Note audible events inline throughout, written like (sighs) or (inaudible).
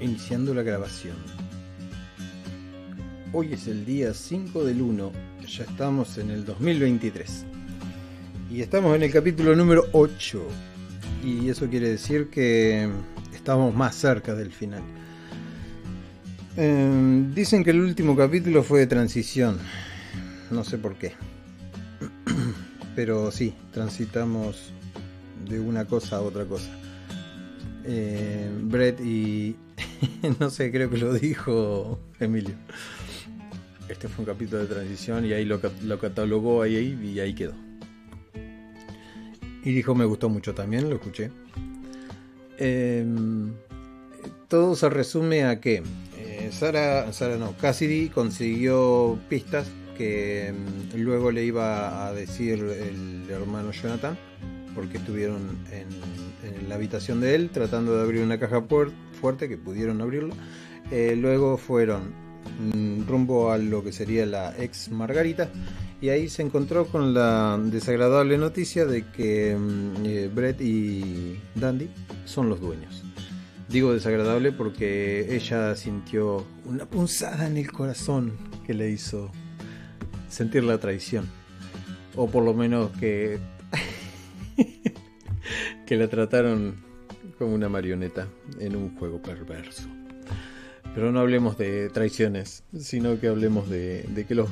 Iniciando la grabación. Hoy es el día 5 del 1, ya estamos en el 2023. Y estamos en el capítulo número 8. Y eso quiere decir que estamos más cerca del final. Eh, dicen que el último capítulo fue de transición. No sé por qué. (clears throat) Pero sí, transitamos de una cosa a otra cosa. Eh, Brett y... (laughs) no sé, creo que lo dijo Emilio. Este fue un capítulo de transición y ahí lo, lo catalogó ahí, y ahí quedó. Y dijo me gustó mucho también, lo escuché. Eh, todo se resume a que eh, Sara, Sara no, Cassidy consiguió pistas que mm, luego le iba a decir el hermano Jonathan, porque estuvieron en, en la habitación de él tratando de abrir una caja fuerte que pudieron abrirlo. Eh, luego fueron mm, rumbo a lo que sería la ex Margarita y ahí se encontró con la desagradable noticia de que mm, eh, Brett y Dandy son los dueños. Digo desagradable porque ella sintió una punzada en el corazón que le hizo sentir la traición. O por lo menos que. (laughs) que la trataron como una marioneta en un juego perverso. Pero no hablemos de traiciones, sino que hablemos de, de que los,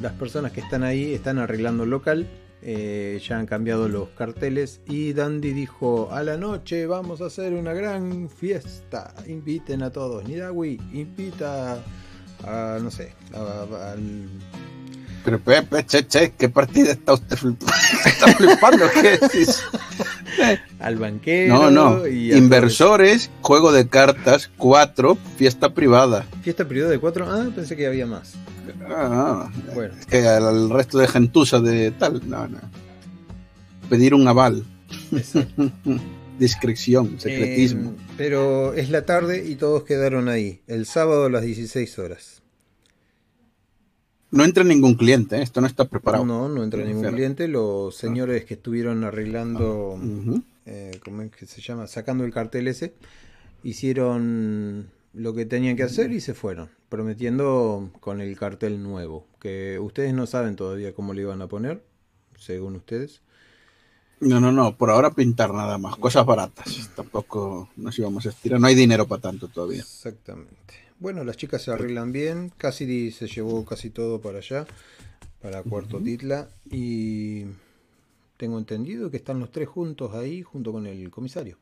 las personas que están ahí están arreglando el local. Eh, ya han cambiado los carteles y Dandy dijo a la noche vamos a hacer una gran fiesta inviten a todos Nidawi invita a, no sé al pero Pepe, che, che, ¿qué partida está usted flipando? (laughs) ¿Está flipando? ¿Qué es? (laughs) (laughs) Al banquero. No, no. Y Inversores, juego de cartas, cuatro, fiesta privada. Fiesta privada de cuatro. Ah, pensé que había más. Ah, bueno. Es que al resto de gentuza de tal, no, no. Pedir un aval. (laughs) Discreción, secretismo. Eh, pero es la tarde y todos quedaron ahí. El sábado a las 16 horas. No entra ningún cliente, ¿eh? esto no está preparado. No, no entra ningún cliente. Los señores que estuvieron arreglando, eh, ¿cómo es que se llama? Sacando el cartel ese, hicieron lo que tenían que hacer y se fueron, prometiendo con el cartel nuevo, que ustedes no saben todavía cómo le iban a poner, según ustedes. No, no, no, por ahora pintar nada más, cosas baratas. Tampoco nos íbamos a estirar, no hay dinero para tanto todavía. Exactamente. Bueno, las chicas se arreglan bien. Cassidy se llevó casi todo para allá, para Cuarto Titla. Y tengo entendido que están los tres juntos ahí, junto con el comisario.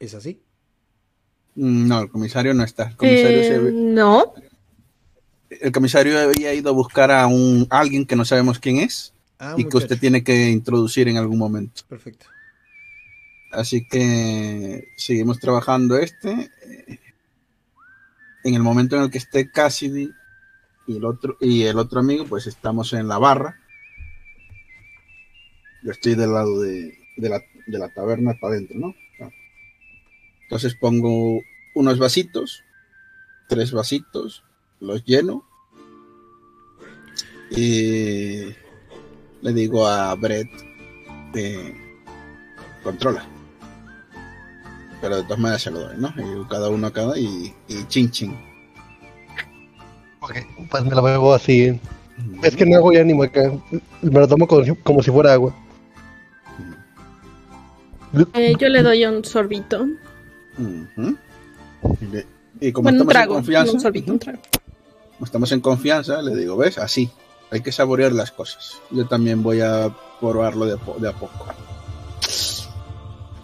¿Es así? No, el comisario no está. El comisario eh, se... No. El comisario había ido a buscar a un alguien que no sabemos quién es ah, y que usted tiene que introducir en algún momento. Perfecto. Así que seguimos trabajando este. En el momento en el que esté Cassidy y el otro, y el otro amigo, pues estamos en la barra. Yo estoy del lado de, la, taberna para adentro, ¿no? Entonces pongo unos vasitos, tres vasitos, los lleno y le digo a Brett, eh, controla pero de todas maneras se lo doy, ¿no? Y cada uno a cada y, y chin chin. Ok, pues me lo bebo así. Es que no hago ya ni acá. Me lo tomo como, si fuera agua. Eh, yo le doy un sorbito. y, como estamos en confianza, un sorbito, un trago. Como estamos en confianza, le digo, ¿ves? Así. Hay que saborear las cosas. Yo también voy a probarlo de, de a poco.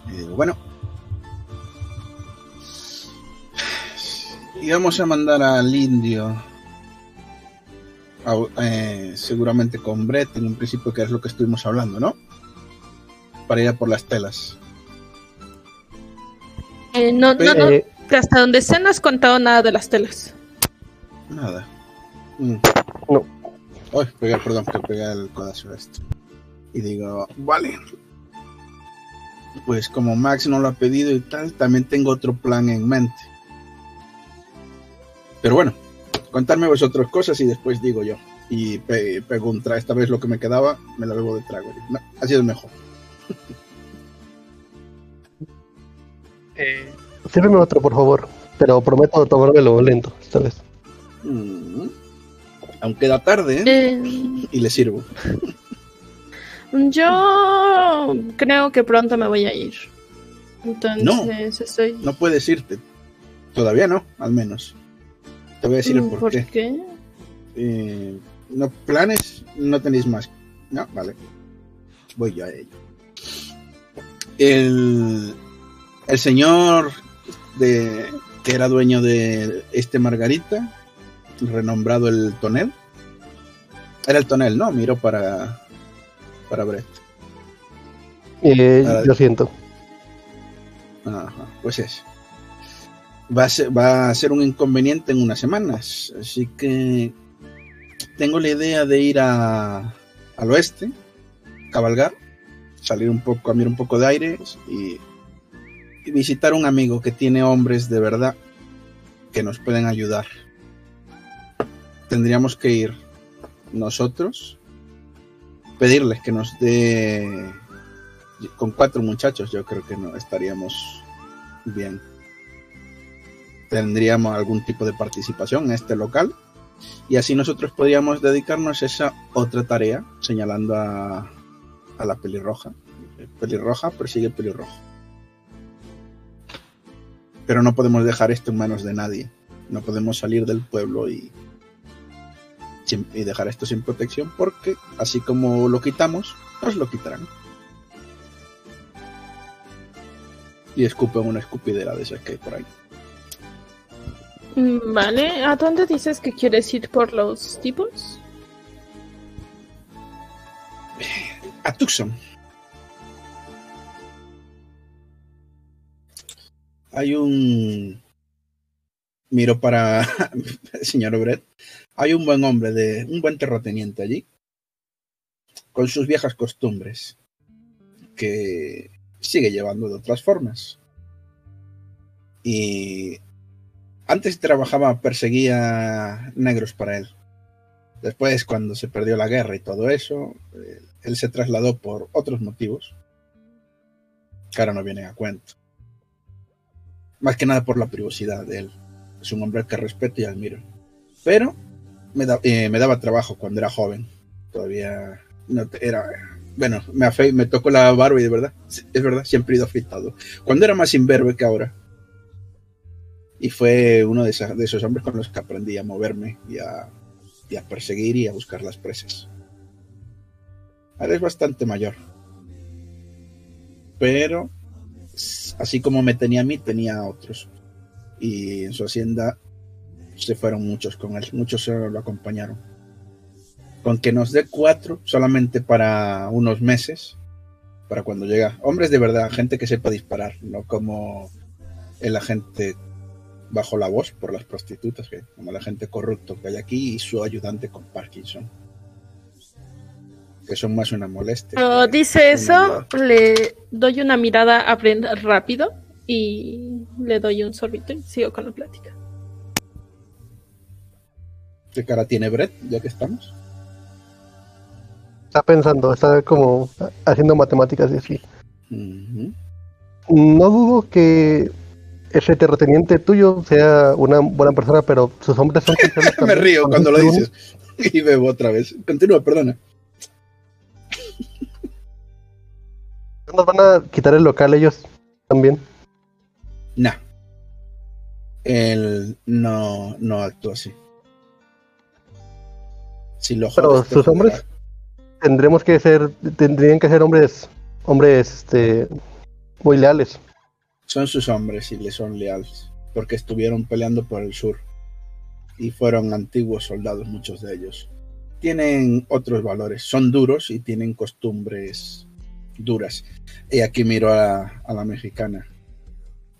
Y digo, bueno, y vamos a mandar al indio. Eh, seguramente con Brett en un principio que es lo que estuvimos hablando ¿no? para ir a por las telas. Eh, no, no, no, eh, hasta donde se no has contado nada de las telas. Nada. Mm. no. Ay, perdón que pegué el codazo esto. Y digo vale pues como Max no lo ha pedido y tal también tengo otro plan en mente pero bueno, contarme vosotros cosas y después digo yo. Y pe preguntar esta vez lo que me quedaba, me lo bebo de trago. así es mejor. (laughs) Eh, sírveme otro, por favor. Pero prometo tomármelo lento esta vez. Mm. Aunque da tarde, ¿eh? Eh, Y le sirvo. (laughs) yo creo que pronto me voy a ir. Entonces estoy. No puedes irte. Todavía no, al menos. Te voy a decir el Mm, por, ¿Por qué. qué? Eh, no planes, no tenéis más. No, vale. Voy yo a ello. El, el señor de, que era dueño de este Margarita, renombrado el Tonel. Era el Tonel, ¿no? Miro para, para Brett. Eh, lo siento. Ajá, pues es. Va a, ser, va a ser un inconveniente en unas semanas. Así que tengo la idea de ir a, al oeste, cabalgar, salir un poco, a mirar un poco de aire y, visitar un amigo que tiene hombres de verdad que nos pueden ayudar. Tendríamos que ir nosotros, pedirles que nos dé con cuatro muchachos yo creo que no estaríamos bien. Tendríamos algún tipo de participación en este local y así nosotros podríamos dedicarnos a esa otra tarea señalando a, la pelirroja. Pelirroja persigue pelirrojo. Pero no podemos dejar esto en manos de nadie. No podemos salir del pueblo y dejar esto sin protección porque así como lo quitamos, nos lo quitarán. y escupen una escupidera de esas que hay por ahí. Mm, Vale, ¿a dónde dices que quieres ir por los tipos? A Tucson. Hay un. Miro para el (laughs) señor Brett. Hay un buen hombre, de un buen terrateniente allí, con sus viejas costumbres, que sigue llevando de otras formas. Y antes trabajaba, perseguía negros para él. Después, cuando se perdió la guerra y todo eso, él se trasladó por otros motivos, que ahora no vienen a cuento. Más que nada por la privacidad de él. Es un hombre que respeto y admiro. Pero eh, me daba trabajo cuando era joven. Todavía no te- era. Bueno, me, afe- me tocó la barba y de verdad, es verdad, siempre he ido afeitado. Cuando era más imberbe que ahora. Y fue uno de, esos hombres con los que aprendí a moverme y a, perseguir y a buscar las presas. Ahora es bastante mayor. Pero, así como me tenía a mí, tenía a otros. Y en su hacienda se fueron muchos con él, muchos lo acompañaron. Con que nos dé cuatro solamente para unos meses, para cuando llega. Hombres de verdad, gente que sepa disparar, no como el agente bajo la voz por las prostitutas, que, como el agente corrupto que hay aquí y su ayudante con Parkinson. Que son más una molestia. Pero dice una eso, le doy una mirada a Brent rápido y le doy un sorbito y sigo con la plática. ¿Qué cara tiene Brett, ya que estamos? Está pensando, está como haciendo matemáticas y así. No dudo que ese terrateniente tuyo sea una buena persona, pero sus hombres son (laughs) Me río cuando lo dices. (laughs) Y bebo otra vez. Continúa, perdona. Nos van a quitar el local ellos también. Nah. Él no, no actúa así. Si lo Pero sus hombres tendremos que ser, tendrían que ser hombres, hombres, este, muy leales. Son sus hombres y le son leales. Porque estuvieron peleando por el sur. Y fueron antiguos soldados, muchos de ellos. Tienen otros valores. Son duros y tienen costumbres duras. Y aquí miro a, a la mexicana.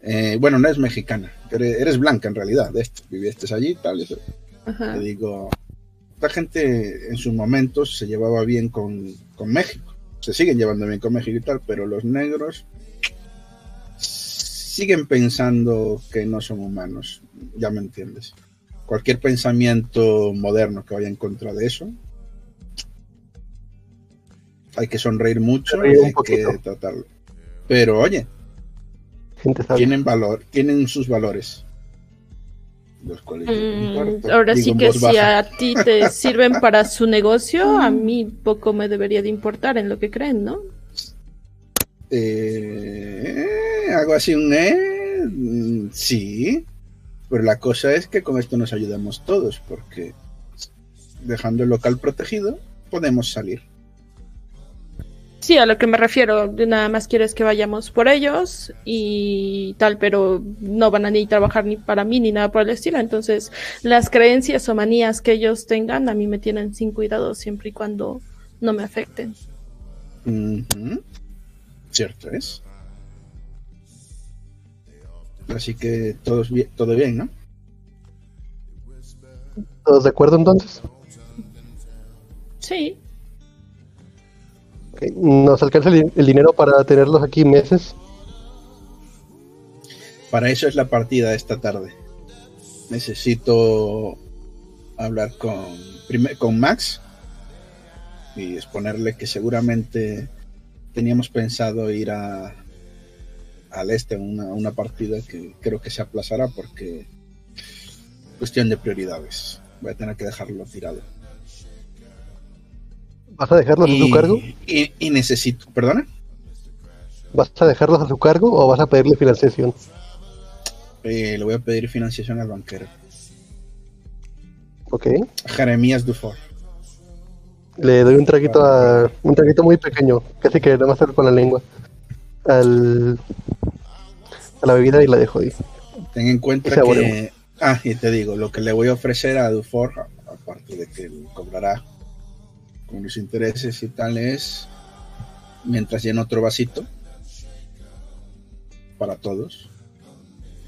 Eh, bueno, no es mexicana. Eres, eres blanca en realidad. De esto. Viviste allí tal. y eso. Te digo, esta gente en sus momentos se llevaba bien con, con México. Se siguen llevando bien con México y tal, pero los negros siguen pensando que no son humanos. Ya me entiendes. Cualquier pensamiento moderno que vaya en contra de eso, hay que sonreír mucho y hay que tratarlo. Pero oye. Tienen valor, tienen sus valores. Los cuales Mm, comparto. ahora Digo sí que si baja. a ti te (laughs) sirven para su negocio, a mí poco me debería de importar en lo que creen, ¿no? Eh, hago así un eh, mm, sí, pero la cosa es que con esto nos ayudamos todos, porque dejando el local protegido podemos salir. Sí, a lo que me refiero, nada más quieres que vayamos por ellos y tal, pero no van a ni trabajar ni para mí ni nada por el estilo. Entonces, las creencias o manías que ellos tengan a mí me tienen sin cuidado siempre y cuando no me afecten. Cierto es. Así que todos bien, todo bien, ¿no? ¿Todos de acuerdo entonces? Sí, ¿Nos alcanza el, el dinero para tenerlos aquí meses? Para eso es la partida esta tarde. Necesito hablar con, con Max y exponerle que seguramente teníamos pensado ir a, al este una, una partida que creo que se aplazará porque cuestión de prioridades. Voy a tener que dejarlo tirado. ¿Vas a dejarlos a su cargo? y- y necesito, perdona, ¿Vas a dejarlos a su cargo o vas a pedirle financiación? Eh, le voy a pedir financiación al banquero. Ok. Jeremías Dufour. Le doy un traguito a. Un traguito muy pequeño, casi que nada más con la lengua. Al. A la bebida y la dejo ahí. Ten en cuenta que. Ah, y te digo, lo que le voy a ofrecer a Dufour, aparte de que cobrará con los intereses y tal, es. Mientras llena otro vasito. Para todos.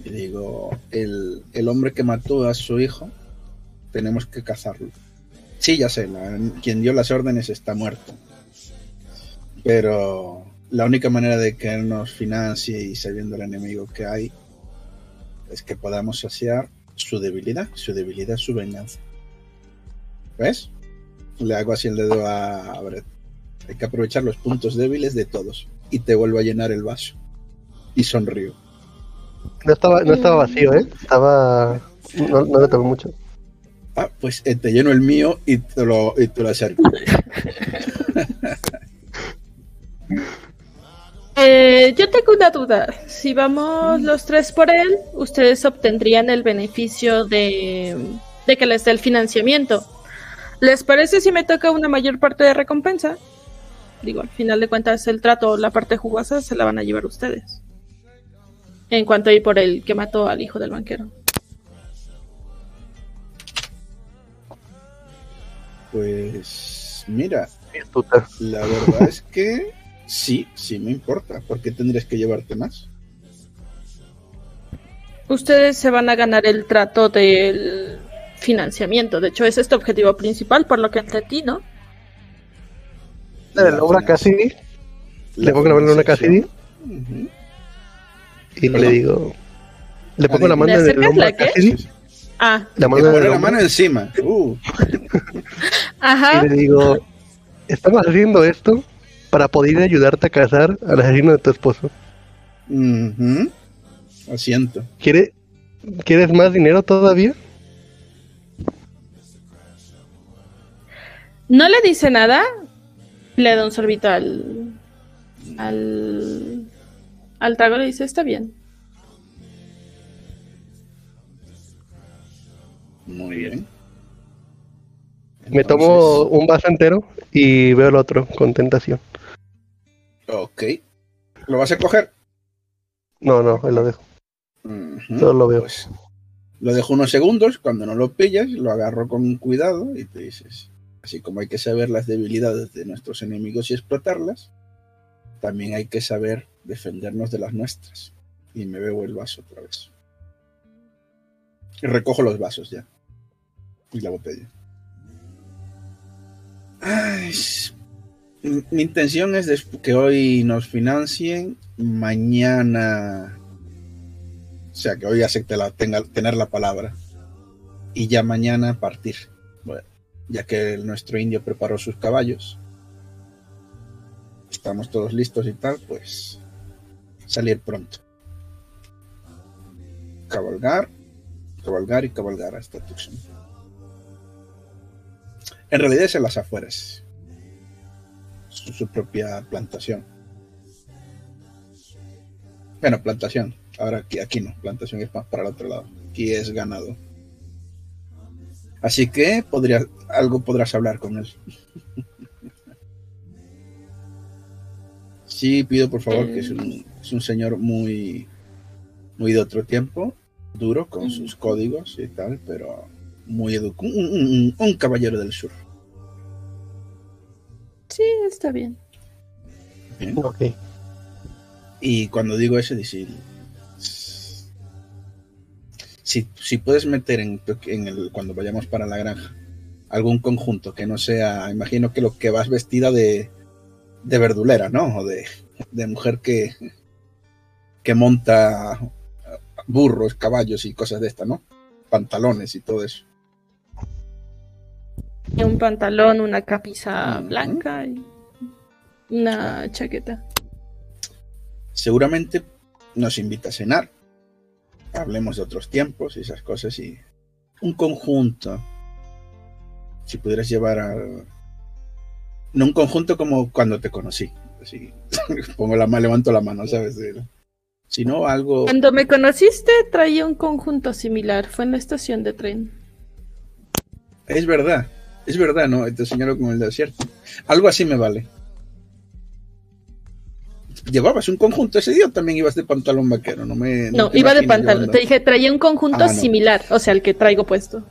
Y digo, el, el hombre que mató a su hijo, tenemos que cazarlo. Sí, ya sé, la- quien dio las órdenes está muerto. Pero la única manera de que nos financie y sabiendo el enemigo que hay es que podamos saciar su debilidad. Su debilidad es su venganza. ¿Ves? Le hago así el dedo a, a Brett. Hay que aprovechar los puntos débiles de todos. Y te vuelvo a llenar el vaso. Y sonrío. No estaba, no estaba vacío, ¿eh? Estaba. No, no le tomé mucho. Ah, pues eh, te lleno el mío y te lo, y te lo acerco. (laughs) Eh, yo tengo una duda. Si vamos los tres por él, ustedes obtendrían el beneficio de, de que les dé el financiamiento. ¿Les parece si me toca una mayor parte de recompensa? Digo, al final de cuentas, el trato, la parte jugosa, se la van a llevar ustedes. En cuanto a ir por el que mató al hijo del banquero. Pues mira, la verdad es que sí, sí me importa. ¿Por qué tendrías que llevarte más? Ustedes se van a ganar el trato del financiamiento. De hecho, es este objetivo principal, por lo que entendí, ¿no? Le nombro a Cassidy. Le pongo la mano en una Cassidy y Perdón. le digo. Le pongo Ah, la mano ¿Le en el hombro a la? Cassidy. Ah, La mano en pone el la mano encima. Uh, (laughs) ajá. y le digo: Estamos haciendo esto para poder ayudarte a cazar al asesino de tu esposo. ujú. Asiento. ¿Quiere, ¿Quieres más dinero todavía? No le dice nada. Le da un sorbito al. al. al trago. Le dice: Está bien. Muy bien. Me tomo un vaso entero y veo el otro con tentación. Ok. ¿Lo vas a coger? No, no, ahí lo dejo. Ujú. Solo lo veo. Pues lo dejo unos segundos, cuando no lo pillas, lo agarro con cuidado y te dices, así como hay que saber las debilidades de nuestros enemigos y explotarlas, también hay que saber defendernos de las nuestras. Y me bebo el vaso otra vez. Y recojo los vasos ya. Y la botella. Ay, mi intención es que hoy nos financien, mañana o sea, que hoy acepte la, tenga, tener la palabra. Y ya mañana partir. Bueno, ya que el- nuestro indio preparó sus caballos. Estamos todos listos y tal, pues salir pronto. cabalgar, cabalgar y cabalgar hasta Tucson. En realidad es en las afueras. Su, su propia plantación. Bueno, plantación. Ahora aquí, aquí no, plantación es más para el otro lado. Aquí es ganado. Así que podría, algo podrás hablar con él. Sí, pido por favor que es un, es un señor muy, muy de otro tiempo, duro con sus códigos y tal, pero muy educado. Un, un- un caballero del sur. Sí, está bien. Bien. Ok. Y cuando digo eso, decir. Si, si puedes meter en, en el, cuando vayamos para la granja algún conjunto que no sea, imagino que lo que vas vestida de, de verdulera, ¿no? O de, de mujer que, que monta burros, caballos y cosas de esta, ¿no? Pantalones y todo eso. Y un pantalón, una camisa blanca y una chaqueta. Seguramente nos invita a cenar. Hablemos de otros tiempos y esas cosas y un conjunto. Si pudieras llevar a... No un conjunto como cuando te conocí. Así, (laughs) pongo la mano, levanto la mano, ¿sabes? Sino algo... Cuando me conociste traía un conjunto similar. Fue en la estación de tren. Es verdad, es verdad, ¿no? Te señalo con el desierto. Algo así me vale. Llevabas un conjunto ese día o también ibas de pantalón vaquero, no me... No, te iba de pantalón. Te dije, traía un conjunto Ah, no. similar. O sea, el que traigo puesto.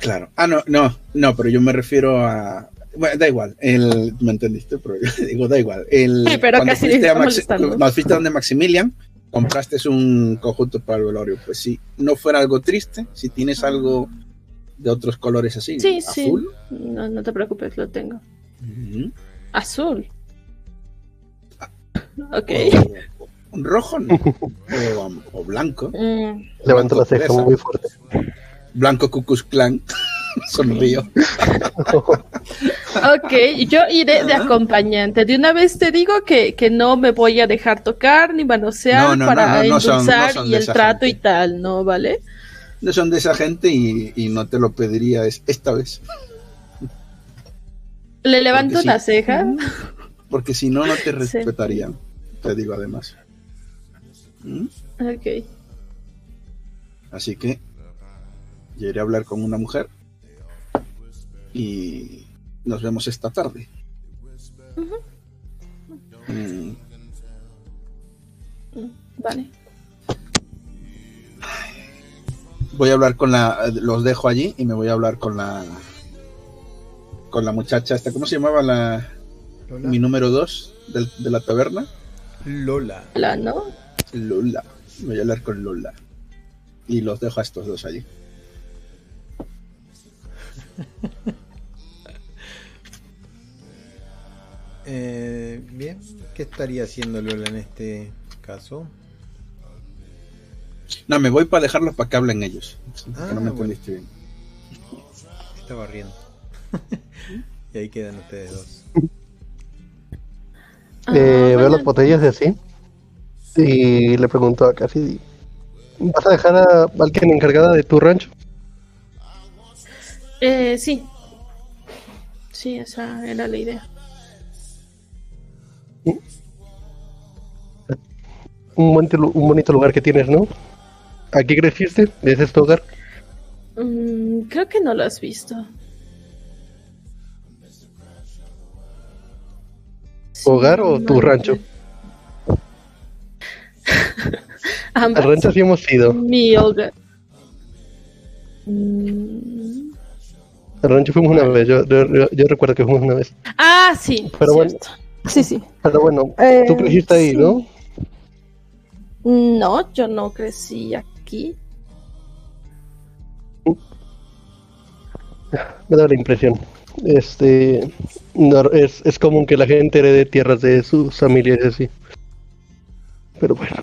Claro. Ah, no, no, no, pero yo me refiero a. Bueno, da igual, el, me entendiste, pero yo (laughs) digo, da igual. El, Sí, pero casi fuiste Maxi- fuiste donde Maximilian, compraste un conjunto para el velorio. Pues si no fuera algo triste, si tienes algo de otros colores así, Sí, sí. azul, No, no te preocupes, lo tengo. Azul. Ok. o- un rojo, no, (laughs) o, o blanco, Mm, Levanto la ceja muy fuerte. blanco Cucus Clan, (laughs) sonrío. (laughs) Ok, yo iré de acompañante. De una vez te digo que, que no me voy a dejar tocar ni manosear No, no, no, para no, son- endulzar no son y el trato gente. y tal, ¿no? ¿Vale? No son de esa gente y, y no te lo pediría es- esta vez, Le levanto sí. una ceja. porque si no, no te (laughs) Sí. respetarían, te digo además. ¿Mm? Ok. Así que yo iré a hablar con una mujer y nos vemos esta tarde. Mm, Vale. Voy a hablar con la, los dejo allí y me voy a hablar con la, con la muchacha esta, ¿cómo se llamaba la, Lola. mi número dos del- de la taberna? Lola. Hola, ¿no? Lola. Voy a hablar con Lola y los dejo a estos dos allí. (laughs) Eh, bien, ¿qué estaría haciendo Lola en este caso? No, me voy para dejarlos para que hablen ellos. Ah, que no me bueno. entendiste bien. Estaba riendo. (laughs) y ahí quedan ustedes dos. Ah, Eh, veo bueno. las botellas de así. Y le pregunto a Cassidy: ¿Vas a dejar a alguien encargada de tu rancho? Eh, sí. Sí, esa era la idea. Un lu- un bonito lugar que tienes, ¿no? ¿Aquí creciste? ¿Ese es tu hogar? Mm, creo que no lo has visto. Sí, ¿Hogar o tu rancho? (laughs) Al rancho sí hemos ido. Mi hogar. Mm, Al rancho fuimos una vez. Yo, yo, yo- yo recuerdo que fuimos una vez. Ah, sí. Pero bueno. cierto. Sí, sí. Pero bueno, Eh, tú creciste ahí, sí. ¿no? No, yo no crecí aquí. (laughs) Me da la impresión. Este. no, es, es común que la gente herede tierras de sus familias así. Pero bueno.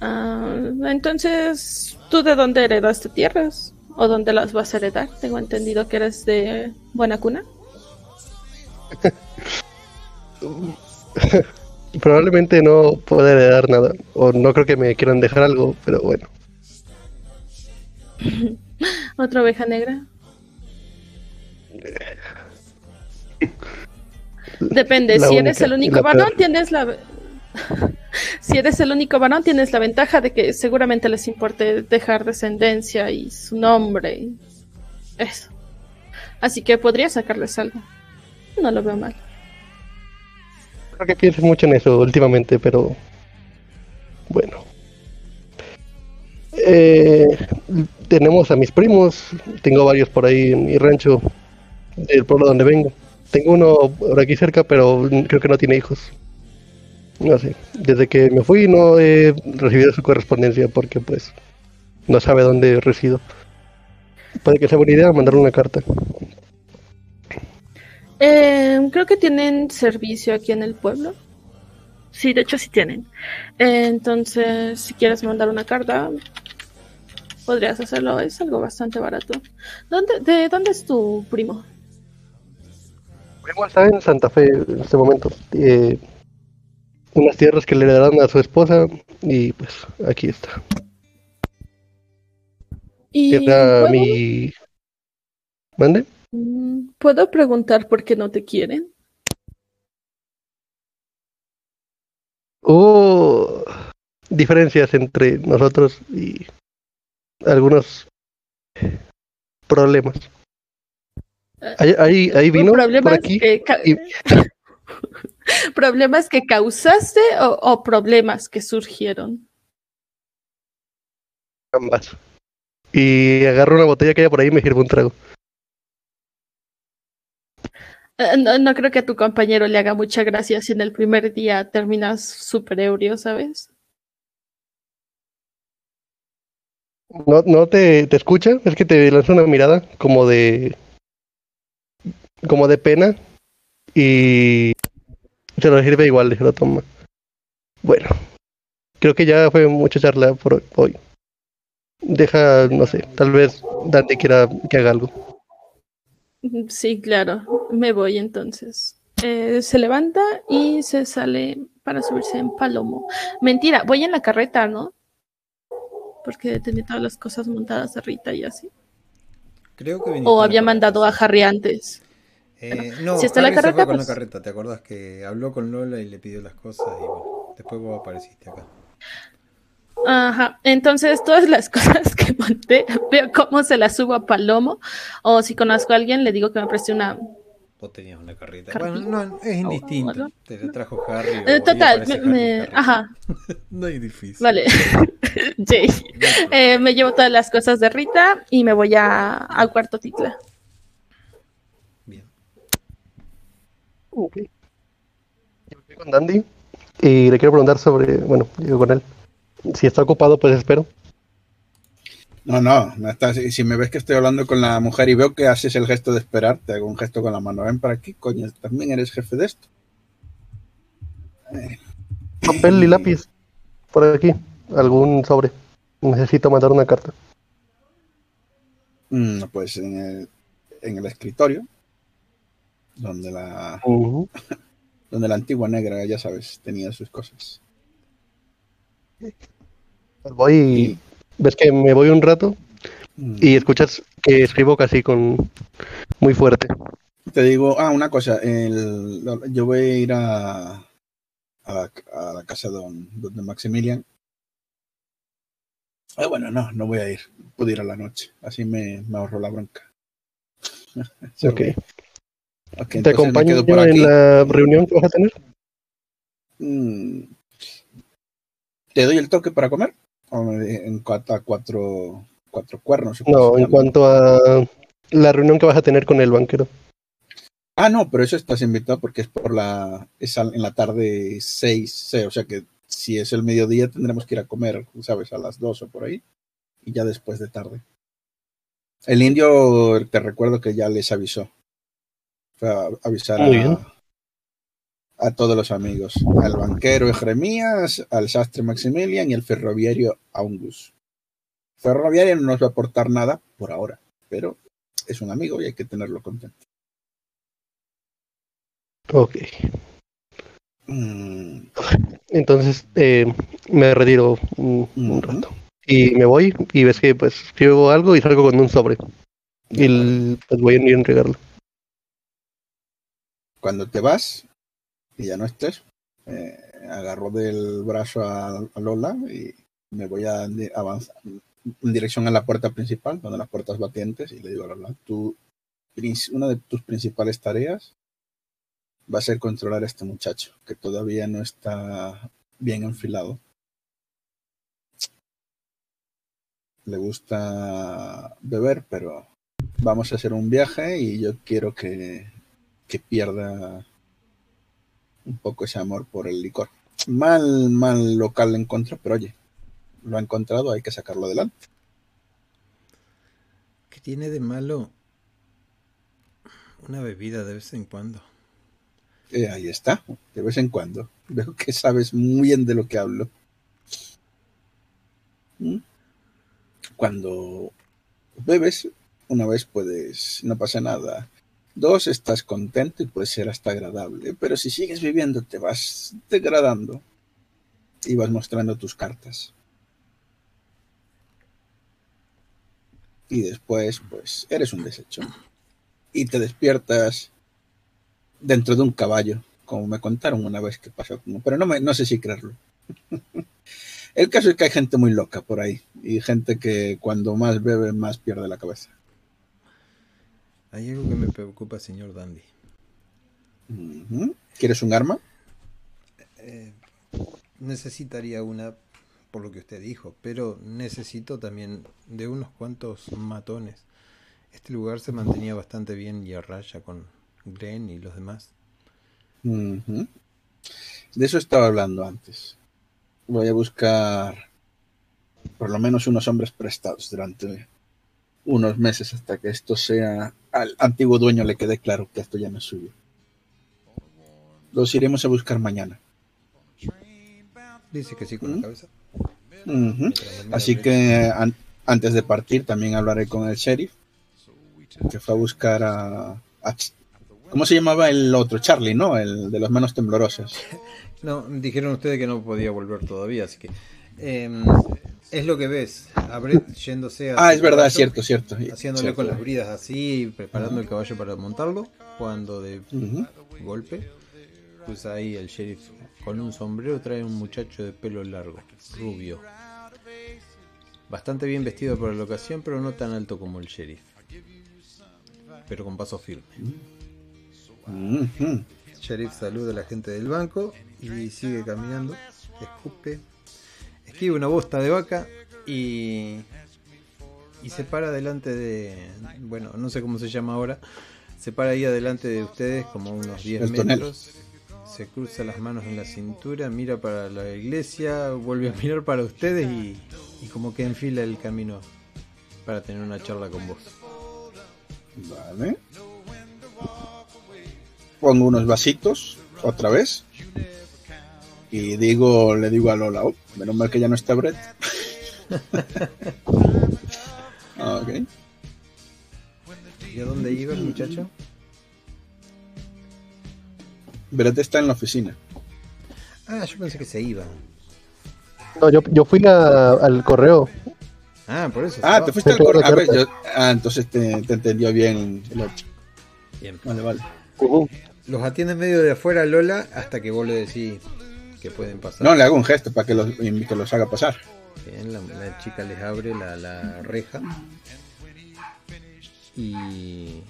Ah, entonces, ¿tú de dónde heredaste tierras? ¿O dónde las vas a heredar? Tengo entendido que eres de buena cuna. (laughs) Probablemente no pueda heredar nada. O no creo que me quieran dejar algo, pero bueno. (laughs) ¿Otra oveja negra? Depende, si eres el único varón, tienes la... (laughs) si eres el único varón, tienes la ventaja de que seguramente les importe dejar descendencia y su nombre. Eso. Así que podría sacarles algo. No lo veo mal. Creo que piensas mucho en eso últimamente, pero bueno. Eh, tenemos a mis primos, tengo varios por ahí en mi rancho, del pueblo donde vengo. Tengo uno por aquí cerca, pero creo que no tiene hijos. No sé, desde que me fui no he recibido su correspondencia porque pues no sabe dónde resido. Puede que sea buena idea mandarle una carta. Eh, creo que tienen servicio aquí en el pueblo. Sí, de hecho sí tienen. entonces, si quieres mandar una carta, podrías hacerlo. Es algo bastante barato. ¿Dónde, ¿De dónde es tu primo? Primo está en Santa Fe en este momento. Eh, unas tierras que le darán a su esposa y pues aquí está. ¿Y mi... ¿Mande? ¿Puedo preguntar por qué no te quieren? Hubo diferencias entre nosotros y algunos problemas. Ahí, ahí, ahí vino por aquí. Que (laughs) ¿Problemas que causaste o, problemas que surgieron? Ambas. Y agarro una botella que hay por ahí y me sirvo un trago. Eh, no, creo que a tu compañero le haga mucha gracia si en el primer día terminas súper ebrio, ¿sabes? No, no te, te escucha, es que te lanza una mirada como de. como de pena. Y se lo sirve igual, se lo toma. Bueno, creo que ya fue mucha charla por hoy. Deja, no sé, tal vez Dante quiera que haga algo. Sí, claro, me voy entonces. Eh, se levanta y se sale para subirse en Palomo. Mentira, voy en la carreta, ¿no? Porque tenía todas las cosas montadas a Rita y así. Creo que O había mandado a Harry antes. Eh, no, si está la carreta, con la pues carreta, ¿te acuerdas que habló con Lola y le pidió las cosas y bueno, después vos apareciste acá? Ajá, entonces todas las (laughs) cosas que monté, veo cómo se las subo a Palomo, o si conozco a alguien, le digo que me preste una... Vos tenías una carrita. Bueno, no, es indistinto. Te la trajo Harry. Eh, total, me, ajá. (laughs) no es difícil. Vale. (laughs) Jay. Eh, me llevo todas las cosas de Rita y me voy a, al cuarto titla. Ok. Yo estoy con Dandy y le quiero preguntar sobre, bueno, yo con él. Si está ocupado, pues espero. No, no, no está, si, me ves que estoy hablando con la mujer y veo que haces el gesto de esperar, te hago un gesto con la mano. Ven para aquí, coño, también eres jefe de esto. Papel y lápiz. Por aquí. Algún sobre. Necesito mandar una carta. Mm, pues en el, en el escritorio donde la, (laughs) donde la antigua negra, ya sabes, tenía sus cosas. Voy, ves que me voy un rato mm. y escuchas que escribo casi con muy fuerte. Te digo, ah, una cosa, el, yo voy a ir a, a, la, casa de donde Maximilian. Ah, bueno, no, no voy a ir. Puedo ir a la noche. Así me, me ahorro la bronca. (laughs) ok. ¿Te acompaño en la reunión que vas a tener? Mm. ¿Te doy el toque para comer? en cuanto a cuatro, cuatro cuernos. No, en cuanto a la reunión que vas a tener con el banquero. Ah, no, pero eso estás invitado porque es por la es en la tarde 6, o sea que si es el mediodía tendremos que ir a comer, sabes, a las 2 o por ahí y ya después de tarde. El indio te recuerdo que ya les avisó a avisar a, todos los amigos, al banquero Jeremías, al sastre Maximilian y al ferroviario Aungus. Ferroviario no nos va a aportar nada por ahora, pero es un amigo y hay que tenerlo contento. Ok. Mm. Entonces eh, me retiro un, rato. y me voy y ves que pues escribo algo y salgo con un sobre. Y pues voy a ir a entregarlo. Cuando te vas y ya no estés, eh, agarro del brazo a, Lola y me voy a avanzar en dirección a la puerta principal, donde las puertas batientes, y le digo a Lola, tú, una de tus principales tareas va a ser controlar a este muchacho, que todavía no está bien enfilado. Le gusta beber, pero vamos a hacer un viaje y yo quiero que, que pierda un poco ese amor por el licor. Mal, mal local en contra, pero oye, lo ha encontrado, hay que sacarlo adelante. ¿Qué tiene de malo una bebida de vez en cuando? Eh, ahí está, de vez en cuando. Veo que sabes muy bien de lo que hablo. ¿Mm? Cuando bebes, una vez puedes, no pasa nada. Dos, estás contento y puede ser hasta agradable. Pero si sigues viviendo, te vas degradando y vas mostrando tus cartas. Y después, pues, eres un desecho. Y te despiertas dentro de un caballo, como me contaron una vez que pasó, pero no, me, no sé si creerlo. (laughs) El caso es que hay gente muy loca por ahí y gente que cuando más bebe más pierde la cabeza. Hay algo que me preocupa, señor Dandy. ¿Quieres un arma? Eh, necesitaría una, por lo que usted dijo, pero necesito también de unos cuantos matones. Este lugar se mantenía bastante bien y a raya con Gren y los demás. De eso estaba hablando antes. Voy a buscar por lo menos unos hombres prestados durante unos meses hasta que esto sea al antiguo dueño le quede claro que esto ya no es suyo. Los iremos a buscar mañana. Dice que sí con la cabeza. Así que antes de partir también hablaré con el sheriff que fue a buscar a ¿Cómo se llamaba el otro? Charlie, ¿no? El de las manos temblorosas. No, dijeron ustedes que no podía volver todavía, así que. Em, es lo que ves. A Brett yéndose a. Ah, es verdad, cierto, cierto. Haciéndole con las bridas así, preparando el caballo para montarlo. Cuando de golpe, pues ahí el sheriff con un sombrero trae un muchacho de pelo largo, rubio. Bastante bien vestido para la ocasión, pero no tan alto como el sheriff. Pero con paso firme. Sheriff saluda a la gente del banco y sigue caminando, escupe, esquiva una bosta de vaca y, y se para delante de, bueno, no sé cómo se llama ahora, se para ahí adelante de ustedes como unos 10 metros, se cruza las manos en la cintura, mira para la iglesia, vuelve a mirar para ustedes y, y como que enfila el camino para tener una charla con vos. Vale pongo unos vasitos otra vez y digo, le digo a Lola, oh, menos mal que ya no está Brett. Ok. ¿Y a dónde iba el muchacho? Brett está en la oficina. Ah, yo pensé que se iba. No, yo, yo fui al correo. Ah, por eso. Ah, te fuiste al correo. ah, entonces te, te, entendió bien el otro. Bien. Vale, vale. Los atiende medio de afuera Lola hasta que vos le decís que pueden pasar. No, le hago un gesto para que los, que los haga pasar. Bien, la, chica les abre la, reja y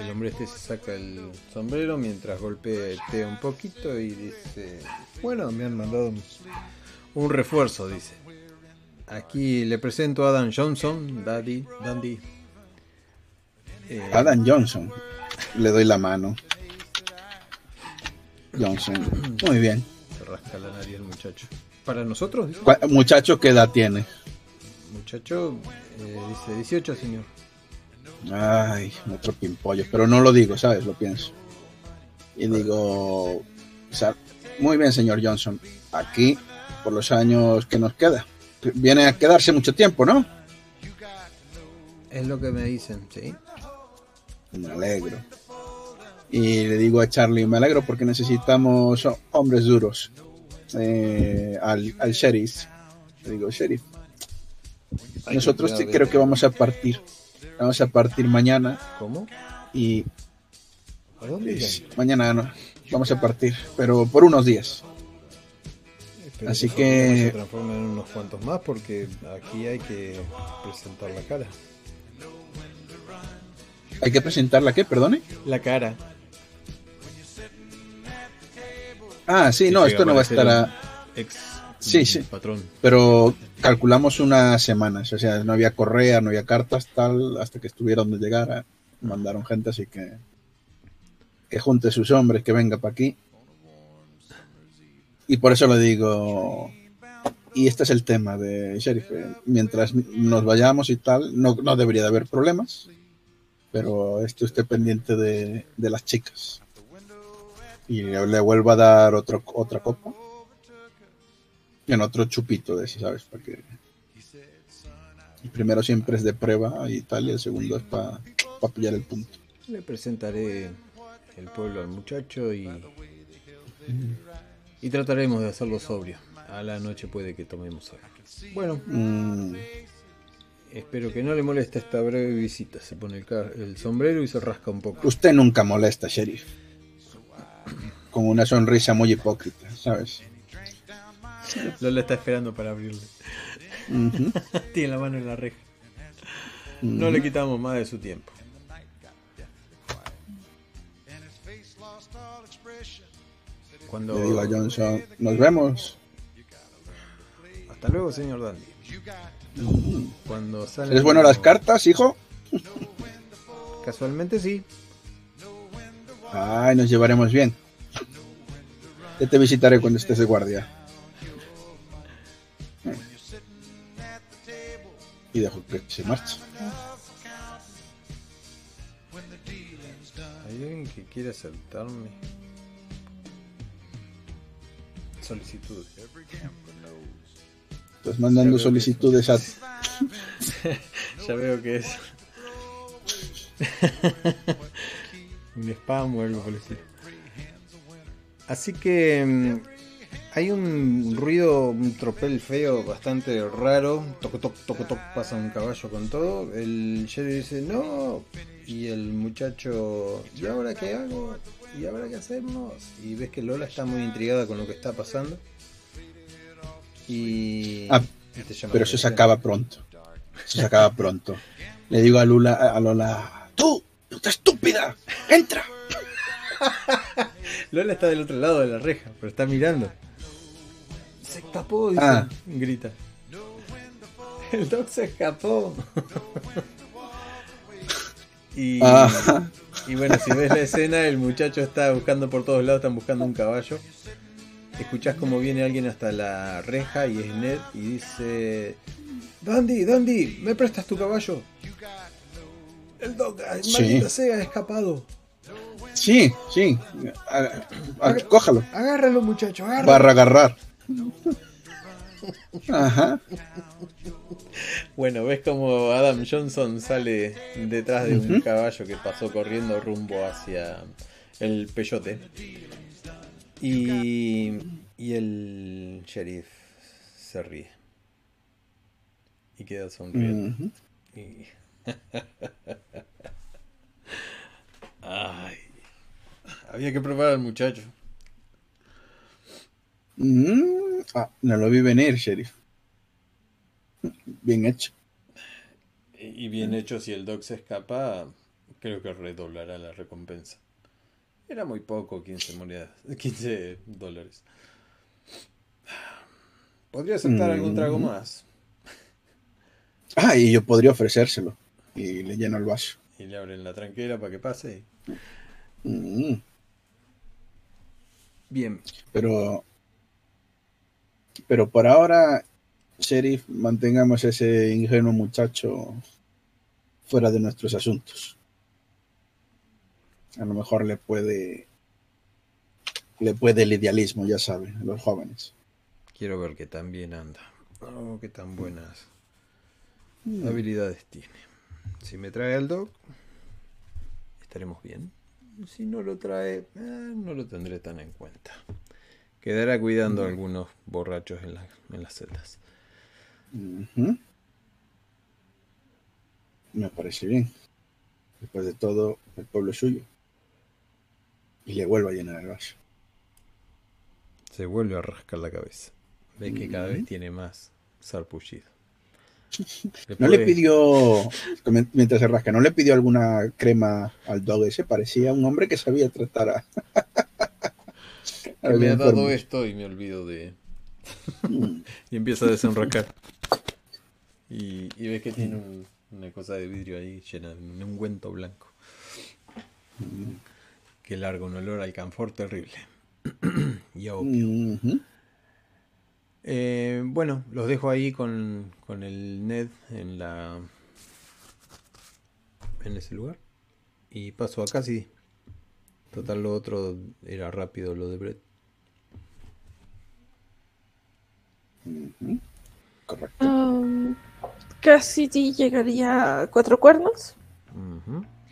el hombre este se saca el sombrero mientras golpea un poquito y dice, bueno, me han mandado un, refuerzo, dice. Aquí le presento a Adam Johnson, Daddy, Dandy. Eh, Adam Johnson. Le doy la mano. Johnson. Muy bien. Se rasca la nariz el muchacho. ¿Para nosotros? ¿Muchacho qué edad tiene? Muchacho eh, dice 18, señor. Ay, otro pimpollo. Pero no lo digo, ¿sabes? Lo pienso. Y digo, muy bien, señor Johnson. Aquí, por los años que nos queda. Viene a quedarse mucho tiempo, ¿no? Es lo que me dicen, sí. Me alegro. Y le digo a Charlie, me alegro porque necesitamos hombres duros. Eh, al, al sheriff. Le digo, sheriff, Nosotros sí creo que vamos a partir. Vamos a partir mañana. ¿Cómo? Y. ¿A dónde? mañana no. Vamos a partir, pero por unos días. Así que. se transformen en unos cuantos más porque aquí hay que presentar la cara. ¿Hay que presentar la qué, perdone? La cara. Ah, sí, no, esto no va a estar a... Ex sí, sí. Patrón. Pero calculamos unas semanas, o sea, no había correa, no había cartas, tal, hasta que estuvieron de llegar, mandaron gente, así que que junte sus hombres, que venga para aquí. Y por eso le digo, y este es el tema de Sheriff, mientras nos vayamos y tal, no, no debería de haber problemas, pero esto esté pendiente de, de las chicas y le vuelvo a dar otro, otra copa. En otro chupito de ese, ¿sabes? Para que el primero siempre es de prueba y tal, y el segundo es para pillar el punto. Le presentaré el pueblo al muchacho y, y trataremos de hacerlo sobrio. A la noche puede que tomemos algo. Bueno, mm. espero que no le moleste esta breve visita. Se pone el, el sombrero y se rasca un poco. Usted nunca molesta, sheriff con una sonrisa muy hipócrita, ¿sabes? Lola está esperando para abrirle. (laughs) Tiene la mano en la reja. No le quitamos más de su tiempo. Cuando... Le digo a Johnson, nos vemos. Hasta luego, señor Dandy. Cuando ¿Es bueno las cartas, hijo? Casualmente sí. Ay, nos llevaremos bien. Ya te visitaré cuando estés de guardia. Y dejo que se marche. Hay alguien que quiere asaltarme. Solicitudes. Estás mandando solicitudes a. (laughs) ya veo que es. (laughs) Un spam o algo por el Así que mm, hay un ruido, un tropel feo bastante raro. Toco, toc, toco, toc, pasa un caballo con todo. El Jerry dice, no. Y el muchacho, ¿y ahora qué hago? ¿Y ahora qué hacemos? Y ves que Lola está muy intrigada con lo que está pasando. Y. Ah, pero eso se acaba pronto. Eso se acaba pronto. Le digo a Lula, a Lola, ¡tú! ¡Puta estúpida! ¡Entra! (laughs) Lola está del otro lado de la reja, pero está mirando. Se escapó, dice, ah. grita. (laughs) El dog se escapó. (laughs) y, ah. y bueno, si ves la escena, el muchacho está buscando por todos lados, están buscando un caballo. Escuchás como viene alguien hasta la reja y es Ned y dice: Dandy, Dandy, ¿me prestas tu caballo? El dog, maldita sea, ha escapado. Sí, sí. cójalo. Agárralo, muchacho, agárralo. Barra agarrar. Ajá. Bueno, ves como Adam Johnson sale detrás de un caballo que pasó corriendo rumbo hacia el peyote. Y, y el sheriff se ríe. Y queda sonriendo. y... (laughs) Ay. Había que probar al muchacho. Mm, ah, no lo vi venir, sheriff. Bien hecho. Y bien hecho, si el dog se escapa, creo que redoblará la recompensa. Era muy poco, 15 monedas, 15 dólares. Podría aceptar algún trago mm. más. Ah, y yo podría ofrecérselo. Y le lleno el vaso. Y le abren la tranquera para que pase. Mm. Bien. Pero, pero por ahora, sheriff, mantengamos ese ingenuo muchacho fuera de nuestros asuntos. A lo mejor le puede, le puede el idealismo, ya saben, a los jóvenes. Quiero ver qué tan bien anda. Oh, qué tan buenas mm. habilidades tiene. Si me trae al dog, estaremos bien si no lo trae, eh, no lo tendré tan en cuenta. Quedará cuidando a algunos borrachos en, las celdas. me parece bien. Después de todo, el pueblo es suyo. Y le vuelvo a llenar el vaso. Se vuelve a rascar la cabeza. Ve que cada vez tiene más sarpullido. No le pidió, mientras se rasca, no le pidió alguna crema al dog ese. Parecía un hombre que sabía tratar a. (laughs) me ha dado esto y me olvido de. Mm. y empieza a desenracar. Y, y ves que tiene una cosa de vidrio ahí llena de un ungüento blanco. Mm. Que larga un olor al canfor terrible. (clears throat) y a eh, bueno, los dejo ahí con, con, el Ned en la en ese lugar. Y paso a casi. Total, lo otro era rápido, lo de Brett. Correcto. Um, casi llegaría a cuatro cuernos.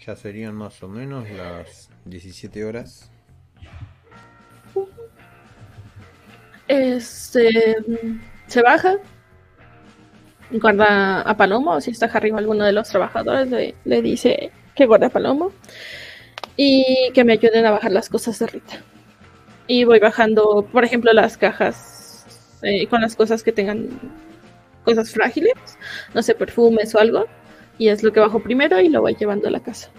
Ya serían más o menos las 17 horas. Este, se baja, guarda a Palomo, si está arriba alguno de los trabajadores, le, dice que guarde a Palomo y que me ayuden a bajar las cosas de Rita. Y voy bajando, por ejemplo, las cajas eh, con las cosas que tengan cosas frágiles, no sé, perfumes o algo, y es lo que bajo primero y lo voy llevando a la casa.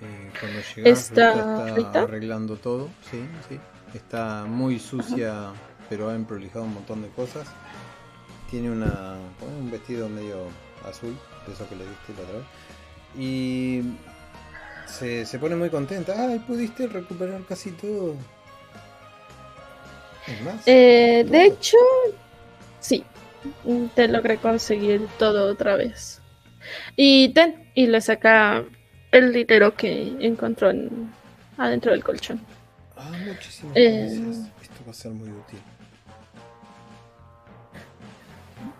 Eh, cuando está, está arreglando todo, sí, sí. Está muy sucia, pero ha emprolijado un montón de cosas. Tiene una, un vestido medio azul, de eso que le diste la otra vez. Y se, se pone muy contenta. Ay, pudiste recuperar casi todo. Eh, de hecho, sí. Te logré conseguir todo otra vez. Y ten, y le saca el dinero que encontró en, adentro del colchón. Ah, muchísimas eh, gracias. Esto va a ser muy útil.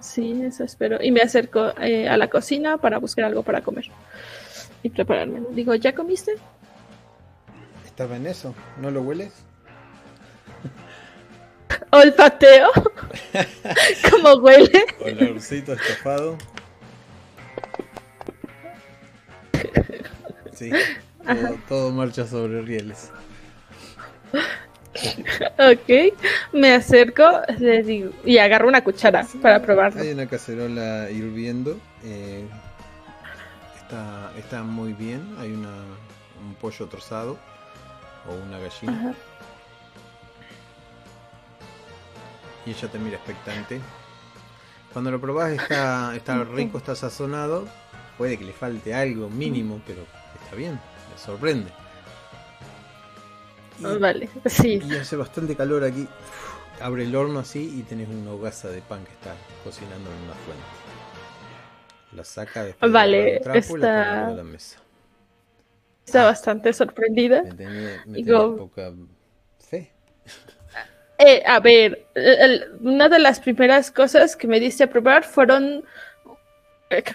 Sí, eso espero. Y me acerco eh, a la cocina para buscar algo para comer y prepararme. Digo, ¿ya comiste? Estaba en eso. ¿No lo hueles? (laughs) Olfateo. (laughs) ¿Cómo huele? Olorcito estofado. (laughs) Sí, todo, todo marcha sobre rieles. Ok, me acerco y agarro una cuchara para probarlo. Hay una cacerola hirviendo. Eh, está, está muy bien. Hay una, un pollo trozado o una gallina. Y ella te mira expectante. Cuando lo probás está, está rico, está sazonado. Puede que le falte algo mínimo, pero está bien, me sorprende. Y, vale, sí. Y hace bastante calor aquí. Abre el horno así y tenés una hogaza de pan que está cocinando en una fuente. La saca después vale, está... la mesa. Está ah. bastante sorprendida. Me tenía, me poca fe. Eh, a ver, una de las primeras cosas que me diste a probar fueron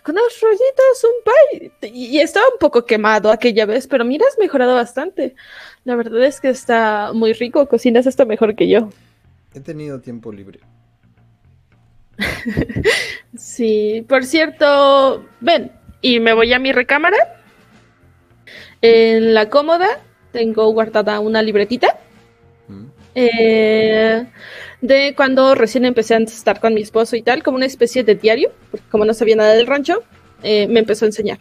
con unos rollitos, un pie. Y estaba un poco quemado aquella vez, pero mira, has mejorado bastante. La verdad es que está muy rico, cocinas esto mejor que yo. He tenido tiempo libre. (laughs) sí, por cierto, ven, y me voy a mi recámara. En la cómoda tengo guardada una libretita. Mm. Eh, de cuando recién empecé a estar con mi esposo y tal, como una especie de diario, porque como no sabía nada del rancho, eh, me empezó a enseñar.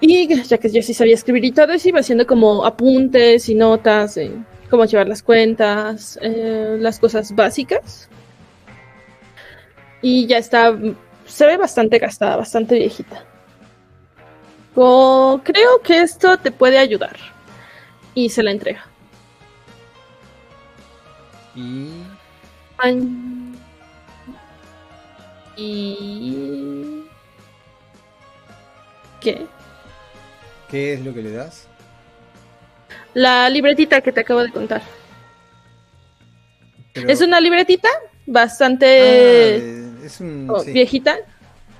Y ya que yo sí sabía escribir y todo, eso iba haciendo como apuntes y notas de cómo llevar las cuentas, eh, las cosas básicas. Y ya está, se ve bastante gastada, bastante viejita. creo que esto te puede ayudar. Y se la entrega. Y. Y. ¿Qué? ¿Qué es lo que le das? La libretita que te acabo de contar. Es una libretita bastante ah, es un, oh, viejita.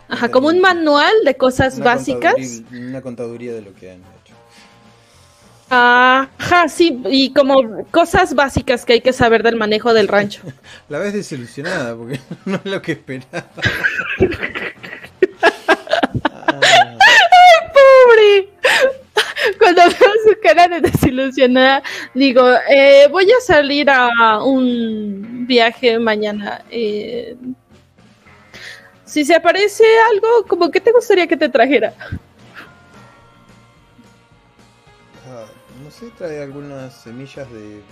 Ajá, como un manual de cosas básicas. Una contaduría de lo que han. Ajá, sí, y como cosas básicas que hay que saber del manejo del rancho. (laughs) La ves desilusionada porque (laughs) no es lo que esperaba. ¡Ay, pobre! Cuando veo su cara de desilusionada, digo, eh, voy a salir a un viaje mañana. Eh, si se aparece algo, como que te gustaría que te trajera. No sé, trae algunas semillas de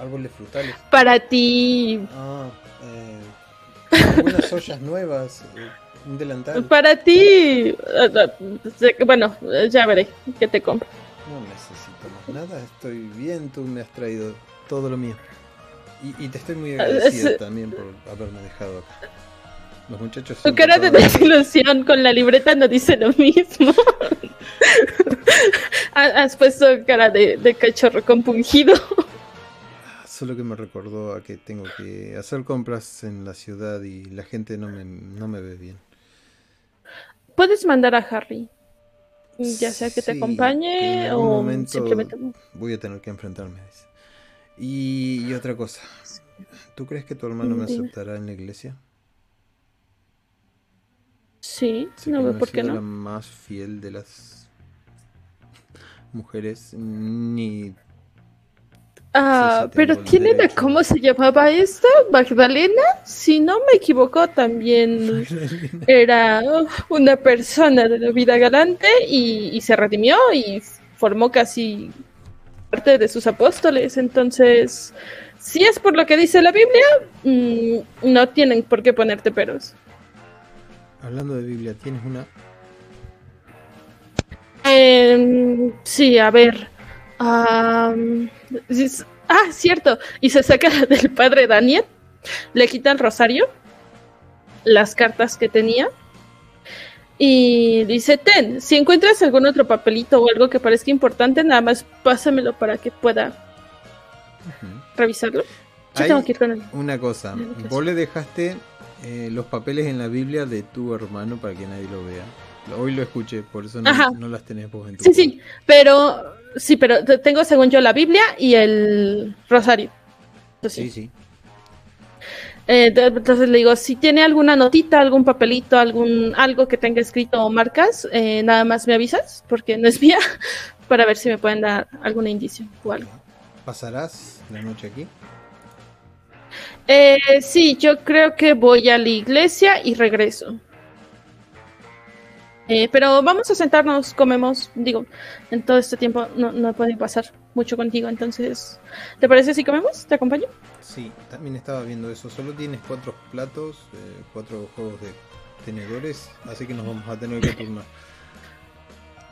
árboles frutales. Para ti. Ah, eh, algunas (laughs) ollas nuevas. Eh, un delantal. Para ti. Bueno, ya veré que te compro. No necesito más nada, estoy bien, tú me has traído todo lo mío. Y, y te estoy muy agradecido también por haberme dejado acá. Los muchachos. Tu cara de desilusión con la libreta no dice lo mismo. (laughs) Has puesto cara de, cachorro compungido. Ah, solo que me recordó a que tengo que hacer compras en la ciudad y la gente no me, no me ve bien. Puedes mandar a Harry. Ya sea que te acompañe o simplemente. Voy a tener que enfrentarme eso. Y, otra cosa. ¿Tú crees que tu hermano me aceptará en la iglesia? Sí, no veo por qué no. la más fiel de las mujeres, ni. Ah, pero tienen cómo se llamaba esta, Magdalena, si no me equivoco, también era una persona de la vida galante y, se redimió y formó casi parte de sus apóstoles. Entonces, si es por lo que dice la Biblia, mm, no tienen por qué ponerte peros. Hablando de Biblia, ¿tienes una? Em, sí, a ver. ah, cierto. Y se saca (laughs) del padre Daniel. Le quita el rosario. Las cartas que tenía. Y dice, ten, si encuentras algún otro papelito o algo que parezca importante, nada más pásamelo para que pueda revisarlo. Yo tengo que ir con él. Una cosa, vos le dejaste eh, los papeles en la Biblia de tu hermano para que nadie lo vea. Hoy lo escuché, por eso no, las tenés vos en tu Sí, sí, pero sí, pero tengo según yo la Biblia y el rosario. sí, sí. Eh, entonces le digo, si tiene alguna notita, algún papelito, algún algo que tenga escrito o marcas, eh, nada más me avisas, porque no es mía, (laughs) para ver si me pueden dar algún indicio o algo. ¿Pasarás la noche aquí? Eh, sí, yo creo que voy a la iglesia y regreso. Eh, pero vamos a sentarnos, comemos. Digo, en todo este tiempo no, no puede pasar mucho contigo, entonces, ¿te parece si comemos? ¿Te acompaño? Sí, también estaba viendo eso. Solo tienes cuatro platos, eh, cuatro juegos de tenedores, así que nos vamos a tener que turnar.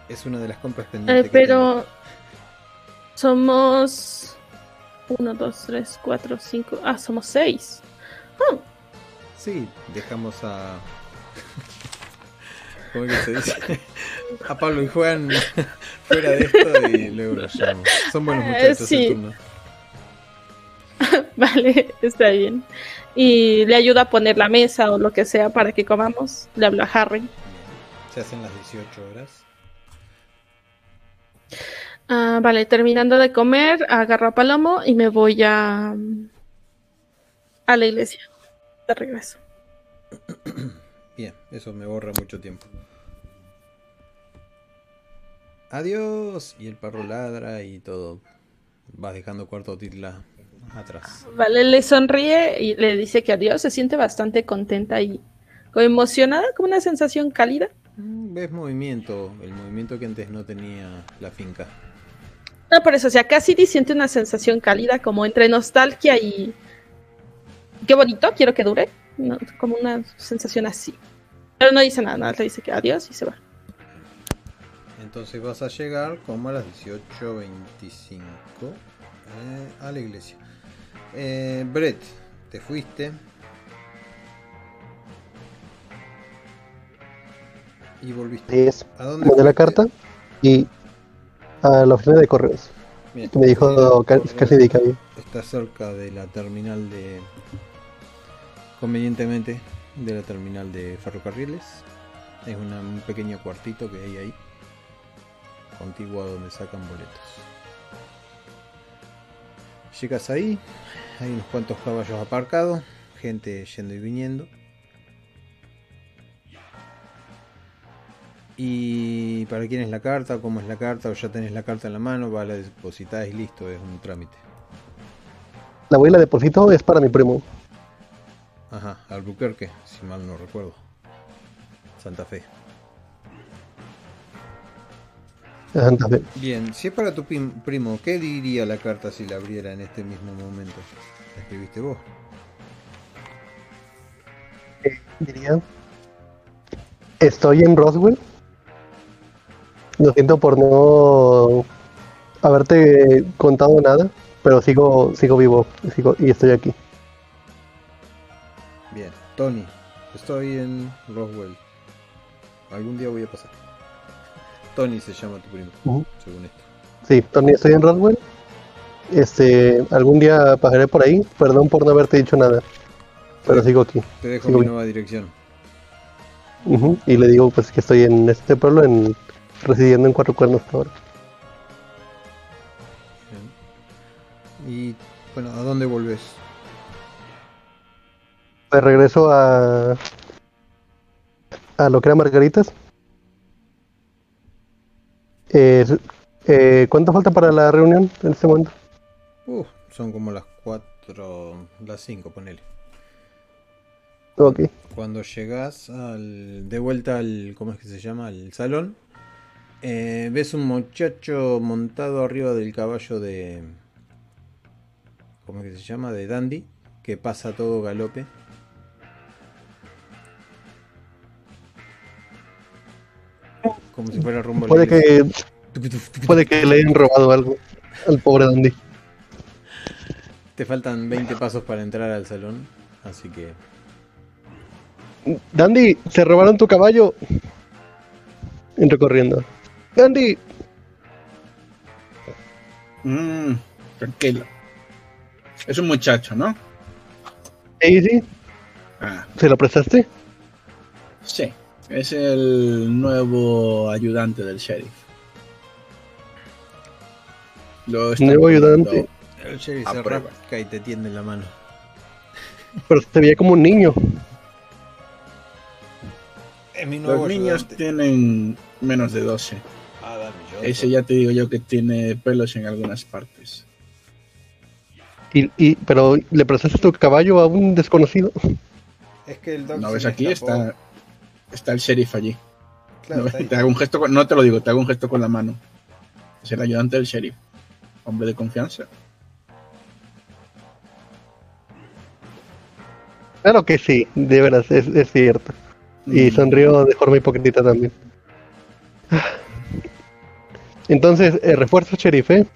Es una de las compras pendientes. Eh, pero somos 1, 2, 3, 4, 5. Ah, somos 6. Oh. Sí, dejamos a. ¿Cómo que se dice? A Pablo y Juan fuera de esto y luego los llamo. Son buenos eh, muchachos. Sí. (laughs) vale, está bien. Y le ayuda a poner la mesa o lo que sea para que comamos. Le habla a Harry. Se hacen las 18 horas. Ah, vale, terminando de comer, agarro a Palomo y me voy a, a la iglesia. De regreso. (clears throat) Bien, eso me borra mucho tiempo. Adiós. Y el perro ladra y todo. Va dejando cuarto titla atrás. Vale, le sonríe y le dice que adiós. Se siente bastante contenta y emocionada, con una sensación cálida. Mm, ves movimiento, el movimiento que antes no tenía la finca. No, por eso, o sea, Cassidy siente una sensación cálida, como entre nostalgia y. Qué bonito, quiero que dure. como una sensación así. Pero no dice nada, nada, le dice que adiós y se va. Entonces vas a llegar como a las 18.25 eh, a la iglesia. Eh, Brett, te fuiste. Y volviste. ¿A dónde? De la carta y a la oficina de correos. me dijo casi de calle. Está cerca de la terminal de. Convenientemente, de la terminal de ferrocarriles. Es un pequeño cuartito que hay ahí. Contiguo a donde sacan boletos. Llegas ahí, hay unos cuantos caballos aparcados, gente yendo y viniendo. ¿Y para quién es la carta? ¿Cómo es la carta? ¿O ya tenés la carta en la mano? Va, la depositar y listo, es un trámite. La voy y la deposito, es para mi primo. Ajá, Albuquerque, si mal no recuerdo. Santa Fe. Santa Fe. Bien, si es para tu primo, ¿qué diría la carta si la abriera en este mismo momento? ¿La escribiste vos? ¿Qué diría? Estoy en Roswell. Lo siento por no haberte contado nada, pero sigo, sigo vivo sigo, y estoy aquí. Bien, Tony, estoy en Roswell. Algún día voy a pasar. Tony se llama tu primo, según esto. Sí, Tony, estoy en Roswell. Este, algún día pasaré por ahí. Perdón por no haberte dicho nada. Pero sigo aquí. Te dejo mi nueva dirección. Y le digo pues que estoy en este pueblo, en residiendo en Cuatro Cuernos ahora. Y bueno, ¿a dónde volves? Pues regreso a a lo que era Margaritas. Eh, eh, ¿Cuánto falta para la reunión en este momento? Uh, son como las 4, las 5, ponele. Ok. Cuando llegas al, de vuelta al, ¿cómo es que se llama? Al salón, eh, ves un muchacho montado arriba del caballo de, ¿cómo es que se llama? De Dandy, que pasa todo galope. Como si fuera rumbo puede que Puede que le hayan robado algo al pobre Dandy. Te faltan 20 pasos para entrar al salón, así que. Dandy, se robaron tu caballo. Entro corriendo. Dandy. Mmm, tranquilo. Es un muchacho, ¿no? Sí, sí. Ah. ¿Se lo prestaste? Sí. Es el nuevo ayudante del sheriff. nuevo ayudante. El sheriff se rasca y te tiende la mano. Pero se veía como un niño. Los niños tienen menos de 12. Ah, Ese ya te digo yo que tiene pelos en algunas partes. Y, y, pero le prestaste tu caballo a un desconocido. Es que el ¿No ves aquí? Está, está el sheriff allí. no, te hago un gesto no te lo digo, te hago un gesto con la mano. Es el ayudante del sheriff. Hombre de confianza. Claro que sí, de veras, es, cierto. Y mm. sonrió de forma hipócrita también. Entonces, el refuerzo sheriff, ¿eh?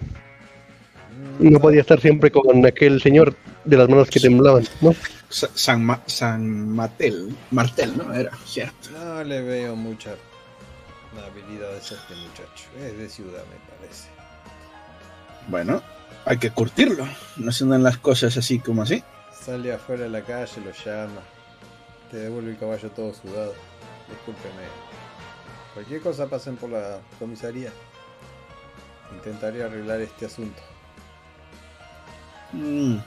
No podía estar siempre con aquel señor de las manos que temblaban, ¿no? San, San Matel, Martel, ¿no? Era, cierto. No le veo mucha habilidad de este muchacho. Es de ciudad, me parece. Bueno, hay que curtirlo. No se dan las cosas así como así. Sale afuera de la calle, lo llama. Te devuelve el caballo todo sudado. Discúlpeme. Cualquier cosa pasen por la comisaría. Intentaré arreglar este asunto. Mm.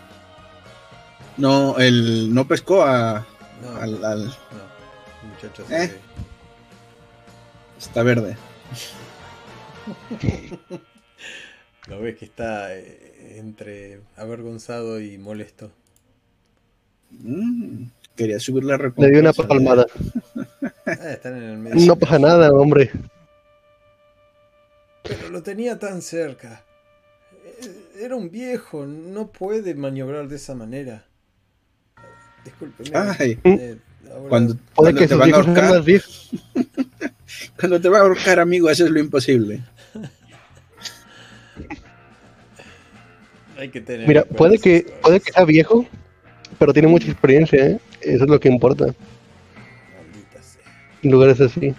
No, el no pescó a. al, al... muchacho ¿Eh? Está verde. (laughs) Lo ves que está eh, entre avergonzado y molesto. Mm, quería subir la recompensa. Le dio una palmada. Ah, en el medio. No pasa nada, hombre. Pero lo tenía tan cerca. Eh, era un viejo, no puede maniobrar de esa manera. Disculpe. Ay, eh, cuando, te van a ahorcar. (laughs) cuando te va a ahorcar, amigo, eso es lo imposible. (laughs) Hay que tener Mira, puede que, puede que sea viejo, pero tiene mucha experiencia, ¿eh? Eso es lo que importa. Maldita sea. En lugares así.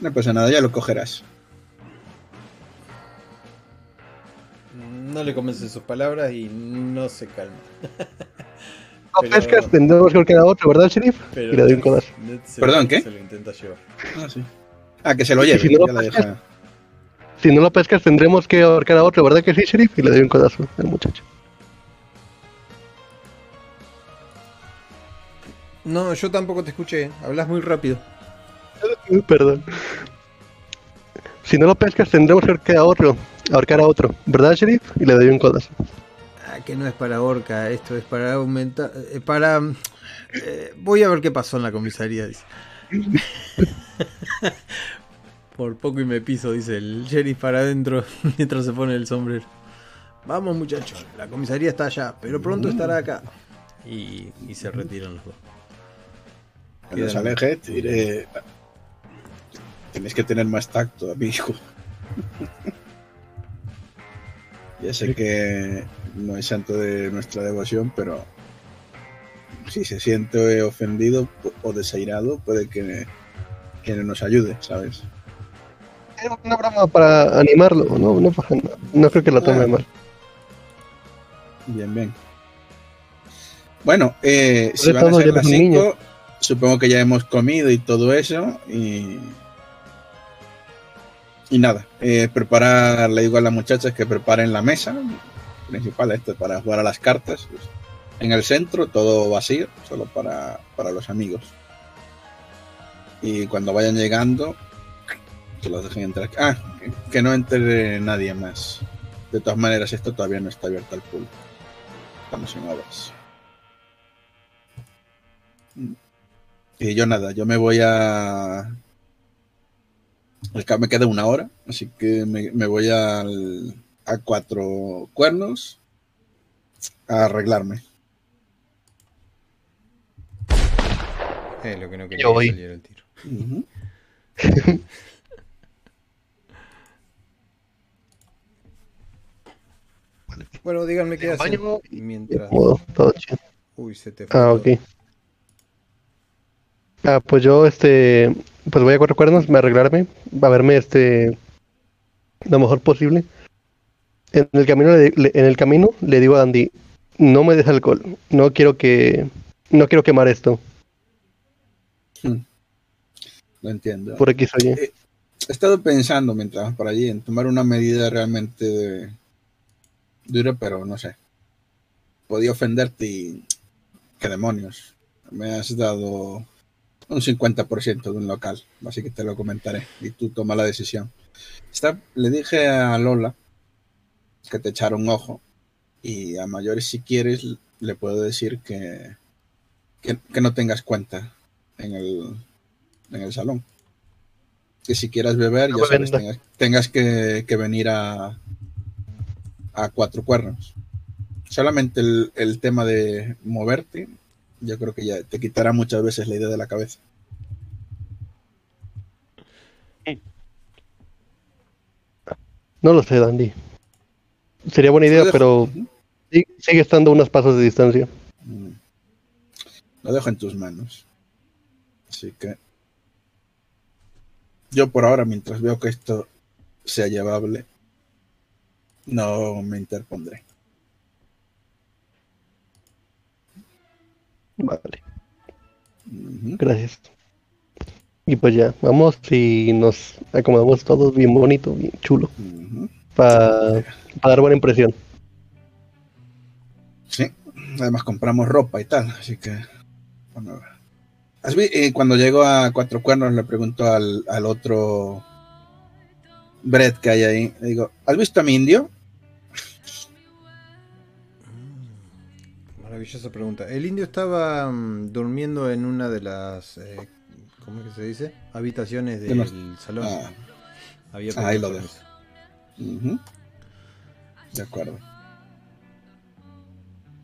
No pasa nada, ya lo cogerás. No le convence sus palabras y no se calma. (laughs) No pescas, tendremos que ahorcar a otro, ¿verdad, sheriff? y le doy un codazo. ¿Perdón, qué? Se lo intenta llevar. Ah, sí. Ah, que se lo lleve. Si no, lo pescas, si no lo pescas, tendremos que ahorcar a otro, ¿verdad que sí, sheriff? Y le doy un codazo al muchacho. No, yo tampoco te escuché. Hablas muy rápido. (laughs) Perdón. Si no lo pescas, tendremos que ahorcar a otro. Ahorcar a otro. ¿Verdad, Sheriff? Y le doy un codazo. Ah, que no es para horca, esto es para aumentar. eh, para. eh, voy a ver qué pasó en la comisaría, dice. (laughs) Por poco y me piso, dice el sheriff para adentro (laughs) mientras se pone el sombrero. Vamos, muchachos, la comisaría está allá, pero pronto estará acá. Y, y se retiran los dos. Cuando se aleje, Tienes que tener más tacto, amigo. (laughs) ya sé que no es santo de nuestra devoción, pero si se siente ofendido o desairado, puede que, que nos ayude, ¿sabes? Es una broma para animarlo, no, no creo que lo tome Ah. mal. Bien, bien. Bueno, eh, si van a ser las eres un niño. 5, supongo que ya hemos comido y todo eso. Y, y nada, eh, preparar, le digo a las muchachas que preparen la mesa principal, esto para jugar a las cartas. pues, en el centro, todo vacío, solo para, para los amigos. Y cuando vayan llegando, que los dejen entrar. Ah, que- que no entre nadie más. De todas maneras, esto todavía no está abierto al público. Estamos en obras. Y yo nada, yo me voy a. Cabo me queda una hora, así que me, me voy al, a cuatro cuernos a arreglarme. Eh, lo que no quería Yo voy. saliera el tiro. Bueno, díganme qué hacen. Mientras. Modo, todo chido. Uy, se te fue. Ah, ok. Ah, pues yo, este, pues voy a cuatro cuernos, me arreglarme, a verme, este, lo mejor posible. En el camino, le, le- en el camino le digo a Andy, no me des alcohol, no quiero que, no quiero quemar esto, Lo entiendo. por X o Y. He estado pensando mientras vas por allí en tomar una medida realmente dura, pero no sé. Podía ofenderte y. ¿Qué demonios? Me has dado un 50% de un local, así que te lo comentaré y tú toma la decisión. Está, le dije a Lola que te echara un ojo y a mayores si quieres le puedo decir que, que, que no tengas cuenta en el, en el salón. Que si quieras beber, No ya sabes, tengas, tengas que, que venir a, a cuatro cuernos. Solamente el, el tema de moverte, yo creo que ya te quitará muchas veces la idea de la cabeza. No lo sé, Dandy. Sería buena idea, pero sigue estando a unos pasos de distancia. Mm. Lo dejo en tus manos. Así que yo por ahora, mientras veo que esto sea llevable, no me interpondré. Vale, gracias. Y pues ya, vamos y nos acomodamos todos bien bonito, bien chulo, para dar buena impresión. Sí, además compramos ropa y tal, así que. Bueno, ¿Has vi- eh, cuando llego a Cuatro Cuernos le pregunto al, al otro Brett que hay ahí, le digo, ¿has visto a mi indio? Maravillosa pregunta. El indio estaba mm, durmiendo en una de las. eh, ¿Cómo es que se dice? Habitaciones De del los- salón. Ah, Había ahí lo ujú. De acuerdo.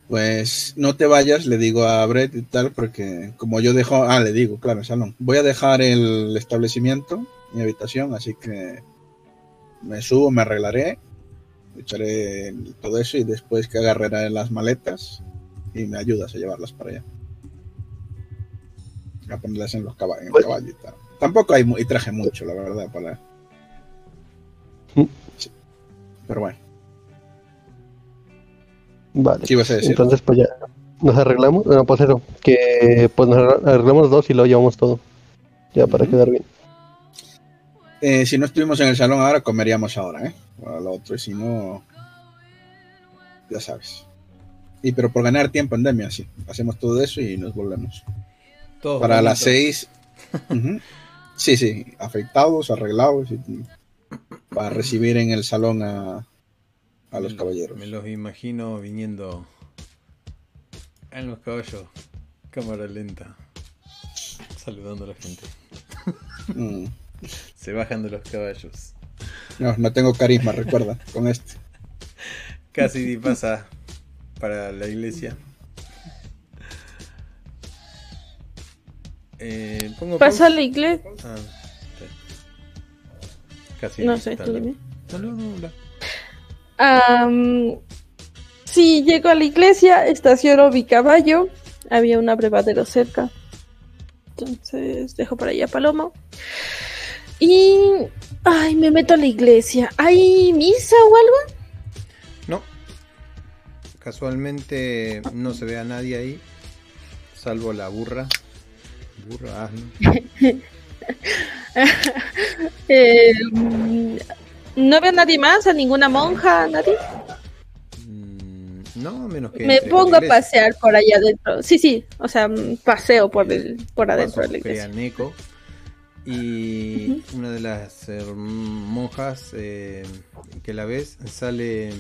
Pues no te vayas, le digo a Brett y tal, porque como yo dejo, ah, le digo, claro, el salón. Voy a dejar el establecimiento, mi habitación, así que me subo, me arreglaré, echaré todo eso y después que agarraré las maletas y me ayudas a llevarlas para allá. A ponerlas en los caballos, en el Pues- caballo y tal. Tampoco hay mu- y traje mucho, la verdad, para. Mm. Sí. Pero bueno, Vale. ¿qué ibas a decir? Entonces, pues ya nos arreglamos. No, pues eso, que pues nos arregla- arreglamos dos y lo llevamos todo. Ya para Ujú. quedar bien. Eh, si no estuvimos en el salón ahora, comeríamos ahora, ¿eh? O lo otro, y si no, ya sabes. Y pero por ganar tiempo en Demia, sí. Hacemos todo eso y nos volvemos. para las seis. Sí, sí, afeitados, arreglados, para recibir en el salón a, a los caballeros. Me los imagino viniendo en los caballos, cámara lenta, saludando a la gente. Mm. Se bajan de los caballos. No, no tengo carisma, recuerda, con este. Casi pasa para la iglesia. Eh, ¿Pasa la iglesia? Ah, Casi no sé, tú dime. No, no, no, sí, llego a la iglesia, estaciono mi caballo. Había un abrevadero cerca. Entonces dejo por allá Palomo. Y. Ay, me meto a la iglesia. ¿Hay misa o algo? Casualmente no se ve a nadie ahí. Salvo la burra. Burra, (laughs) eh, ¿No veo a nadie más? ¿A ninguna monja? ¿Nadie? Mm, no, menos que. Me pongo a pasear por allá adentro. Sí, sí, o sea, paseo por, el, por adentro de la iglesia. Neko, y una de las monjas eh, que la ves sale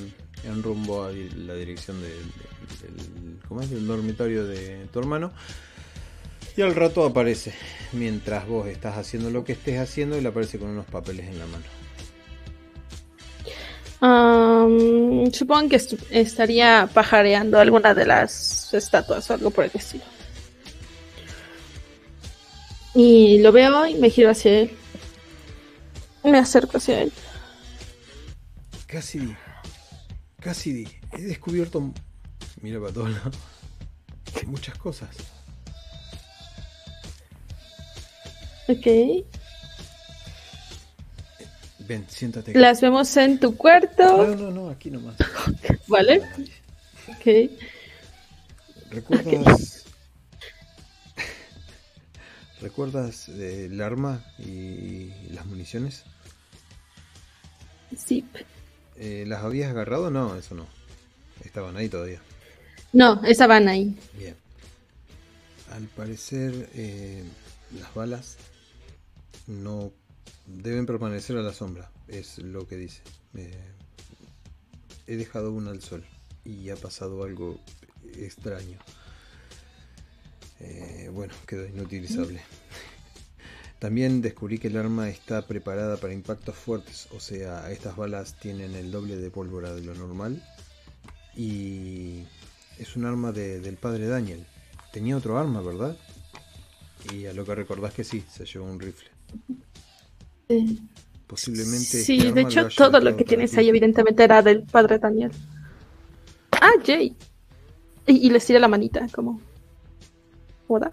en rumbo a la dirección del, ¿cómo es? del dormitorio de tu hermano. Y al rato aparece, mientras vos estás haciendo lo que estés haciendo, y le aparece con unos papeles en la mano supongo que estaría pajareando alguna de las estatuas o algo por el estilo. Y lo veo y me giro hacia él. Me acerco hacia él. Cassidy. Cassidy. He descubierto. Mira para todos Muchas cosas. Ok. Ven, siéntate. Las vemos en tu cuarto. No, no, no, aquí nomás. (laughs) ¿Vale? Ok. ¿Recuerdas? (laughs) ¿Recuerdas el arma y las municiones? Sí. Eh, ¿Las habías agarrado? No, eso no. Estaban ahí todavía. No, estaban ahí. Bien. Al parecer, eh, las balas no Deben permanecer a la sombra, es lo que dice. he dejado una al sol y ha pasado algo extraño. Eh, bueno, quedó inutilizable. También descubrí que el arma está preparada para impactos fuertes, o sea, estas balas tienen el doble de pólvora de lo normal. Y es un arma del padre Daniel. Tenía otro arma, ¿verdad? Y a lo que recordás que sí, se llevó un rifle. Posiblemente. Sí, de hecho, todo lo que tienes ahí, evidentemente, era del padre Daniel. Ah, Jay. Y, le estira la manita, como. ¿Hola?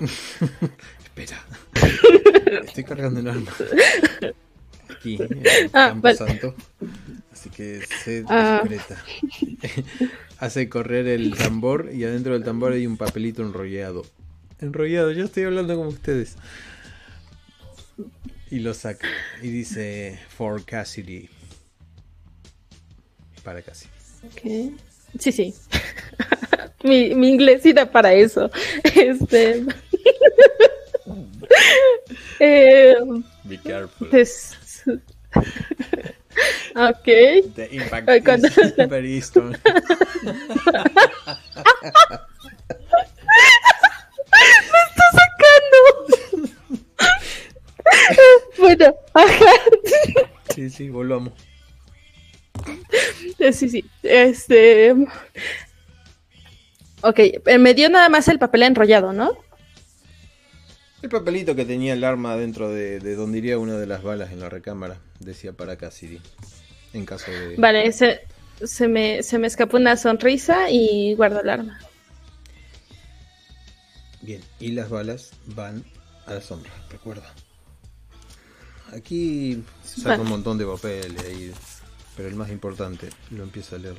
(laughs) Espera. (laughs) Estoy cargando el arma. Aquí, en ah, Santo. Así que se ah. (laughs) Hace correr el tambor y adentro del tambor hay un papelito enrollado. Enrollado, yo estoy hablando como ustedes. Y lo saca. Y dice For Cassidy. Para Cassidy. Ok. Sí, sí. (laughs) mi, mi inglés era para eso. Este. (laughs) eh, Be careful. (laughs) ok. The impact is very strong. ¡Me está sacando! (laughs) bueno, ajá. Sí, sí, volvamos. Sí, sí. Este. Ok, eh, me dio nada más el papel enrollado, ¿no? El papelito que tenía el arma dentro de, donde iría una de las balas en la recámara, decía para Cassidy. En caso de. Vale, se, se, me, se me escapó una sonrisa y guardo el arma. Bien, y las balas van a la sombra, recuerda. Aquí saca un montón de papeles ahí, pero el más importante lo empieza a leer.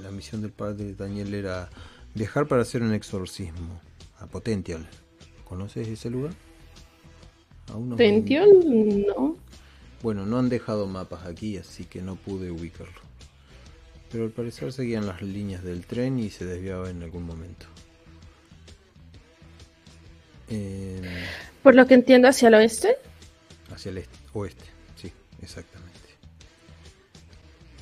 La misión del padre Daniel era viajar para hacer un exorcismo a Potential. ¿Conoces ese lugar? Potential, no. Bueno, no han dejado mapas aquí, así que no pude ubicarlo. Pero al parecer seguían las líneas del tren y se desviaba en algún momento. Por lo que entiendo, hacia el oeste. Hacia el oeste, sí, exactamente.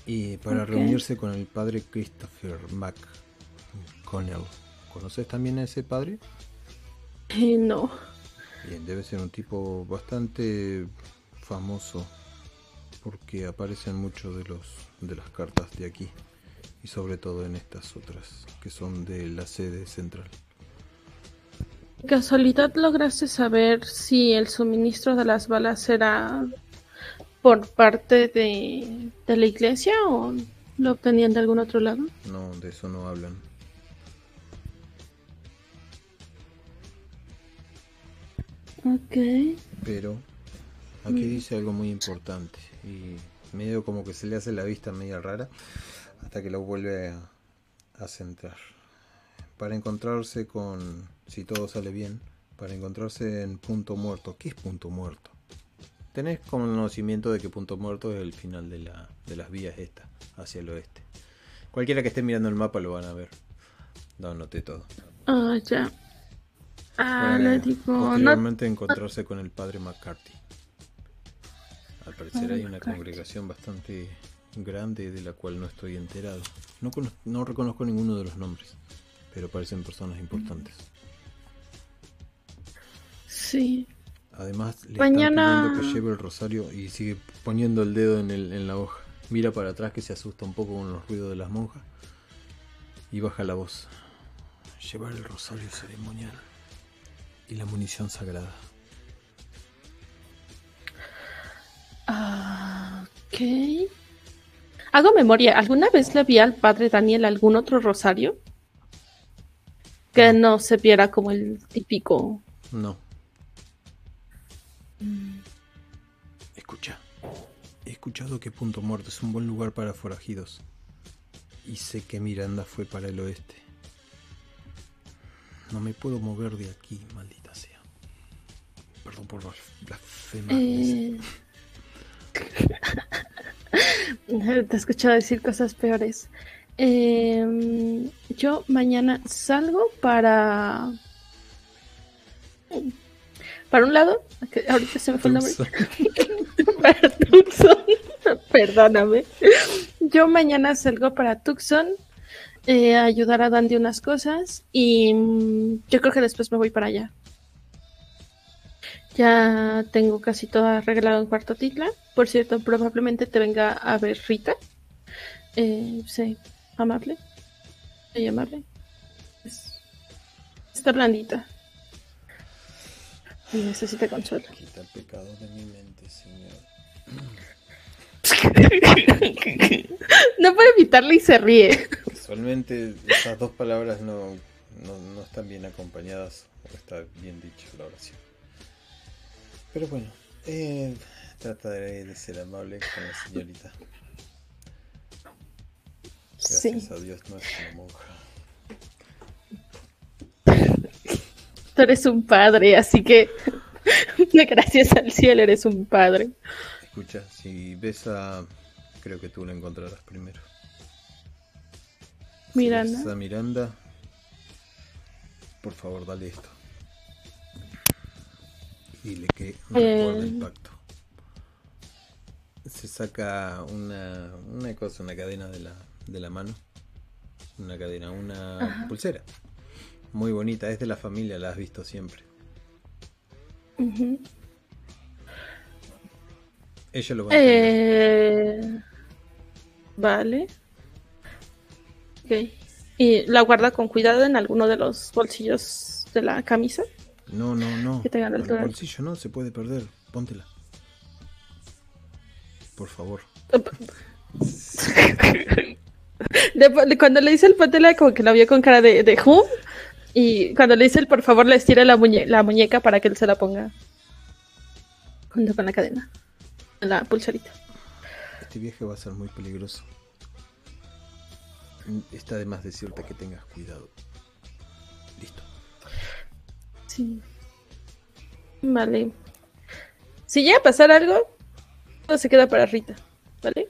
Y para reunirse con el padre Christopher McConnell. ¿Conoces también a ese padre? Eh, (laughs) no. Bien, debe ser un tipo bastante famoso porque aparecen muchos de los de las cartas de aquí y sobre todo en estas otras que son de la sede central. ¿Casualidad lograste saber si el suministro de las balas era por parte de, de la iglesia o lo obtenían de algún otro lado? No, de eso no hablan. Ok. Pero aquí mm. dice algo muy importante y medio como que se le hace la vista media rara hasta que lo vuelve a, a centrar. Para encontrarse con, si todo sale bien, para encontrarse en punto muerto. ¿Qué es punto muerto? Tenés conocimiento de que punto muerto es el final de, la, de las vías esta, hacia el oeste. Cualquiera que esté mirando el mapa lo van a ver. No, todo. Ah, ya. Ah, digo. encontrarse con el padre McCarthy. Al parecer hay una congregación bastante grande de la cual no estoy enterado. No, no reconozco ninguno de los nombres, pero parecen personas importantes. Sí. Además, le Mañana... están pidiendo que lleve el rosario y sigue poniendo el dedo en, el, en la hoja. Mira para atrás que se asusta un poco con los ruidos de las monjas y baja la voz. Llevar el rosario ceremonial y la munición sagrada. ok. Hago memoria, ¿alguna vez le vi al padre Daniel algún otro rosario? Que no, se viera como el típico. No. Mm. Escucha. He escuchado que Punto Muerto es un buen lugar para forajidos. Y sé que Miranda fue para el oeste. No me puedo mover de aquí, maldita sea. Perdón por blasfemar. Eh... (laughs) Te he escuchado decir cosas peores. Em, yo mañana salgo para. Para un lado, ahorita se me fue el nombre. (laughs) para Tucson. Perdóname. Yo mañana salgo para Tucson eh, ayudar a Dandy unas cosas y mm, yo creo que después me voy para allá. Ya tengo casi todo arreglado en Cuarto Titla. Por cierto, probablemente te venga a ver Rita. Eh, sí, amable. Muy amable. está blandita. Y necesita consuelo. Quita el pecado de mi mente, señor. (laughs) no puede evitarle y se ríe. (laughs) Casualmente esas dos palabras no, no, están bien acompañadas o está bien dicho la oración. Pero bueno, eh, trataré de ser amable con la señorita. Gracias a Dios no es una monja. Tú eres un padre, así que (laughs) gracias al cielo eres un padre. Escucha, si ves a... Creo que tú la encontrarás primero. Miranda. Miranda, por favor, dale esto. Dile que recuerde el eh. pacto. Se saca una, una cosa, una cadena de la, de la mano. Una cadena, una pulsera. Muy bonita, es de la familia, la has visto siempre. Ella lo va a eh... Vale. Ok. ¿Y la guarda con cuidado en alguno de los bolsillos de la camisa? No, no, no. Que tenga el bolsillo no, se puede perder. Póntela. Por favor. (laughs) cuando le dice el póntela, como que la vio con cara de, de Y cuando le dice el por favor, le estira la, la muñeca para que él se la ponga. Junto con la cadena la pulserita. Este viaje va a ser muy peligroso. Está de más decirte que tengas cuidado. Listo. Sí. Vale. Si llega a pasar algo, todo se queda para Rita. ¿Vale?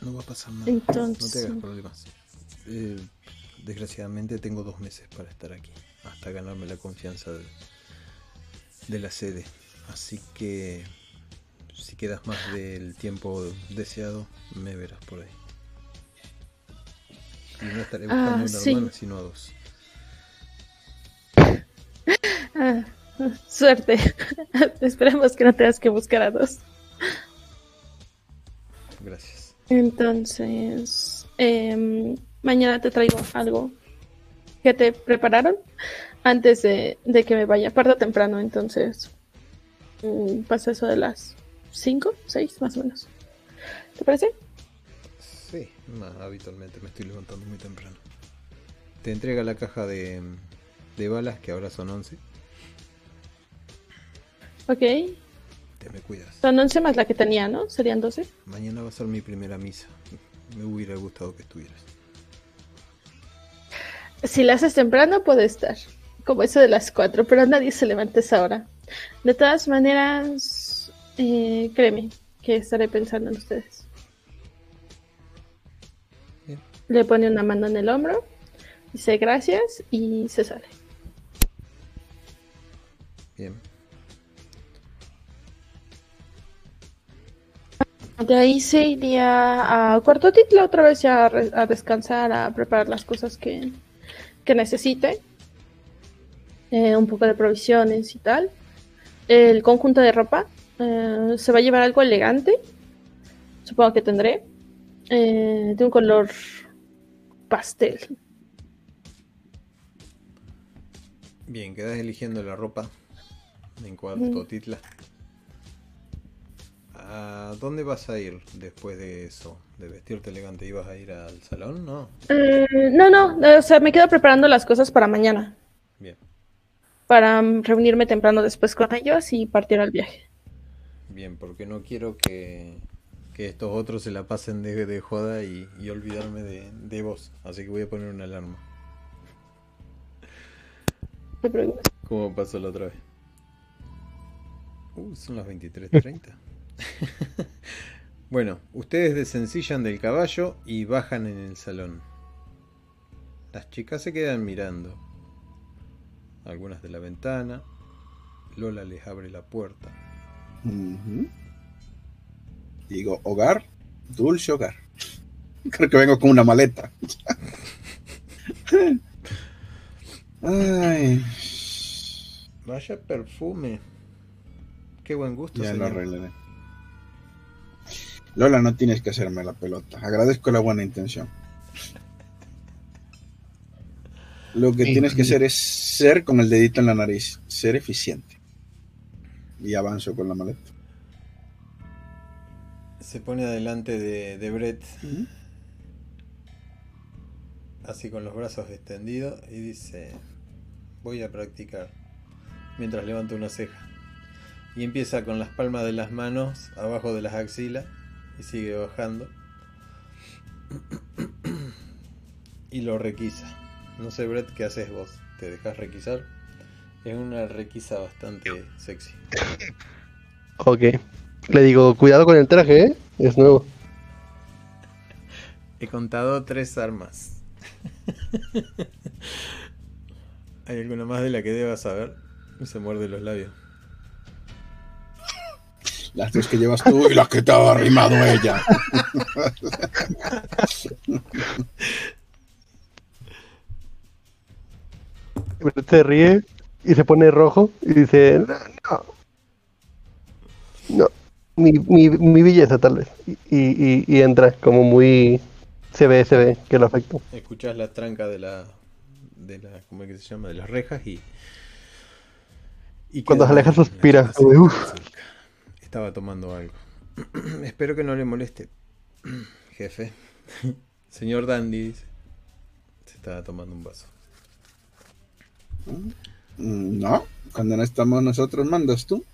No va a pasar nada. Entonces... No te hagas problemas. Eh, desgraciadamente tengo dos meses para estar aquí, hasta ganarme la confianza de, de la sede. Así que si quedas más del tiempo deseado, me verás por ahí. Y no estaré buscando Ah, una sí. hermana, sino a dos. (laughs) Ah, suerte. (laughs) Esperemos que no tengas que buscar a dos. Gracias. Entonces, em, mañana te traigo algo que te prepararon antes de, de que me vaya. Parto temprano, entonces mm, pasa eso de las 5, 6 más o menos. ¿Te parece? Sí, habitualmente me estoy levantando muy temprano. Te entrega la caja de, de balas, que ahora son 11. Ok. Te me cuidas. Son 11 más la que tenía, ¿no? Serían 12. Mañana va a ser mi primera misa. Me hubiera gustado que estuvieras. Si la haces temprano, puede estar. Como eso de las 4, pero nadie se levanta a esa hora. De todas maneras, eh, créeme que estaré pensando en ustedes. Bien. Le pone una mano en el hombro, dice gracias y se sale. Bien. De ahí se iría a Cuarto Titla otra vez ya a, re- a descansar, a preparar las cosas que, que necesite. Eh, un poco de provisiones y tal. El conjunto de ropa. Eh, se va a llevar algo elegante. Supongo que tendré. eh, de un color pastel. Bien, quedas eligiendo la ropa en cuarto titla. ¿A dónde vas a ir después de eso? ¿De vestirte elegante? ¿Ibas a ir al salón? No. Eh, no, no, o sea, me quedo preparando las cosas para mañana. Bien, Para mm, reunirme temprano después con ellos y partir al viaje. Bien, porque no quiero que, que estos otros se la pasen de, de joda y, y olvidarme de, de vos. Así que voy a poner una alarma. No te preocupes. Como pasó la otra vez. Uh, son las 23.30. (laughs) bueno, ustedes desencillan del caballo y bajan en el salón. Las chicas se quedan mirando. Algunas de la ventana. Lola les abre la puerta. Digo, hogar, dulce hogar. (laughs) Creo que vengo con una maleta. (laughs) Ay, Vaya perfume. Qué buen gusto, ya lo señor. arreglaré. Lola, no tienes que hacerme la pelota. Agradezco la buena intención. Lo que Sí, tienes que hacer es ser con el dedito en la nariz, ser eficiente. Y avanzo con la maleta. Se pone adelante de, de Brett, así con los brazos extendidos, y dice: Voy a practicar. Mientras levanta una ceja. Y empieza con las palmas de las manos abajo de las axilas y sigue bajando. (clears throat) Y lo requisa. No sé, Brett, ¿qué haces vos? ¿Te dejas requisar? Es una requisa bastante sexy. Ok. Le digo, cuidado con el traje, ¿eh? Es nuevo. (laughs) He contado tres armas. (laughs) ¿Hay alguna más de la que deba saber? Se muerde los labios. Las tres que llevas tú y las que te ha arrimado ella. (laughs) Brett se ríe y se pone rojo y dice, no, no. No, mi, mi, mi belleza tal vez. Y, y, y entra como muy... Se ve, se ve que lo afectó. Escuchás la tranca de la. de la. ¿cómo es que se llama? de las rejas y. y Cuando se aleja, suspira. Estaba tomando algo. (clears throat) Espero que no le moleste. (clears throat) Jefe. (laughs) Señor Dandy dice. Se estaba tomando un vaso. Mm, No, cuando no estamos nosotros mandas tú.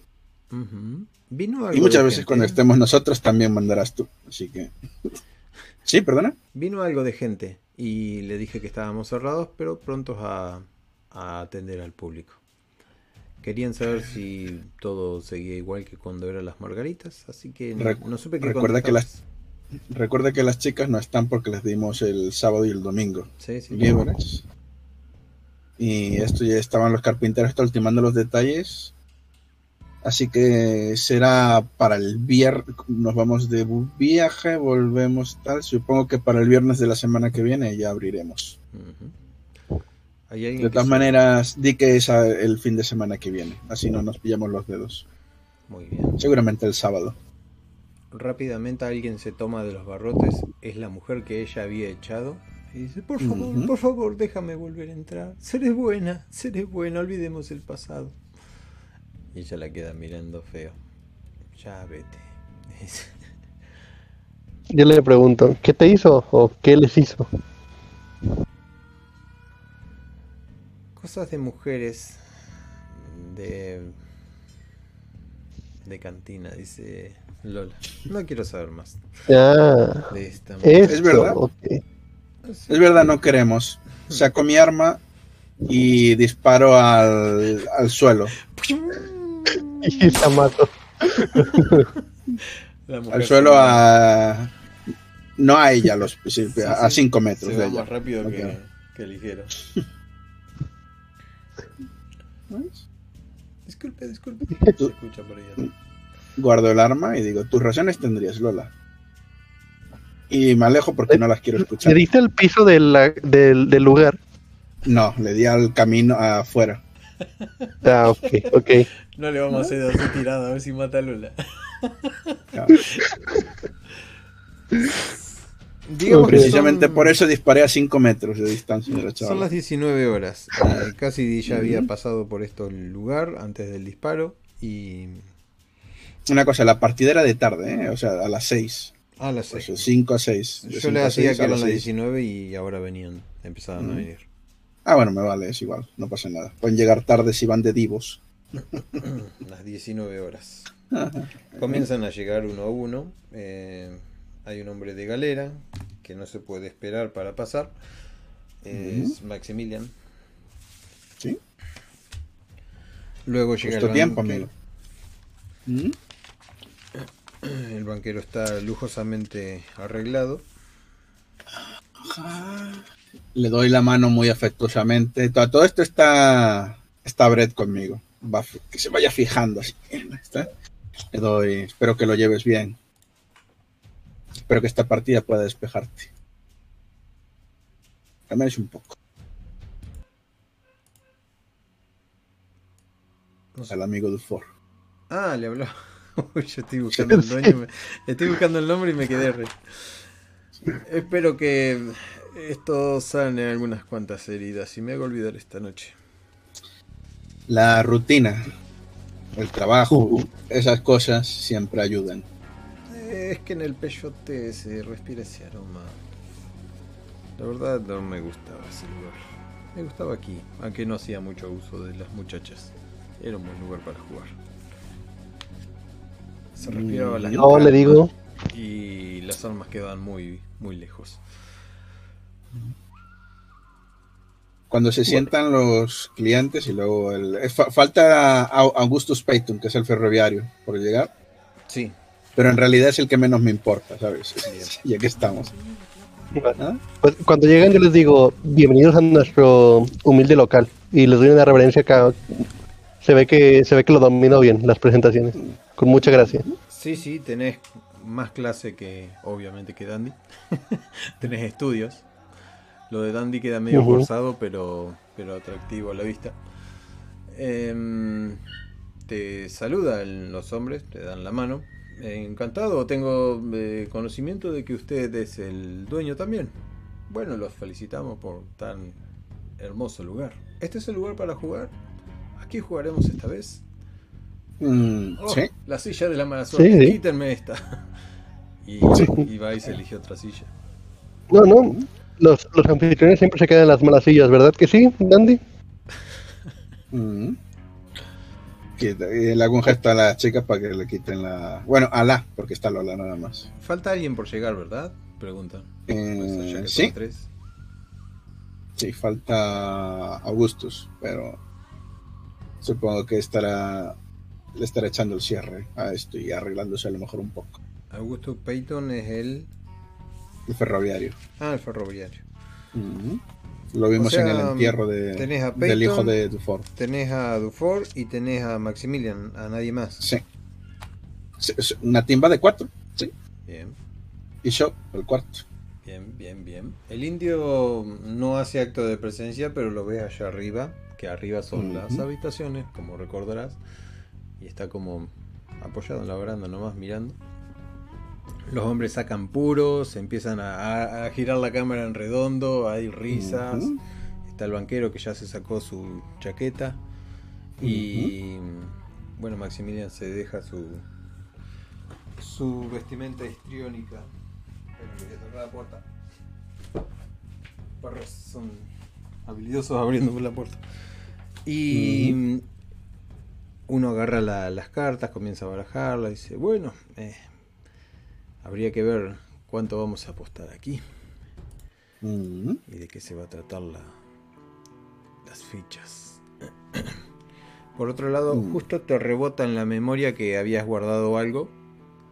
Ujú. Vino algo Y muchas veces gente. cuando estemos nosotros también mandarás tú. Así que... (laughs) Sí, perdona. Vino algo de gente y le dije que estábamos cerrados, pero prontos a, a atender al público. Querían saber si todo seguía igual que cuando eran las margaritas, así que no, no supe qué recuerda que las-. Recuerde que las chicas no están porque les dimos el sábado y el domingo. Sí, sí. libres. Y esto ya estaban los carpinteros ultimando los detalles. Así que será para el viernes. Nos vamos de viaje, volvemos tal. Supongo que para el viernes de la semana que viene ya abriremos. Hay De todas maneras, di que es el fin de semana que viene. Así no nos pillamos los dedos. Muy bien. Seguramente el sábado. Rápidamente alguien se toma de los barrotes. Es la mujer que ella había echado. Y dice, por favor, por favor, déjame volver a entrar. Seré buena, seré buena, olvidemos el pasado. Y ella la queda mirando feo. Ya vete. (laughs) Yo le pregunto, ¿qué te hizo o qué les hizo? Cosas de mujeres. De... De cantina, dice Lola. No quiero saber más Ah, de esta eso, verdad. Es verdad, no queremos. Saco mi arma y disparo al, al suelo. Y mato. La mujer Al suelo a... No a ella, los, sí, Sí, a sí. 5 metros Se de va ella. más rápido que, que ligero. (laughs) Disculpe, disculpe. Se escucha por ahí. Guardo el arma y digo, tus razones tendrías, Lola. Y me alejo porque no las quiero ¿Le escuchar. diste el piso de la- del, del lugar? No, le di al camino afuera. Ah, ok, ok. No le vamos a hacer tirada a ver si mata a Lula. (laughs) Digamos que Precisamente son- por eso disparé a 5 metros de distancia de la Son las 19 horas. Eh, Cassidy ya había pasado por esto el lugar antes del disparo. Y. Una cosa, la partida era de tarde, ¿eh? o sea, a las 6. A las Pues, 6. 5 a 6. Yo le hacía que eran las 19 y ahora venían. Empezaban a venir. Ah, bueno, me vale, es igual, no pasa nada. Pueden llegar tarde si van de divos. (clears throat) Las 19 horas. Comienzan a llegar uno a uno. eh, hay un hombre de galera que no se puede esperar para pasar. Es Maximilian. ¿Sí? Luego llega Justo el tiempo, amigo. ¿Mm? (clears throat) El banquero está lujosamente arreglado. Le doy la mano muy afectuosamente. Todo, todo esto está, está Brett conmigo. Va, que se vaya fijando así. ¿está? Le doy, espero que lo lleves bien. Espero que esta partida pueda despejarte. Al menos un poco. Al amigo Dufour. Ah, le habló. (laughs) Uy, yo estoy (laughs) buscando el dueño. me- Estoy buscando el nombre y me quedé re. Espero que esto sane algunas cuantas heridas y me haga olvidar esta noche. La rutina, el trabajo, esas cosas siempre ayudan. Es que en el peyote se respira ese aroma. La verdad no me gustaba ese lugar. Me gustaba aquí, aunque no hacía mucho uso de las muchachas. Era un buen lugar para jugar. Se le digo. y las armas quedaban muy, muy lejos. Cuando se sientan los clientes y luego el... fa- falta Au- Augustus Payton, que es el ferroviario, por llegar. Sí, Pero en realidad es el que menos me importa, ¿sabes? (laughs) Ya que estamos. ¿Ah? Pues cuando llegan yo les digo, bienvenidos a nuestro humilde local. Y les doy una reverencia acá. Se ve que, se ve que lo domino bien las presentaciones. Con mucha gracia. sí, sí, tenés más clase que, obviamente, que Dandy. (laughs) tenés estudios. Lo de Dandy queda medio forzado, pero, pero atractivo a la vista. Em, te saludan los hombres, te dan la mano. Eh, encantado, tengo eh, conocimiento de que usted es el dueño también. Bueno, los felicitamos por tan hermoso lugar. ¿Este es el lugar para jugar? ¿Aquí jugaremos esta vez? Mm, Oh, sí. La silla de la mala suerte. Sí, sí. Quítenme esta. (laughs) Y, y va y se elige otra silla. No, no. Los, los anfitriones siempre se quedan en las malas sillas, ¿verdad que sí, Dandy? Mm. Le hago un gesto a las chicas para que le quiten la. Bueno, a la, porque está Lola nada más. Falta alguien por llegar, ¿verdad? Pregunta. Eh, Pues, sí, tres. sí, falta Augustus, pero supongo que estará. Le estará echando el cierre a esto y arreglándose a lo mejor un poco. Augusto Payton es el. El ferroviario. Ah, el ferroviario. Lo vimos en el entierro de, del hijo de Dufour. Tenés a Dufour y tenés a Maximilian, a nadie más. Sí. Una timba de cuatro, sí. Bien. Y yo, el cuarto. Bien, bien, bien. El indio no hace acto de presencia, pero lo ves allá arriba, que arriba son las habitaciones, como recordarás, y está como apoyado en la baranda nomás mirando. Los hombres sacan puros, empiezan a, girar la cámara en redondo, hay risas. Está el banquero que ya se sacó su chaqueta. Y bueno, Maximilian se deja su, su vestimenta histriónica. voy a cerrar la puerta. Perros son habilidosos abriendo la puerta. Y uno agarra las cartas, comienza a barajarla, dice, bueno, eh, habría que ver cuánto vamos a apostar aquí. Y de qué se va a tratar la, las fichas. (clears throat) Por otro lado, mm. justo te rebota en la memoria que habías guardado algo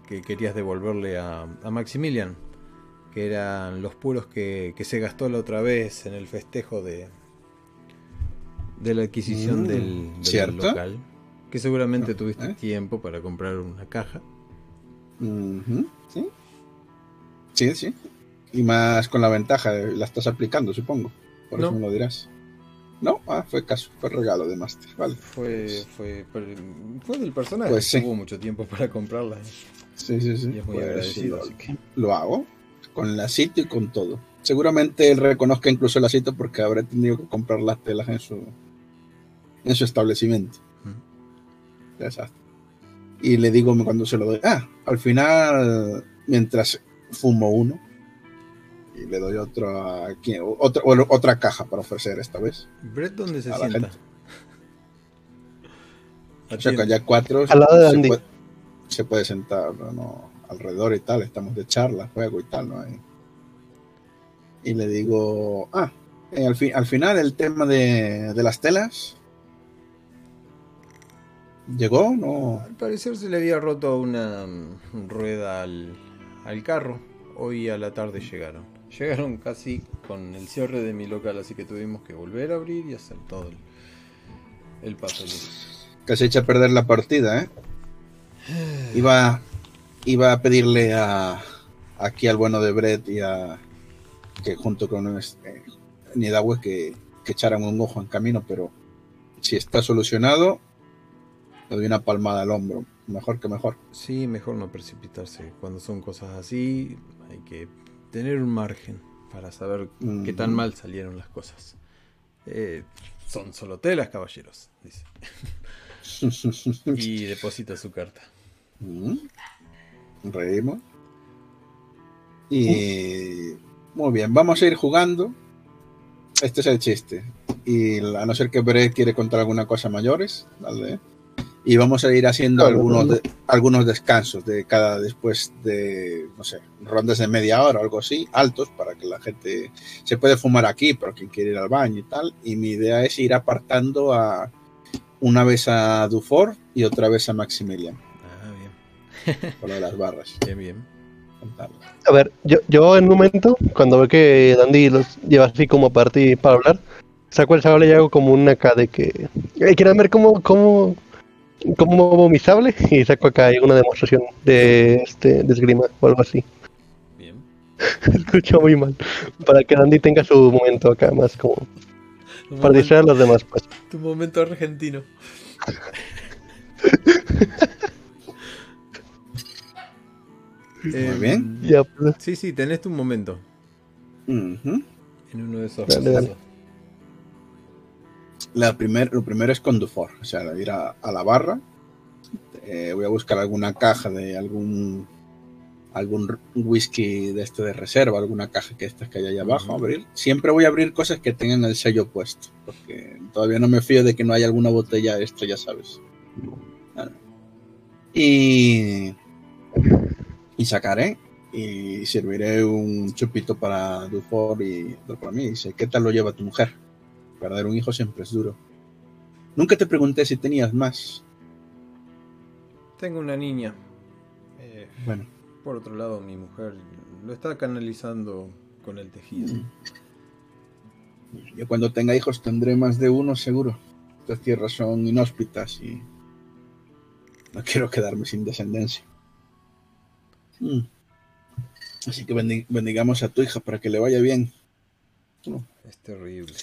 que querías devolverle a, Maximilian, que eran los puros que, se gastó la otra vez en el festejo de, de la adquisición mm. del, local. Que seguramente ah, tuviste ¿eh? tiempo para comprar una caja. ¿Sí? Sí, sí. Y más con la ventaja, la estás aplicando, supongo. Por eso me lo dirás. No, ah, fue caso, fue regalo de Master, vale. Fue, fue, fue del personaje, pues sí. mucho tiempo para comprarla. Sí, sí, sí. Y es muy pues agradecido, así que... Lo hago, con la sitio y con todo. Seguramente él reconozca incluso el sitio porque habrá tenido que comprar las telas en su, en su establecimiento. Exacto y le digo cuando se lo doy, ah, al final, mientras fumo uno, y le doy otro otra, otra caja para ofrecer esta vez. ¿Brett dónde se sienta? O sea, ya cuatro Al lado de se, puede, se, puede, sentar ¿no? alrededor y tal, estamos de charla, juego y tal, ¿no? Y, le digo, ah, eh, al, al final el tema de, de las telas, ¿Llegó? No. Al parecer se le había roto una mm, rueda al, carro. Hoy a la tarde llegaron. Llegaron casi con el cierre de mi local, así que tuvimos que volver a abrir y hacer todo el, el. Casi echa a perder la partida, ¿eh? (sighs) Iba, iba a pedirle a aquí al bueno de Brett y a que junto con este, que, que echaran un ojo en camino, pero si está solucionado, le doy una palmada al hombro. Mejor que mejor. Sí, mejor no precipitarse. Cuando son cosas así, hay que tener un margen para saber qué tan mal salieron las cosas. Eh, son solo telas, caballeros, dice. (laughs) y deposita su carta. Reímos. Y muy bien, vamos a ir jugando. Este es el chiste. Y a no ser que Brett quiere contar alguna cosa mayores, dale y vamos a ir haciendo algunos, algunos descansos de cada después de, no sé, rondas de media hora o algo así, altos, para que la gente se puede fumar aquí, pero quien quiere ir al baño y tal. Y mi idea es ir apartando a una vez a Dufour y otra vez a Maximilian. Ah, bien. (laughs) Por lo de las barras. Bien, bien. A ver, yo, yo en un momento, cuando veo que Dandy los lleva así como para para hablar, saco el sable y hago como una acá de que... Quieren ver cómo, cómo como vomizable y saco acá una demostración de este de esgrima o algo así. Bien. (laughs) Escucho muy mal. Para que Andy tenga su momento acá más como para distraer a los demás pues. Tu momento argentino. muy eh, bien. Ya, pues. Sí, sí, tenés tu momento. En uno de esos. Dale, la primer, lo primero es con Dufour, o sea, ir a, la barra. Eh, voy a buscar alguna caja de algún algún whisky de este de reserva, alguna caja que estas que hay ahí abajo, abrir. Siempre voy a abrir cosas que tengan el sello puesto, porque todavía no me fío de que no haya alguna botella de esto, ya sabes. Y, y sacaré y serviré un chupito para Dufour y para mí. Dice, ¿qué tal lo lleva tu mujer? Perder un hijo siempre es duro. Nunca te pregunté si tenías más. Tengo una niña. Eh, bueno. Por otro lado, mi mujer lo está canalizando con el tejido. Yo cuando tenga hijos tendré más de uno seguro. Estas tierras son inhóspitas y no quiero quedarme sin descendencia. Mm. Así que bendigamos a tu hija para que le vaya bien. Es terrible.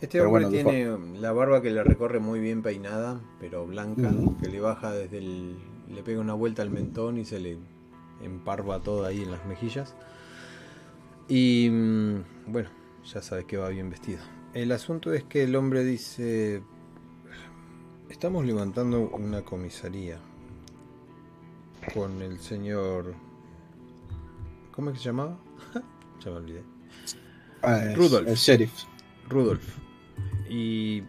Este hombre tiene la barba que le recorre muy bien peinada, pero blanca, que le baja desde el. le pega una vuelta al mentón y se le emparva todo ahí en las mejillas. Y mm, bueno, ya sabes que va bien vestido. El asunto es que el hombre dice, estamos levantando una comisaría con el señor... ¿Cómo es que se llamaba? (laughs) ya me olvidé. Ah, Rudolf. El sheriff. Rudolf. Y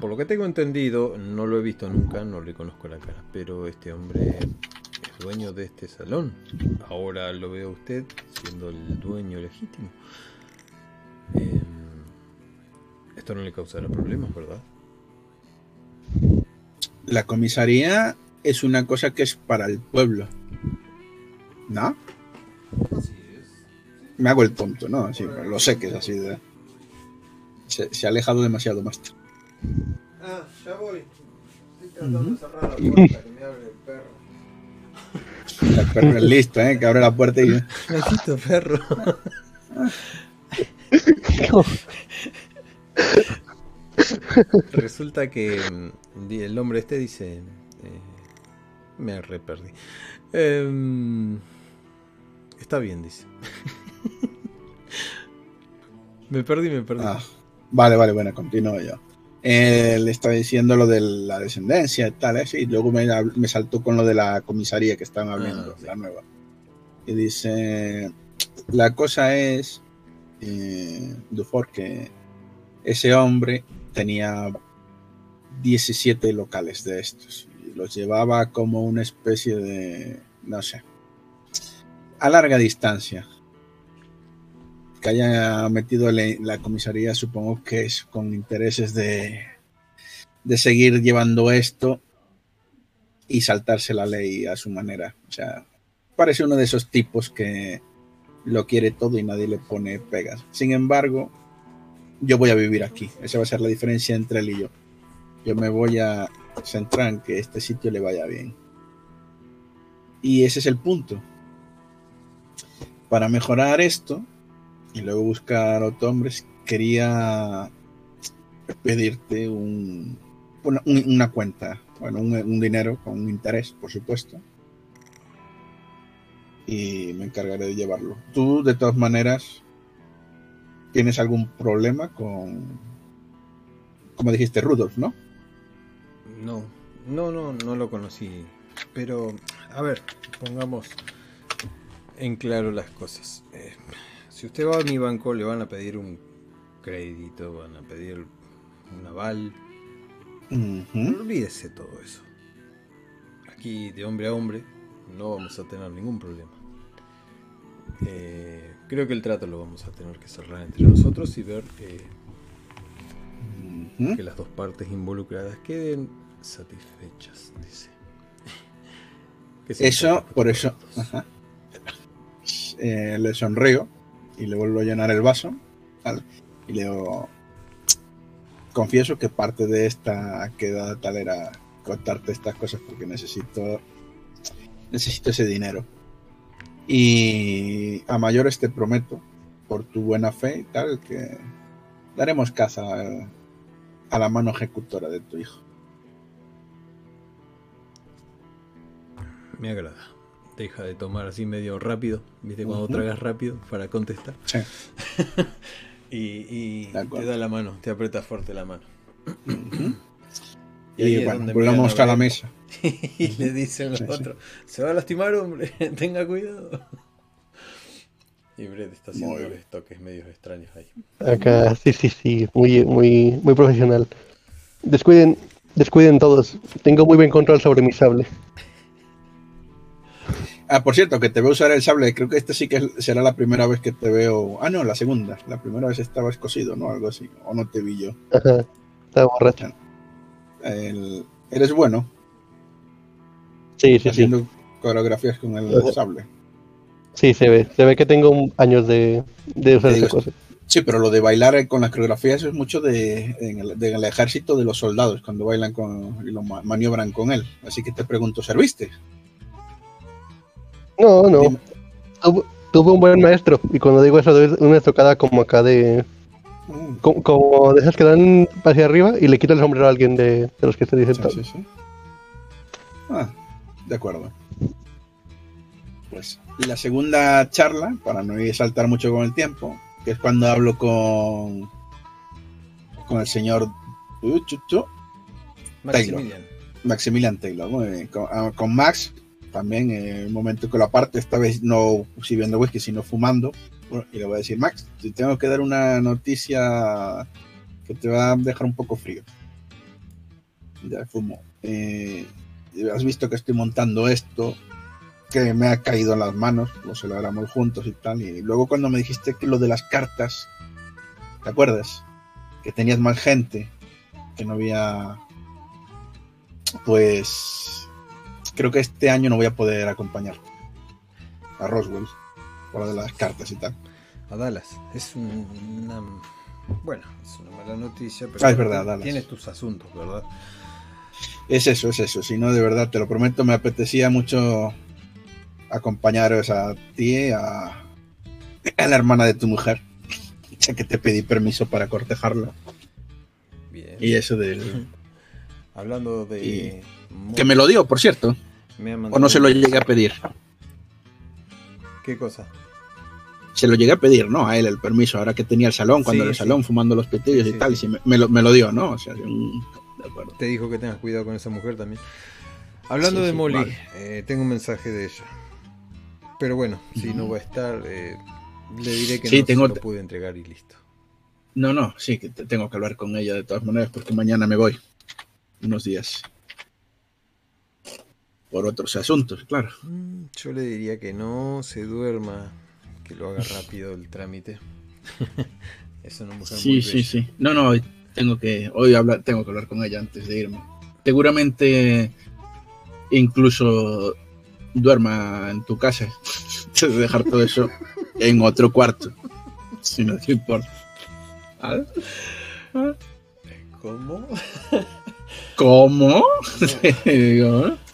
por lo que tengo entendido, no lo he visto nunca, no le conozco la cara, pero este hombre dueño de este salón. Ahora lo veo usted siendo el dueño legítimo. Em, esto no le causará problemas, ¿verdad? La comisaría es una cosa que es para el pueblo. ¿No? Así es. Me hago el tonto, ¿no? Sí, lo sé que es así. De... Se, ha alejado demasiado más. Ah, ya voy. Estoy tratando de cerrar la puerta que me abre el perro. El perro es listo, ¿eh? Que abre la puerta y... Maldito perro. Resulta que mm, el hombre este dice... Eh, me re perdí. Em, está bien, dice. (laughs) me perdí, me perdí. Ah, vale, vale, bueno, continúo yo le estaba diciendo lo de la descendencia y tal, ¿eh? y luego me, me, saltó con lo de la comisaría que estaban hablando, ah, la nueva. Y dice, la cosa es, eh, Dufour, que ese hombre tenía 17 locales de estos, y los llevaba como una especie de, no sé, a larga distancia que haya metido la comisaría, supongo que es con intereses de, de seguir llevando esto y saltarse la ley a su manera. O sea, parece uno de esos tipos que lo quiere todo y nadie le pone pegas. Sin embargo, yo voy a vivir aquí. Esa va a ser la diferencia entre él y yo. Yo me voy a centrar en que este sitio le vaya bien. Y ese es el punto. Para mejorar esto, y luego buscar otros hombres, quería pedirte un, una, cuenta, bueno, un, dinero con un interés, por supuesto. Y me encargaré de llevarlo. Tú, de todas maneras, ¿tienes algún problema con, como dijiste, Rudolf, no? No, no, no, no lo conocí. Pero, a ver, pongamos en claro las cosas. Eh, si usted va a mi banco, le van a pedir un crédito, van a pedir un aval. No olvídese todo eso. Aquí, de hombre a hombre, no vamos a tener ningún problema. Eh, creo que el trato lo vamos a tener que cerrar entre nosotros y ver que las dos partes involucradas queden satisfechas, dice. (laughs) eso, por eso, eh, le sonrío y le vuelvo a llenar el vaso. Y le confieso que parte de esta queda tal era contarte estas cosas porque necesito necesito ese dinero. Y a mayores te prometo, por tu buena fe y tal, que daremos caza a la mano ejecutora de tu hijo. Me agrada deja de tomar así medio rápido, ¿viste? Cuando tragas rápido para contestar. Sí. (laughs) y, te da la mano, te aprieta fuerte la mano. y, bueno, volvamos a la mesa. (laughs) y le dicen los otros, se va a lastimar, hombre, (laughs) tenga cuidado. Y Brett está haciendo toques medios extraños ahí. Acá, sí, sí, sí, muy, muy, muy profesional. Descuiden, descuiden todos. Tengo muy buen control sobre mi sable. Ah, por cierto, que te veo usar el sable. Creo que esta sí que será la primera vez que te veo. Ah, no, la segunda. La primera vez estabas cosido, ¿no? Algo así. O no te vi yo. Ajá. Estaba borracho. Eres bueno. Sí, sí, Haciendo coreografías con el sable. Sí, se ve. Se ve que tengo un- años de, de usar Te esa digo, cosa. Sí, pero lo de bailar con la coreografía, eso es mucho de, en el, del ejército de los soldados, cuando bailan con, y lo ma- maniobran con él. Así que te pregunto, ¿serviste? No, no. Tuve, tuve un buen maestro. Y cuando digo eso, es una estocada como acá de. Como, como de esas que dan hacia arriba y le quita el sombrero a alguien de, de los que se dicen sí, sí, sí. Ah, de acuerdo. Pues la segunda charla, para no ir a saltar mucho con el tiempo, que es cuando hablo con, con el señor uh, chu, chu, Maximilian. Maximilian Taylor. Muy bien. Con, ah, con Max también, en un momento que lo aparte, esta vez no sirviendo whisky, sino fumando. Y le voy a decir, Max, te tengo que dar una noticia que te va a dejar un poco frío. Ya fumo. Eh, has visto que estoy montando esto, que me ha caído en las manos, lo celebramos juntos y tal. Y luego cuando me dijiste que lo de las cartas, ¿te acuerdas? Que tenías más gente, que no había pues creo que este año no voy a poder acompañar a Roswell por lo de las cartas y tal. A Dallas. Es un- una. Bueno, es una mala noticia, pero. Ah, es verdad, Dallas. Tienes tus asuntos, ¿verdad? Es eso, es eso. Si no, de verdad, te lo prometo, me apetecía mucho acompañaros a ti, a, a la hermana de tu mujer, ya que te pedí permiso para cortejarla. Bien. Y eso del... (laughs) Hablando de. Que me lo dio, por cierto. Me ha O no se lo llegué a pedir. ¿Qué cosa? Se lo llegué a pedir, ¿no? A él el permiso, ahora que tenía el salón, cuando Sí, en el sí. salón fumando los petillos Sí, y tal, sí. y me, me lo, me lo dio, ¿no? O sea, un- de acuerdo. Te dijo que tengas cuidado con esa mujer también. Hablando de Molly, vale. eh, tengo un mensaje de ella. Pero bueno, si no va a estar, eh, le diré que Sí, no tengo- se lo pude entregar y listo. No, no, sí, que te- tengo que hablar con ella de todas maneras porque mañana me voy. Unos días. Por otros asuntos, claro. Mm, Yo le diría que no se duerma, que lo haga rápido el trámite. es una mujer Sí, muy sí, bella. sí. No, no, hoy tengo que, hoy hablar, tengo que hablar con ella antes de irme. Seguramente incluso duerma en tu casa. (laughs) Dejar todo eso en otro cuarto. Si no te importa. ¿Ah? ¿Cómo? (laughs) ¿Cómo? ¿eh? (laughs)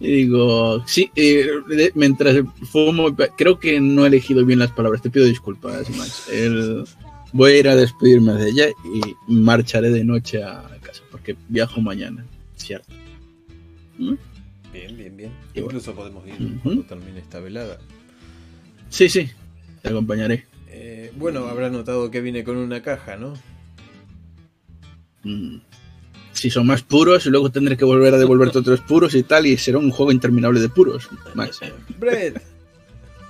Y digo, sí, eh, mientras fumo, creo que no he elegido bien las palabras, te pido disculpas, Max. El- voy a ir a despedirme de ella y marcharé de noche a casa, porque viajo mañana, ¿cierto? ¿Mm? Bien, bien, bien. Y bueno. Incluso podemos ir Ujú. cuando termine esta velada. Sí, sí, te acompañaré. Eh, bueno, habrá notado que vine con una caja, ¿no? Mm. Si son más puros, y luego tendré que volver a devolverte (laughs) otros puros y tal, y será un juego interminable de puros, Max. Brett,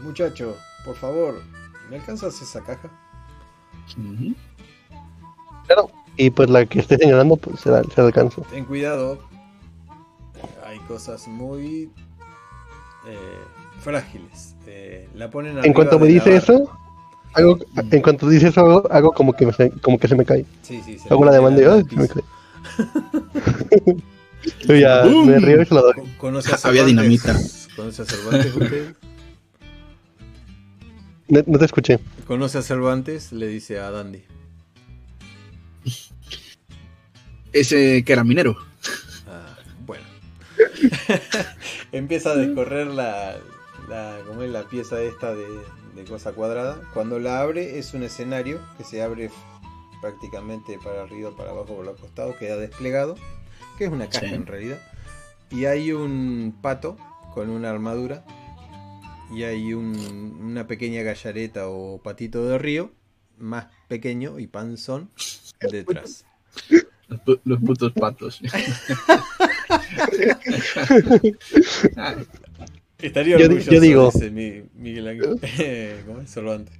muchacho, por favor, ¿me alcanzas esa caja? Claro. Y pues la que esté señalando, pues se la, se la alcanzo. Ten cuidado. Hay cosas muy eh, frágiles. Eh, la ponen En cuanto me dice barra. eso, hago, en cuanto dice eso, hago, como, que me como que se me cae. Sí, sí, se Hago la demanda y me cae. (laughs) Yo ya ¡Bum! me río y se la doy. Co- ¿Conoce a Había Cervantes? dinamita. ¿Conoce a Cervantes usted? No, no te escuché. ¿Conoce a Cervantes? Le dice a Dandy. Ese que era minero. Ah, bueno. (laughs) Empieza a descorrer la, la, ¿cómo es? la pieza esta de, de cosa cuadrada. Cuando la abre es un escenario que se abre prácticamente para arriba, para abajo, por los costados, queda desplegado, que es una caja Sí. en realidad. Y hay un pato con una armadura y hay un- una pequeña gallareta o patito de río, más pequeño y panzón, detrás. Los, pu- los putos patos. Estaría Yo- orgulloso, yo digo- dice Mi- Miguel Ángel. (laughs) ¿Cómo es? Cervantes.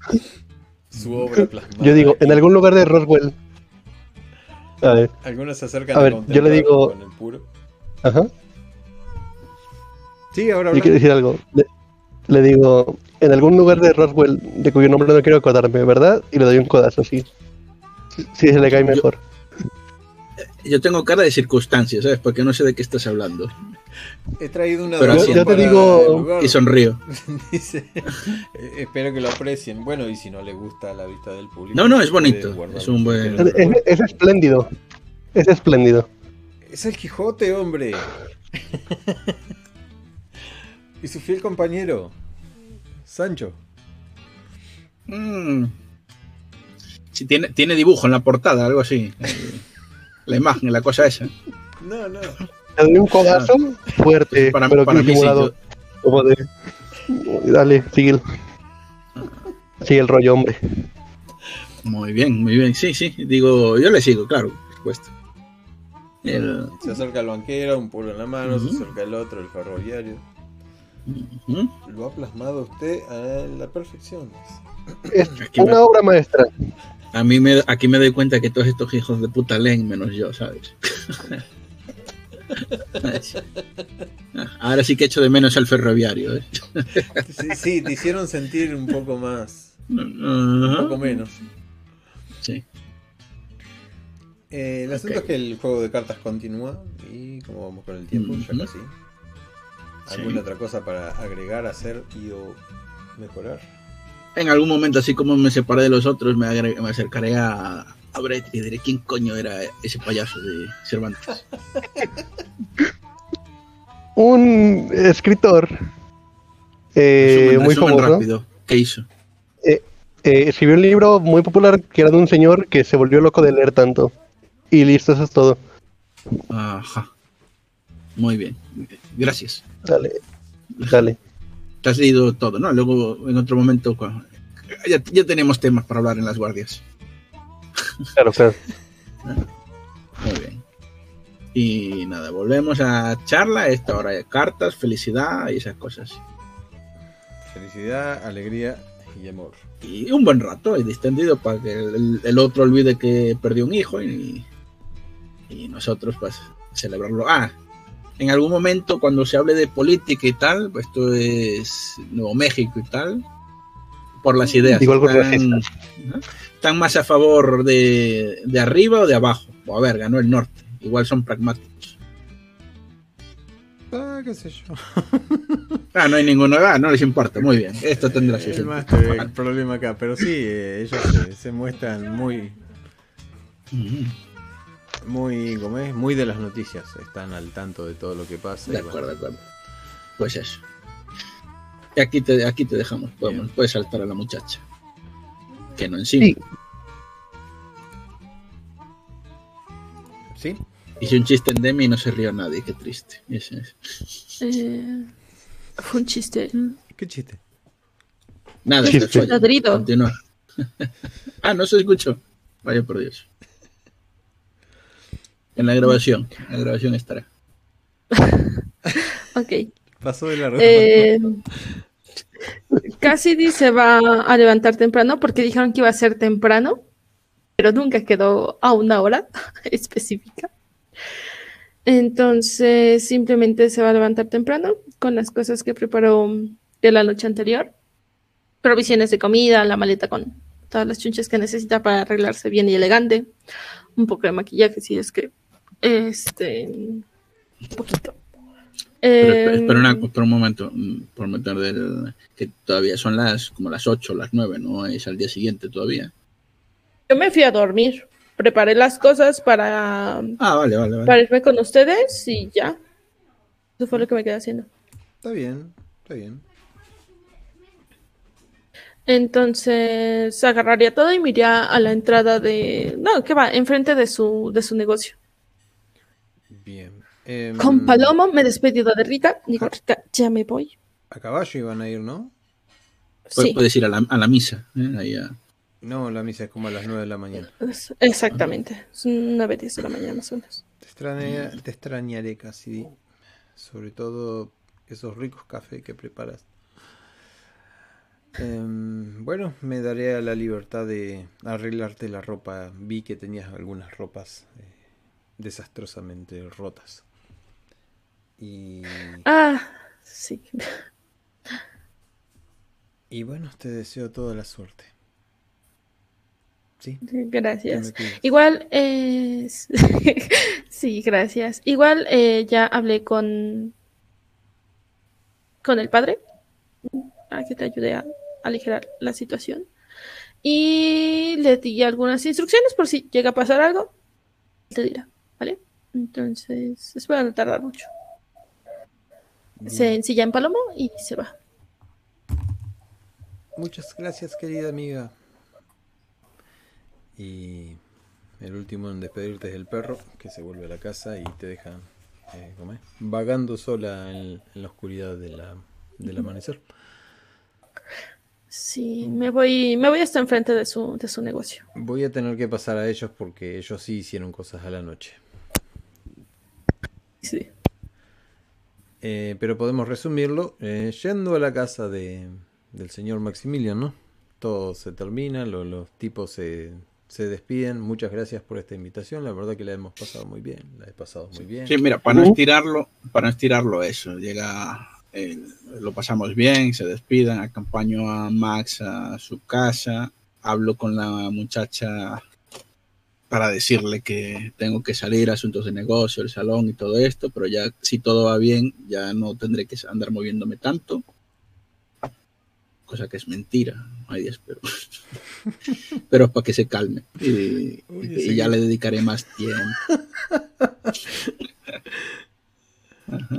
Su obra plasmada. Yo digo, en algún lugar de Roswell. A ver, Algunos se acercan A ver, contemplar yo le digo- con el puro. ajá. Sí, ahora Yo quiero decir algo. Le, le digo, en algún lugar de Roswell, de cuyo nombre no quiero acordarme, ¿verdad? Y le doy un codazo así. Si si se le cae Yo- mejor. Yo tengo cara de circunstancias, ¿sabes? Porque no sé de qué estás hablando. He traído una Pero yo te digo-. Y sonrío. (laughs) Dice, eh, espero que lo aprecien. Bueno, y si no le gusta la vista del público. No, no, es bonito. Es un buen- Es, es espléndido. Es espléndido. Es el Quijote, hombre. (laughs) y su fiel compañero, Sancho. Mm. Sí, tiene, tiene dibujo en la portada, algo así. (laughs) La imagen, la cosa esa. No, no. Le doy un codazo fuerte, Para, pero para mí sí. Como de. Dale, sigue el. Sigue el rollo, hombre. Muy bien, muy bien. Sí, sí. Digo, yo le sigo, claro, por supuesto. El- Se acerca el banquero, un puro en la mano, se acerca el otro, el ferroviario. Lo ha plasmado usted a la perfección. Es una obra maestra. A mí me, aquí me doy cuenta que todos estos hijos de puta leen menos yo, ¿sabes? Ahora sí que echo de menos al ferroviario. ¿eh? Sí, sí, te hicieron sentir un poco más, un poco menos. Sí. Eh, el asunto es que el juego de cartas continúa y como vamos con el tiempo, ya casi. Sí. ¿Alguna otra cosa para agregar, hacer y o mejorar? En algún momento, así como me separé de los otros, me, acercaré a, a Brett y diré quién coño era ese payaso de Cervantes. (laughs) Un escritor eh, Resumen- muy resumen famoso. rápido. ¿Qué hizo? eh, escribió un libro muy popular que era de un señor que se volvió loco de leer tanto. Y listo, eso es todo. Ajá. Muy bien. Gracias. Dale, dale. Te has leído todo, ¿no? Luego, en otro momento, ya, ya tenemos temas para hablar en las guardias. Claro, claro. Muy bien. Y nada, volvemos a charla, esta hora de cartas, felicidad y esas cosas. Felicidad, alegría y amor. Y un buen rato y distendido para que el, el otro olvide que perdió un hijo y, y nosotros pues celebrarlo. Ah, en algún momento cuando se hable de política y tal, pues esto es Nuevo México y tal, por las ideas. Igual con están, ¿no? están más a favor de, de arriba o de abajo. O a ver, ganó el norte. Igual son pragmáticos. Ah, qué sé yo. Ah, no hay ninguno. Ah, no les importa. Muy bien. Esto tendrá su el sentido. máster, el problema acá. Pero sí, eh, ellos se, se muestran muy, muy, ¿cómo es? Muy de las noticias. Están al tanto de todo lo que pasa. De bueno, acuerdo, de acuerdo. Pues eso. Y aquí te, aquí te dejamos. Podemos, puedes saltar a la muchacha. Que no en Sí. sí. Hice un chiste en Demi y no se rió nadie. Qué triste. Ese es. Eh, fue un chiste. ¿Qué chiste? Nada, Chiste. te fallo. Ladrido. Continúa. (laughs) ah, no se escuchó. Vaya por Dios. En la grabación. En la grabación estará. (laughs) Ok. Pasó de largo. Eh, Cassidy se va a levantar temprano porque dijeron que iba a ser temprano, pero nunca quedó a una hora (laughs) específica. Entonces simplemente se va a levantar temprano con las cosas que preparó de la noche anterior. Provisiones de comida, la maleta con todas las chunchas que necesita para arreglarse bien y elegante. Un poco de maquillaje si es que... Este... Poquito. Pero, Eh, espera, una- espera un momento, mm, por meter del. que todavía son las como las 8 las 9, no es al día siguiente todavía. Yo me fui a dormir. Preparé las cosas para, Ah, vale, vale, vale. para irme con ustedes y ya. Eso fue lo que me quedé haciendo. Está bien, está bien. Entonces agarraría todo y me iría a la entrada de. No, ¿qué va? Enfrente de su, de su negocio. Em, Con Palomo me he despedido de Rita. Digo, Rita, ya me voy. A caballo iban a ir, ¿no? Sí, Puedes ir a la, a la misa. ¿eh? Ahí a- No, la misa es como a las 9 de la mañana. exactamente. Es una vez 10 de la mañana más o menos. Te, extraña- te extrañaré casi. Sobre todo esos ricos cafés que preparas. Em, bueno, me daré a la libertad de arreglarte la ropa. Vi que tenías algunas ropas eh, desastrosamente rotas. Y, Ah, sí. (laughs) y bueno, te deseo toda la suerte. ¿Sí? Gracias. Igual, eh, (laughs) sí, gracias. Igual eh, ya hablé con, con el padre para que te ayude a aligerar la situación. Y le di algunas instrucciones por si llega a pasar algo, te dirá, ¿vale? Entonces, espero no tardar mucho. Se ensilla en Palomo y se va. Muchas gracias, querida amiga. Y el último en despedirte es el perro, que se vuelve a la casa y te deja eh, vagando sola en, la oscuridad de la, del amanecer. Sí, me voy, me voy hasta enfrente de su, de su negocio. Voy a tener que pasar a ellos porque ellos sí hicieron cosas a la noche. Sí. Eh, pero podemos resumirlo eh, yendo a la casa de, del señor Maximilian, ¿no? Todo se termina, los tipos se, se despiden. Muchas gracias por esta invitación. La verdad que la hemos pasado muy bien. La he pasado muy bien. Sí, mira, para no estirarlo, para no estirarlo eso, llega, lo pasamos bien, se despidan, acompaño a Max a su casa, hablo con la muchacha para decirle que tengo que salir a asuntos de negocio, el salón y todo esto, pero ya si todo va bien, ya no tendré que andar moviéndome tanto. Cosa que es mentira, hay pero, (laughs) pero para que se calme. Y, ya le dedicaré más tiempo. (laughs)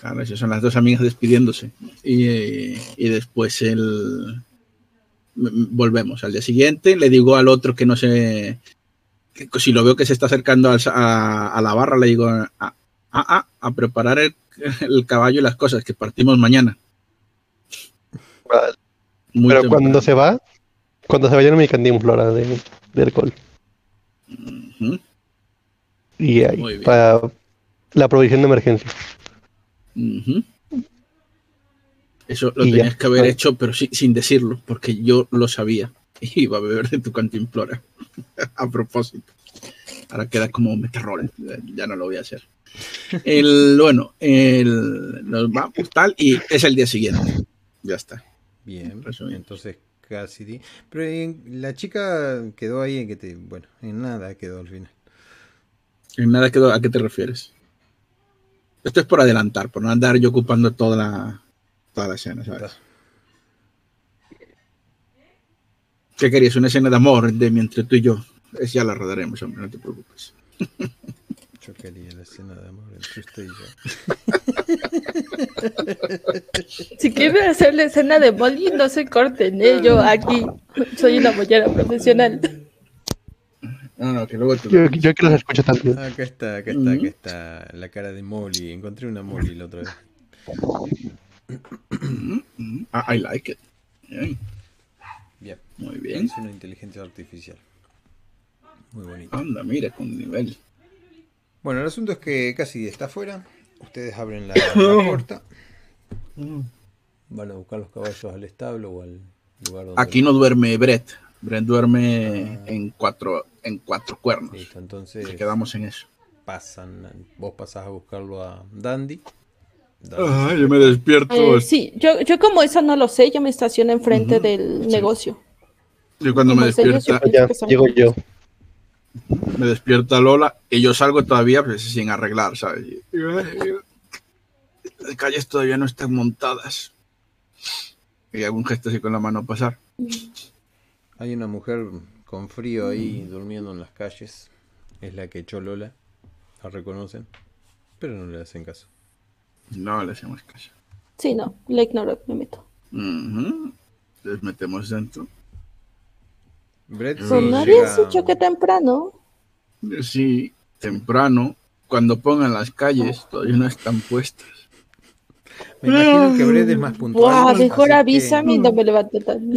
Claro, esas son las dos amigas despidiéndose. Y, después el volvemos al día siguiente, le digo al otro que no sé, si lo veo que se está acercando a, la barra, le digo a, a, preparar el, el caballo y las cosas, que partimos mañana. Pero cuando se va, cuando se vaya no me candimos flora de, de alcohol. Y ahí, para la provisión de emergencia. Eso lo tenías que haber hecho, pero sin decirlo, porque yo lo sabía. (laughs) Iba a beber de tu cantimplora. (laughs) a propósito. Ahora queda como meterrol. Ya no lo voy a hacer. El, (laughs) bueno, el, nos vamos tal y es el día siguiente. Ya está. Bien, entonces Cassidy. Pero la chica quedó ahí en que te. Bueno, en nada quedó al final. En nada quedó. ¿A qué te refieres? Esto es por adelantar, por no andar yo ocupando toda la, toda la escena, ¿sabes? ¿Qué querías? Una escena de amor de mientras tú y yo. Es, ya la rodaremos, hombre, no te preocupes. (laughs) Yo quería la escena de amor entre usted y yo. Si quieren hacer la escena de Molly, no se corten, ¿eh? Yo aquí soy una mollera profesional. No, no, que luego yo, yo que los escucho también. Ah, acá está, acá está, acá está la cara de Molly. Encontré una Molly la otra vez. (coughs) I like it. Bien. Muy bien. Es una inteligencia artificial. Muy bonito. Anda, mira, con nivel. Bueno, el asunto es que casi está afuera. Ustedes abren la, (coughs) puerta. Van a buscar los caballos al establo o al lugar donde. Aquí no duerme Brett. Brett duerme ah. en cuatro en cuatro cuernos. Listo, entonces. quedamos en eso. Pasan. Vos pasás a buscarlo a Dandy. Ay, yo me despierto. Eh, sí, yo, yo como eso no lo sé, yo me estaciono enfrente del negocio. Yo cuando me despierto. Ya, llego yo me despierta Lola y yo salgo todavía pues, sin arreglar, ¿sabes? Las calles todavía no están montadas. Y hago un gesto así con la mano pasar. Hay una mujer con frío ahí durmiendo en las calles. Es la que echó Lola. La reconocen. Pero no le hacen caso. No le hacemos caso. Sí, no. La ignoro, me meto. Les metemos dentro. Brett pues no habías dicho que temprano. Sí, temprano. Cuando pongan las calles, todavía no están puestas. Me imagino que Brett es más puntual. Buah, mejor avísame y no me levanto tan,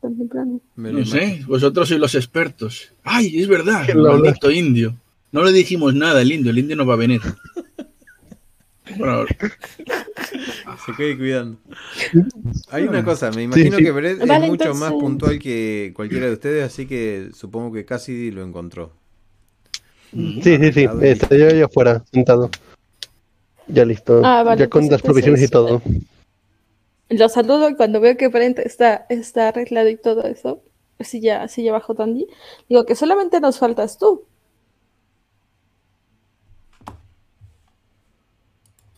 tan temprano. no sé, vosotros sois los expertos. Ay, es verdad, (laughs) el maldito indio. No le dijimos nada al indio, el indio no va a venir. (laughs) Se quede cuidando. Hay una cosa, me imagino que Brett es mucho más puntual que cualquiera de ustedes, así que supongo que Cassidy lo encontró. Sí, sí, sí. Está yo allá afuera, sentado. Ya listo. Ah, ya con las provisiones y todo. Lo saludo y cuando veo que Brent está, está arreglado y todo eso, así ya, así ya bajo Tandy, digo que solamente nos faltas tú.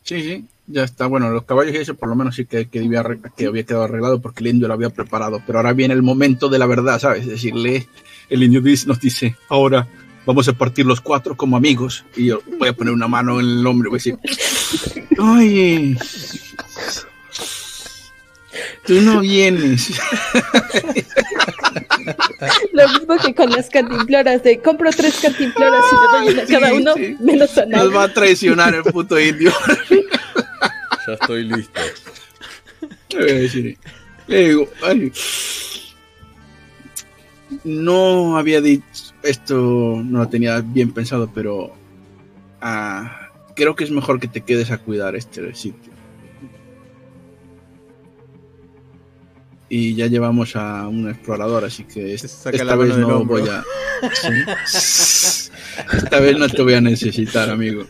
Sí, sí. ya está. Bueno, los caballos y eso por lo menos sí que, que, que había quedado arreglado porque el indio lo había preparado. Pero ahora viene el momento de la verdad, ¿sabes? Decirle, el indio nos dice, ahora vamos a partir los cuatro como amigos. Y yo voy a poner una mano en el hombro y voy a decir, (laughs) ay, tú no vienes. (laughs) Lo mismo que con las cantimploras de compro tres cantimploras y le doy una a cada uno, menos a Nos va a traicionar el puto indio. ya estoy listo. Le digo, ay, no había dicho esto, no lo tenía bien pensado, pero ah, creo que es mejor que te quedes a cuidar este sitio. Y ya llevamos a un explorador, así que esta vez no voy a. (laughs) Esta vez no te voy a necesitar, amigo.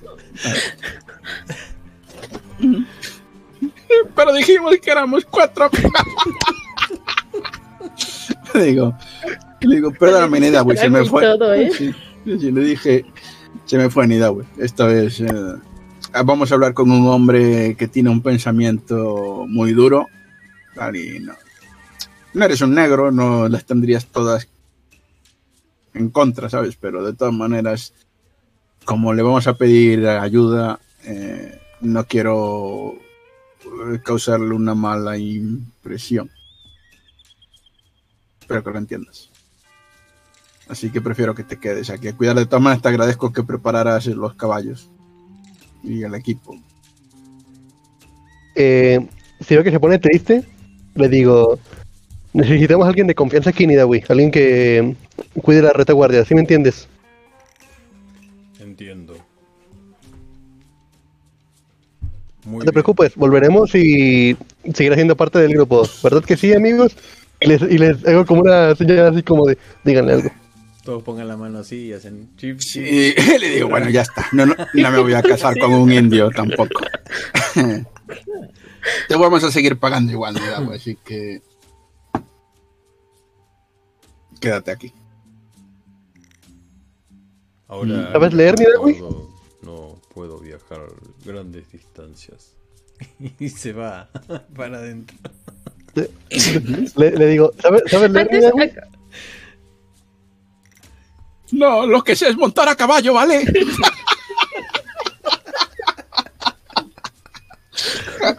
(laughs) Pero dijimos que éramos cuatro. (laughs) digo, le digo, perdóname, Nidaway, se me fue. ¿eh? sí, le dije, se me fue Nidaway. Esta vez eh, vamos a hablar con un hombre que tiene un pensamiento muy duro. Y no, no eres un negro, no las tendrías todas en contra, ¿sabes? Pero de todas maneras, como le vamos a pedir ayuda, eh, no quiero causarle una mala impresión. Espero que lo entiendas. Así que prefiero que te quedes aquí a cuidar. De todas maneras, te agradezco que prepararas los caballos y el equipo. Eh, si veo que se pone triste, le digo: Necesitamos a alguien de confianza aquí en Idawi, alguien que cuide la retaguardia, ¿sí me entiendes? Entiendo. no te preocupes, volveremos y seguirás siendo parte del grupo. ¿Verdad que sí, amigos? Y les, y les hago como una señal así como de, díganle algo. Todos pongan la mano así y hacen chip. Sí, (laughs) le digo, bueno, ya está. No, no, no me voy a casar con un indio tampoco. (laughs) Te vamos a seguir pagando igual, digamos, así que. Quédate aquí. Ahora. ¿Sabes leer, mi no, no puedo viajar grandes distancias. (laughs) y se va (laughs) para adentro. Le, le, digo, ¿sabes, ¿sabes leer, mi no, lo que sé es montar a caballo, ¿vale?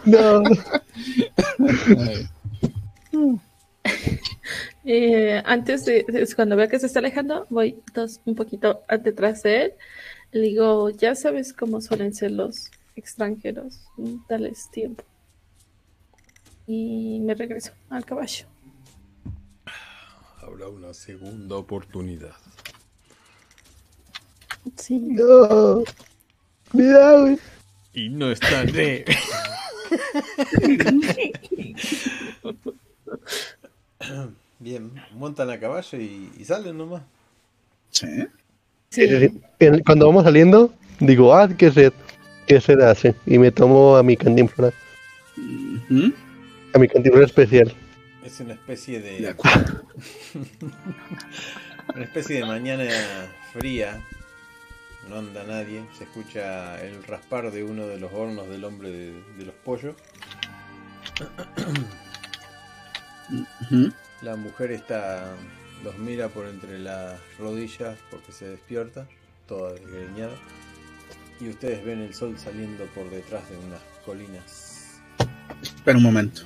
no. Eh, antes de, cuando vea que se está alejando, voy dos, un poquito detrás de él. Le digo, ya sabes cómo suelen ser los extranjeros, dales tiempo. Y me regreso al caballo. Habrá una segunda oportunidad. Sí. No. Mira, güey. Y no está de. (laughs) (laughs) (laughs) Bien, montan a caballo y, salen nomás. Sí. sí. Cuando vamos saliendo, digo, ah, qué sed, qué sed hace. Y me tomo a mi cantinflora. A mi cantinflora especial. Es una especie de. (laughs) una especie de mañana fría no anda nadie, se escucha el raspar de uno de los hornos del hombre de, los pollos. La mujer está los mira por entre las rodillas porque se despierta, toda desgreñada. Y ustedes ven el sol saliendo por detrás de unas colinas. Espera un momento.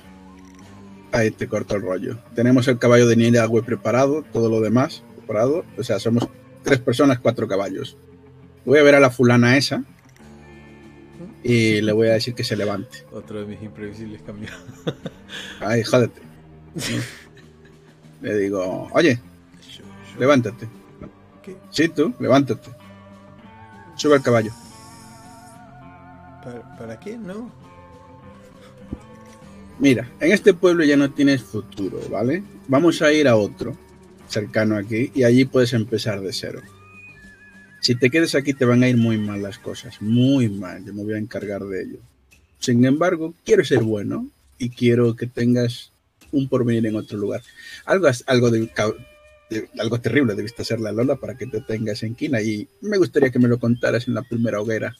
Ahí te corto el rollo. Tenemos el caballo de nieve agua preparado, todo lo demás preparado. O sea, somos tres personas, cuatro caballos. Voy a ver a la fulana esa y le voy a decir que se levante. Otro de mis imprevisibles cambios. Ay, jódete. (laughs) Le digo, oye, levántate. ¿Qué? Sí, tú, levántate. Sube al caballo. ¿Para, ¿Para qué? No. Mira, en este pueblo ya no tienes futuro, ¿vale? Vamos a ir a otro cercano aquí y allí puedes empezar de cero. Si te quedas aquí te van a ir muy mal las cosas, muy mal, yo me voy a encargar de ello. Sin embargo, quiero ser bueno y quiero que tengas un porvenir en otro lugar. Algo, algo, de, algo terrible debiste hacer la Lola para que te tengas en quina y me gustaría que me lo contaras en la primera hoguera.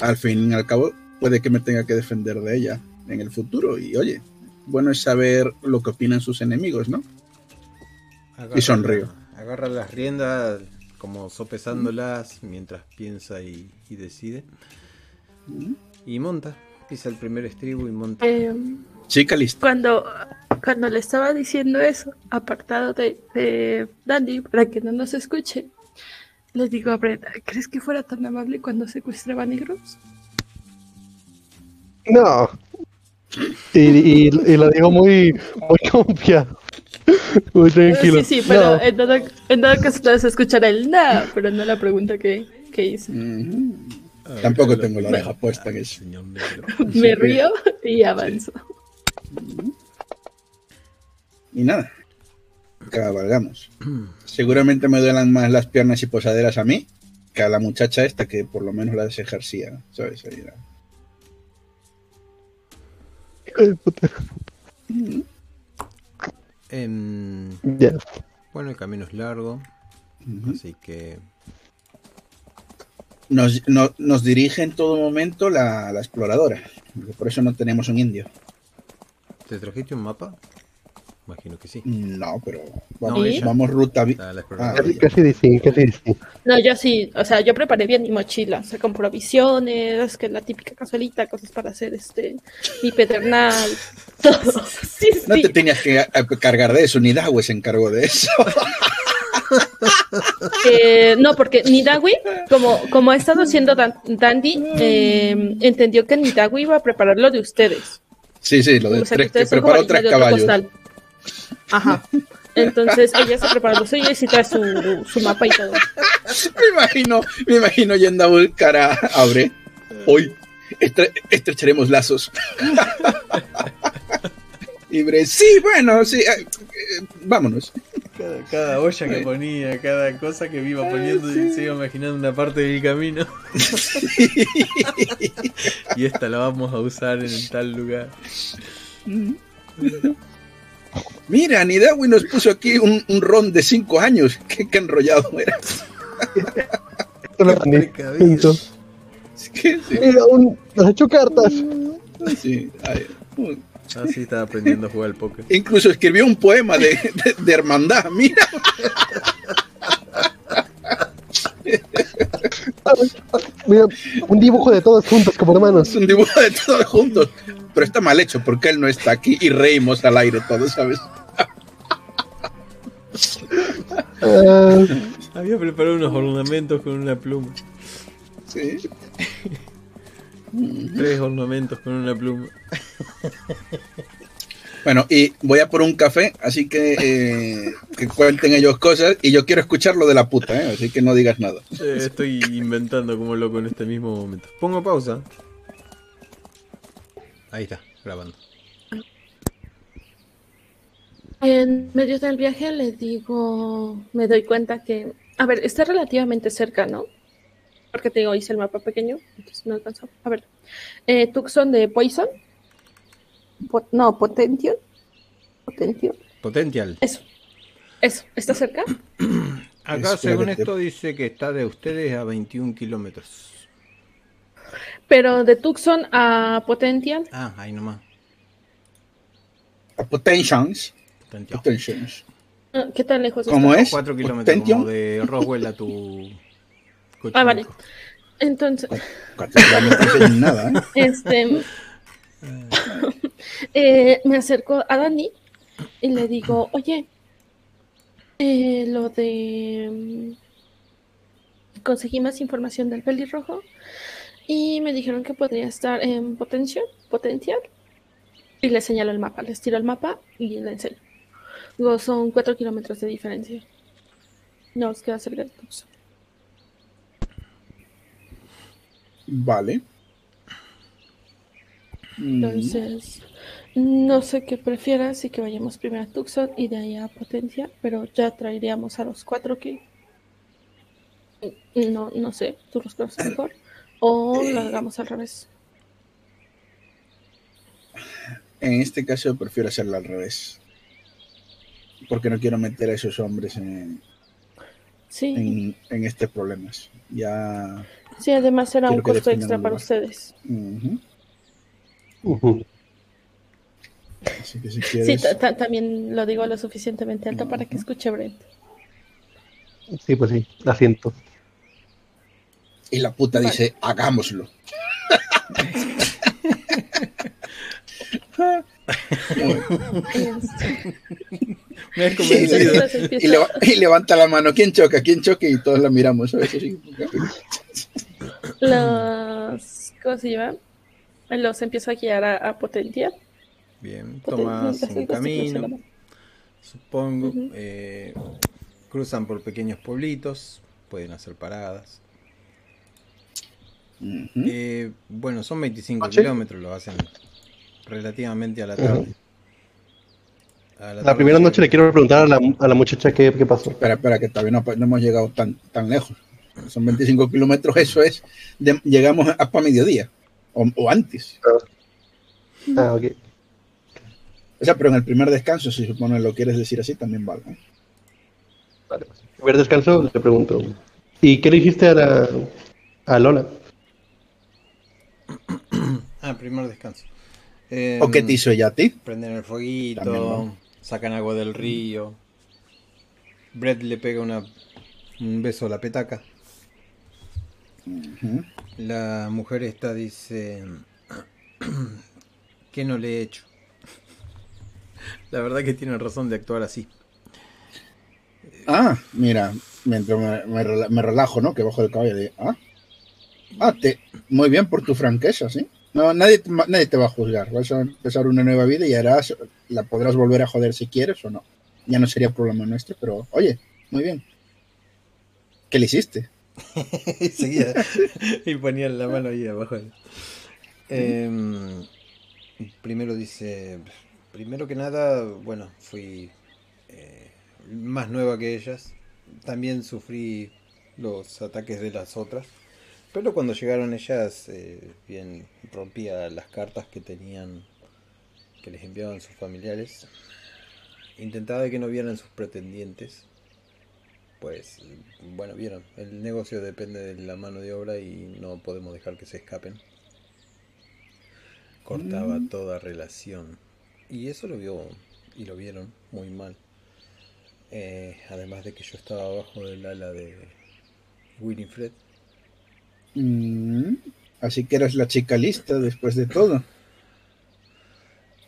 al fin y al cabo puede que me tenga que defender de ella en el futuro. Y oye, bueno es saber lo que opinan sus enemigos, ¿no? y sonrío. Agarra las riendas como sopesándolas mientras piensa y, decide. Y monta, pisa el primer estribo y monta. Eh, Chica lista. Cuando, cuando le estaba diciendo eso, apartado de, de Dandy, para que no nos escuche, le digo a Brenda, ¿crees que fuera tan amable cuando secuestraba negros? No. Y, y, y lo digo muy, muy confiado. Muy tranquilo. Sí, sí, pero en, todo, en todo caso se escuchará el no, pero no la pregunta que, que hice. Tampoco tengo la oreja puesta en eso. (laughs) Me río y avanzo. Y nada, cabalgamos. (clears throat) Seguramente me duelan más las piernas y posaderas a mí que a la muchacha esta que por lo menos las ejercía, ¿sabes? Ahí era. Em, bueno, el camino es largo, así que... Nos, nos, dirige en todo momento la, la exploradora, por eso no tenemos un indio. ¿Te trajiste un mapa? Imagino que sí. No, pero vamos, ruta. Ah, casi, sí, casi sí. No, yo sí, o sea, yo preparé bien mi mochila, o sea, con provisiones, que es la típica casualita, cosas para hacer este mi pedernal. (laughs) no te tenías que cargar de eso, ni Dawi se encargó de eso. (laughs) Eh, no, porque Nidawi, como, como ha estado haciendo Dandy, eh, entendió que Nidawi iba a preparar lo de ustedes. Sí, sí, lo de tres, que preparó tres caballos. Ajá. Entonces ella se prepara los suyos y trae su, su, mapa y todo. Me imagino, me imagino yendo a buscar a Abre. Hoy estrecharemos lazos. (laughs) y Bre, sí, bueno, sí, eh, vámonos. Cada, olla que ponía, cada cosa que iba poniendo, se iba imaginando una parte del camino. (laughs) y esta la vamos a usar en tal lugar. Mira, Nidawi nos puso aquí un, un ron de 5 años. ¿Qué, enrollado era. Mira, un, nos ha hecho cartas. Sí, Así estaba aprendiendo a jugar al póker. Incluso escribió un poema de, de, hermandad, mira. Mira, un dibujo de todos juntos como hermanos. Un dibujo de todos juntos. Pero está mal hecho porque él no está aquí y reímos al aire todos, ¿sabes? Uh, Había preparado unos ornamentos con una pluma. Sí. Tres ornamentos con una pluma. (laughs) Bueno, y voy a por un café, así que eh, que cuenten ellos cosas y yo quiero escuchar lo de la puta, ¿eh? así que no digas nada. (laughs) estoy inventando como loco en este mismo momento. Pongo pausa. Ahí está, grabando. En medio del viaje le digo, me doy cuenta que, a ver, está relativamente cerca, ¿no? Porque te digo, hice el mapa pequeño, entonces no alcanzó. A ver, eh, Tucson de Poison. no, Potential. Potential. Potential. Eso. Eso, ¿está cerca? (clears throat) Acá, según esto, dice que está de ustedes a 21 kilómetros. Pero de Tucson a Potential. Ah, ahí nomás. A Potentials. Potentials. Ah, ¿Qué tan lejos ¿Cómo es? 4 kilómetros como de Roswell a tu Ah, vale. Entonces. nada, ¿eh? Este. (laughs) eh, me acerco a Dani y le digo, oye, eh, lo de. Mm, conseguí más información del pelirrojo y me dijeron que podría estar en potencial, potencial. Y le señalo el mapa, les tiro el mapa y le enseño. Luego son cuatro kilómetros de diferencia. No, os queda cerca de. Vale. Entonces, no sé qué prefieras, si que vayamos primero a Tucson y de ahí a Potencia, pero ya traeríamos a los cuatro que no, no sé, tú los conoces mejor, o lo hagamos al revés. En este caso prefiero hacerlo al revés. Porque no quiero meter a esos hombres en, Sí. en, este problema. Ya. Sí, además será un costo extra para ustedes. Así que si quieres... Sí, también lo digo lo suficientemente alto para que escuche Brent. Sí, pues sí, la siento. Y la puta dice, hagámoslo. (laughs) (laughs) Me convencido. Y, levanta la mano, ¿quién choca? ¿Quién choca? Y todos la miramos. Los, ¿cómo se llama? Los empiezo a guiar a, a Potentia. Bien, tomas un camino, supongo. Eh, cruzan por pequeños pueblitos, pueden hacer paradas. Eh, bueno, son 25 kilómetros, lo hacen relativamente a la tarde. la, primera noche le quiero preguntar a la, a la muchacha qué, qué, pasó. Espera, espera, que todavía no, hemos llegado tan, tan lejos. Son 25 kilómetros, eso es. llegamos hasta mediodía o, antes. Ah, ok. O sea, pero en el primer descanso, si supone lo quieres decir así, también vale. Vale, pues, primer descanso, te pregunto. ¿Y qué le dijiste a, la, a Lola? ah, primer descanso. ¿O qué te hizo ella a ti? Prenden el fueguito, sacan agua del río. Brett le pega una, un beso a la petaca. La mujer esta dice (clears throat) que no le he hecho. (laughs) La verdad que tiene razón de actuar así. Ah, mira, mientras me, relajo, ¿no? Que bajo el caballo de... Ah, ah te, muy bien por tu franqueza, ¿sí? No, nadie, nadie te va a juzgar. Vas a empezar una nueva vida y harás, la podrás volver a joder si quieres o no. Ya no sería problema nuestro, pero oye, muy bien. ¿Qué le hiciste? (laughs) y ponía la mano ahí abajo. Em, primero dice, primero que nada, bueno, fui eh, más nueva que ellas. También sufrí los ataques de las otras. Pero cuando llegaron ellas, eh, bien rompía las cartas que tenían, que les enviaban sus familiares. Intentaba que no vieran sus pretendientes pues bueno, vieron, el negocio depende de la mano de obra y no podemos dejar que se escapen. Cortaba mm. toda relación. Y eso lo vio y lo vieron muy mal. Eh, además de que yo estaba abajo del ala de Winifred. Mm. Así que eras la chica lista después de todo.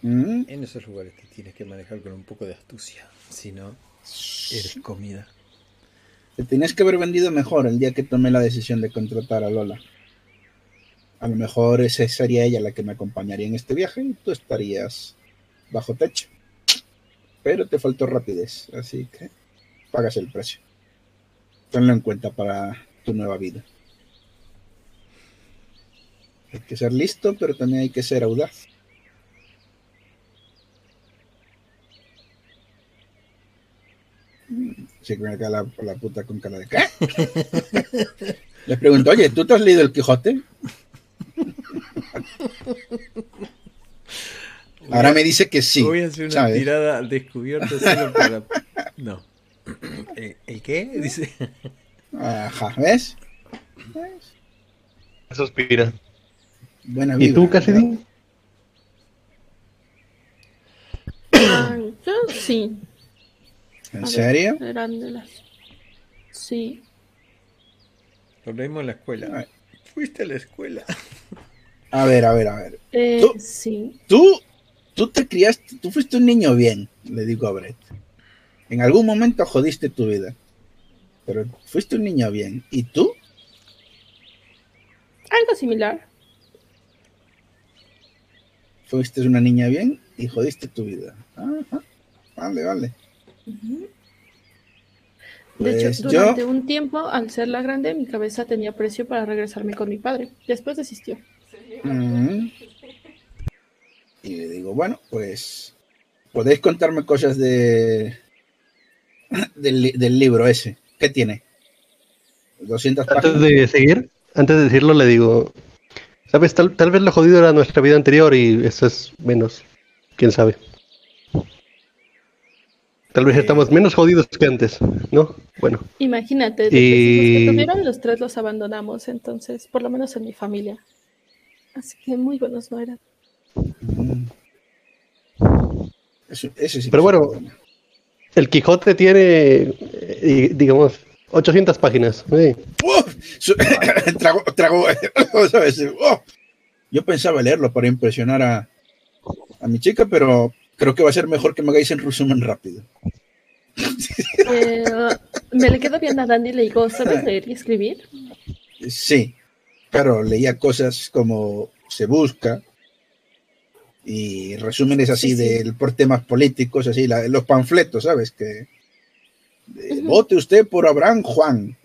Mm. En esos lugares te tienes que manejar con un poco de astucia. Si no, eres comida. Te tenías que haber vendido mejor el día que tomé la decisión de contratar a Lola. A lo mejor esa sería ella la que me acompañaría en este viaje y tú estarías bajo techo. Pero te faltó rapidez, así que pagas el precio. Tenlo en cuenta para tu nueva vida. Hay que ser listo, pero también hay que ser audaz. Se me acá la, la puta con cara de ¿qué? (laughs) Les pregunto, oye, ¿tú te has leído el Quijote? Ahora me dice que sí. Voy a hacer una tirada al descubierto solo para. No. (laughs) ¿El, qué? Dice. Ajá, ¿ves? ¿Ves? Suspira. Buena vida. ¿Y tú, Cassidy? yo sí. ¿En serio? Sí. Lo leímos en la escuela. Fuiste a la escuela. A ver, a ver, a ver. Eh, ¿Tú, sí. Tú, tú te criaste, tú fuiste un niño bien, le digo a Brett. En algún momento jodiste tu vida. Pero fuiste un niño bien. ¿Y tú? Algo similar. Fuiste una niña bien y jodiste tu vida. Ajá. Vale, vale. De hecho, pues durante un tiempo, al ser la grande, mi cabeza tenía precio para regresarme con mi padre. Después desistió. Y le digo, bueno, pues, ¿podéis contarme cosas de del, libro ese? ¿Qué tiene? 200 Antes de seguir, antes de decirlo, le digo, ¿sabes? Tal, tal vez lo jodido era nuestra vida anterior y eso es menos. ¿Quién sabe? Tal vez estamos menos jodidos que antes, ¿no? Bueno. Imagínate, de y... los que tuvieron, los tres los abandonamos, entonces, por lo menos en mi familia. Así que muy buenos no eran. Pero bueno, el Quijote tiene, eh, digamos, 800 páginas. (laughs) (laughs) Yo pensaba leerlo para impresionar a, a mi chica, pero creo que va a ser mejor que me hagáis el resumen rápido. Eh, me le quedo bien a Dandy y le digo, ¿sabes leer y escribir? Sí, claro, leía cosas como se busca y resúmenes así de por temas políticos, así los panfletos, ¿sabes? Que vote usted por Abraham Juan,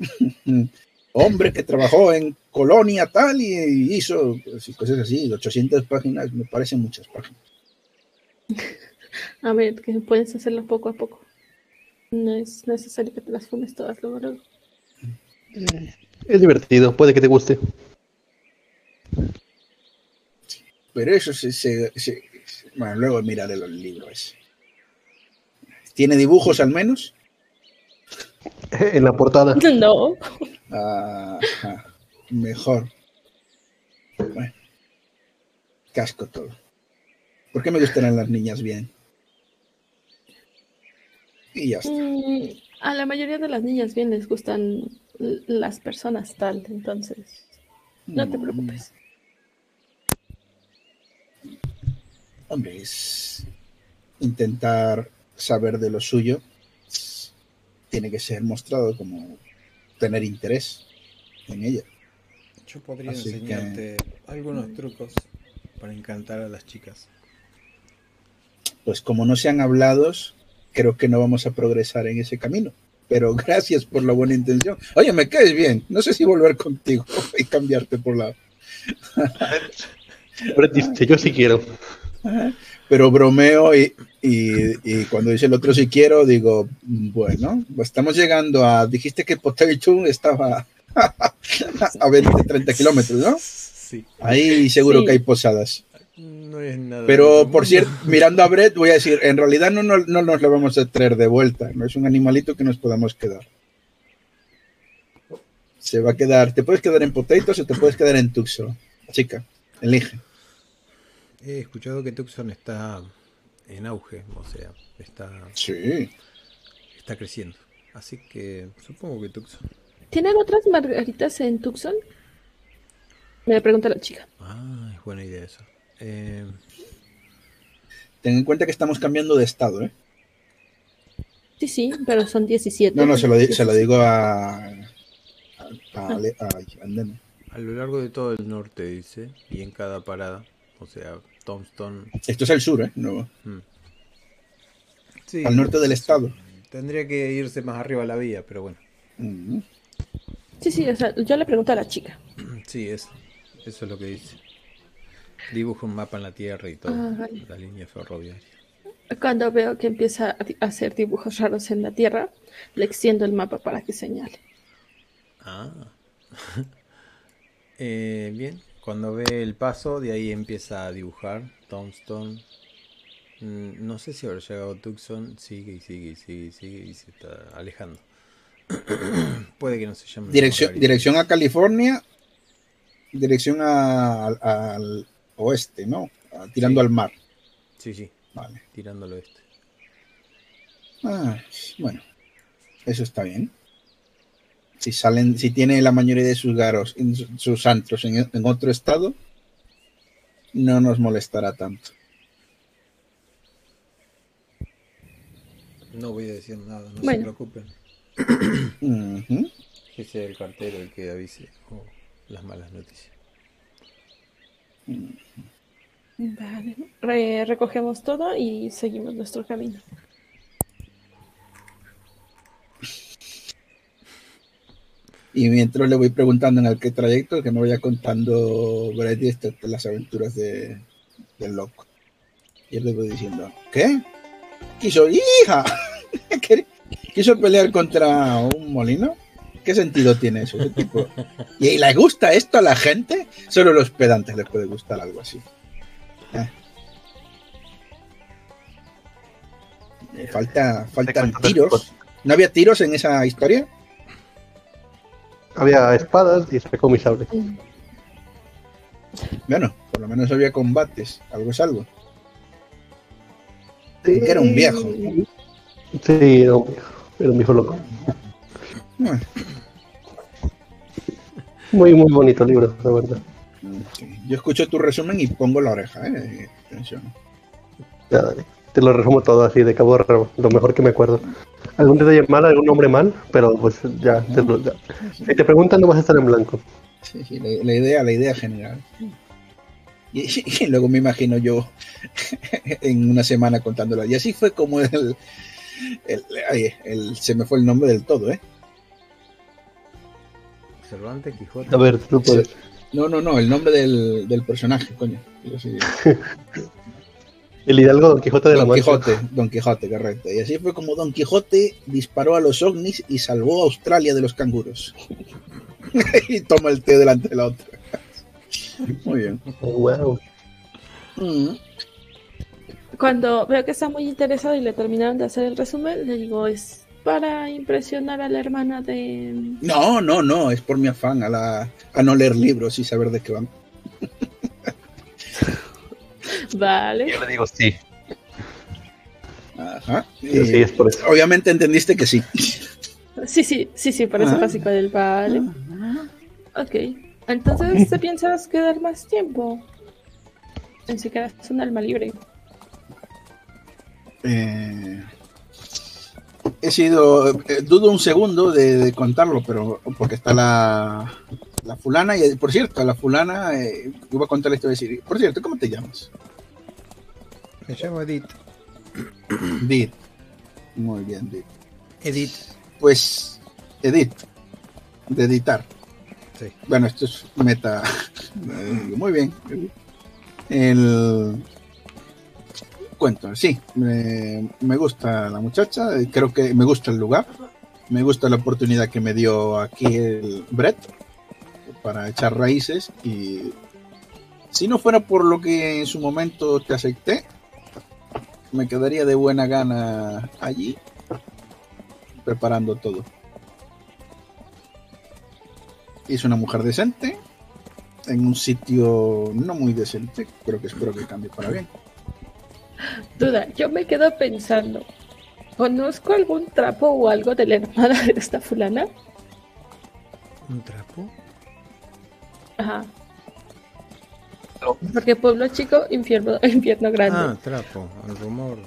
(laughs) hombre que trabajó en colonia tal y hizo pues, cosas así, 800 páginas, me parecen muchas páginas. (laughs) A ver, que puedes hacerlo poco a poco. No es necesario que te las fumes todas luego. Es divertido, puede que te guste. Pero eso se, bueno, luego miraré los libros. ¿Tiene dibujos al menos? En la portada. (laughs) No. mejor. Bueno. Casco todo. ¿Por qué me gustan las niñas bien? Y ya está. Mm, a la mayoría de las niñas bien les gustan las personas tal, entonces no te mm. preocupes. Hombre, es intentar saber de lo suyo. Tiene que ser mostrado como tener interés en ella. Yo podría enseñarte algunos trucos para encantar a las chicas. Pues como no sean hablados, creo que no vamos a progresar en ese camino. Pero (laughs) gracias por la buena intención. Oye, me caes bien. No sé si volver contigo (laughs) y cambiarte por la. yo sí quiero. Pero bromeo y, cuando dice el otro si quiero, digo, bueno, estamos llegando a. Dijiste que Potato estaba (laughs) a 20, 30 kilómetros, ¿no? Sí. Ahí seguro que hay posadas. No es nada. Pero por cierto, mirando a Brett, voy a decir, en realidad no, no, no, nos lo vamos a traer de vuelta, no es un animalito que nos podamos quedar. Se va a quedar, te puedes quedar en Potatoes o te puedes quedar en Tucson. Chica, elige. He escuchado que Tucson está en auge, o sea, está. Sí. Está creciendo. Así que supongo que Tucson. ¿Tienen otras margaritas en Tucson? Me pregunta la chica. Ah, es buena idea eso. Eh... Ten en cuenta que estamos cambiando de estado, ¿eh? Sí, sí, pero son 17. No, no, se lo, se lo digo a. A, a, a, lo largo de todo el norte, dice, y en cada parada. O sea, Tombstone. Esto es el sur, ¿eh? No. Mm. Al norte del estado. Tendría que irse más arriba a la vía, pero bueno. Mm. Sí, sí, o sea, yo le pregunto a la chica. (clears throat) Sí, eso, eso es lo que dice. Dibujo un mapa en la tierra y todo. Ah, la línea ferroviaria. Cuando veo que empieza a hacer dibujos raros en la tierra, le extiendo el mapa para que señale. Ah. (laughs) eh, bien, cuando ve el paso, de ahí empieza a dibujar. Tombstone. Mm, no sé si habrá llegado Tucson. Sigue y sigue y sigue y sigue y se está alejando. (coughs) Puede que no se llame. Dirección, dirección a California. Dirección al oeste, ¿no? Tirando al mar. Sí, sí. Vale. Tirando al oeste. Ah, bueno. Eso está bien. Si salen, si tiene la mayoría de sus garos, sus antros en, otro estado, no nos molestará tanto. No voy a decir nada, no se preocupen. Que sea el cartero el que avise las malas noticias. Vale. recogemos todo y seguimos nuestro camino. Y mientras le voy preguntando en el qué trayecto, que me vaya contando Brady este, las aventuras de, del loco. Y él le voy diciendo, ¿qué? Quiso, hija, (laughs) quiso pelear contra un molino. ¿Qué sentido tiene eso? tipo? ¿Y le gusta esto a la gente? Solo a los pedantes les puede gustar algo así. Eh. Falta, faltan tiros. ¿No había tiros en esa historia? Había espadas y sacó mi sable. Bueno, por lo menos había combates. Algo es algo. Sí. era un viejo. Sí, era un viejo. Era un viejo loco. Muy, muy bonito libro, la verdad. Yo escucho tu resumen y pongo la oreja, ¿eh? Atención. Ya, dale. Te lo resumo todo así, de cabo a lo mejor que me acuerdo. Algún detalle mal, algún nombre mal, pero pues ya. Te, Si te preguntan, no vas a estar en blanco. Sí, sí, la, idea, la idea general. Y, (laughs) luego me imagino yo (laughs) en una semana contándola. Y así fue como el, el, se me fue el nombre del todo, ¿eh? Cervantes, Quijote. A ver, tú puedes. No, no, no, el nombre del, del personaje, coño. (laughs) el hidalgo Don Quijote de Don la Mancha. Quijote, Don Quijote, correcto. Y así fue como Don Quijote disparó a los ovnis y salvó a Australia de los canguros. (laughs) y toma el té delante de la otra. Muy bien. Wow. Mm. Cuando veo que está muy interesado y le terminaron de hacer el resumen, le digo, es para impresionar a la hermana de... No, no, no, es por mi afán a, la, a no leer libros y saber de qué van. (laughs) vale. Yo le digo sí. Ajá. Sí, sí, es por eso. Obviamente entendiste que sí. Sí, sí, sí, sí, por eso ah. básico del vale. Ok. Entonces, ¿te piensas quedar más tiempo? Pensé que eras un alma libre. Eh, he sido, eh, dudo un segundo de, contarlo, pero porque está la, la fulana, y por cierto, la fulana, eh, iba a contar esto, decir, por cierto, ¿cómo te llamas? Me llamo Edith. Edith. Muy bien, Edith. Edith. Pues, Edith, de editar. Sí. Bueno, esto es meta. (laughs) Muy bien. El, cuento, sí, me, gusta la muchacha, creo que me gusta el lugar, me gusta la oportunidad que me dio aquí el Brett para echar raíces y si no fuera por lo que en su momento te acepté, me quedaría de buena gana allí preparando todo. Es una mujer decente, en un sitio no muy decente, pero que espero que cambie para bien. Duda, yo me quedo pensando, ¿conozco algún trapo o algo de la hermana de esta fulana? ¿Un trapo? Ajá. Porque pueblo chico, infierno, (laughs) infierno grande. Ah, trapo, el rumor.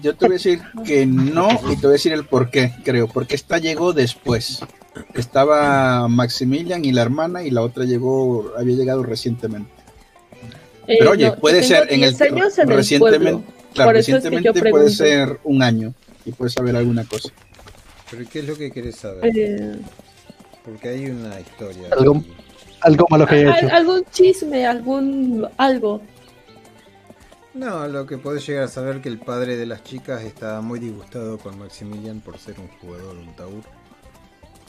Yo te voy a decir que no y te voy a decir el por qué, creo, porque esta llegó después. Estaba Maximilian y la hermana y la otra llegó, había llegado recientemente. Eh, Pero oye, puede ser en el, recientemente, claro, recientemente puede ser un año y puedes saber alguna cosa. Pero ¿qué es lo que quieres saber? Eh, Porque hay una historia. Algo, algo malo que haya hecho. Algún chisme, algún algo. No, lo que podés llegar a saber que el padre de las chicas estaba muy disgustado con Maximilian por ser un jugador, un taur,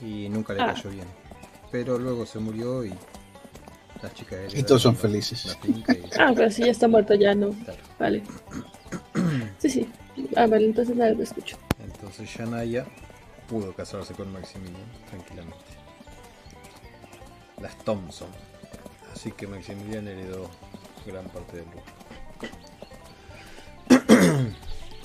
y nunca le ah. cayó bien. Pero luego se murió y y todos son felices. Ah, pero si ya está muerto ya no. Vale. Sí, sí. Ah, vale, entonces nada, lo escucho. Entonces Shanaya pudo casarse con Maximilian tranquilamente. Las Thompson. Así que Maximilian heredó gran parte del lugar. (coughs)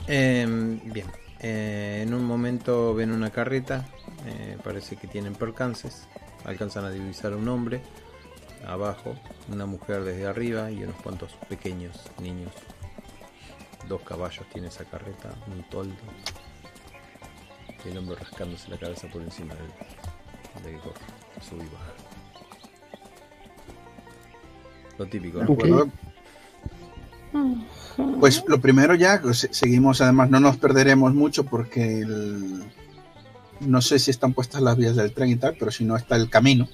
Em, bien. Eh, en un momento ven una carreta. Eh, parece que tienen percances. Alcanzan a divisar a un hombre abajo, una mujer desde arriba y unos cuantos pequeños niños. Dos caballos tiene esa carreta, un toldo. Y el hombre rascándose la cabeza por encima del, del gorro. Lo típico, ¿no? Pues lo primero ya, pues, seguimos, además no nos perderemos mucho porque no sé si están puestas las vías del tren y tal, pero si no está el camino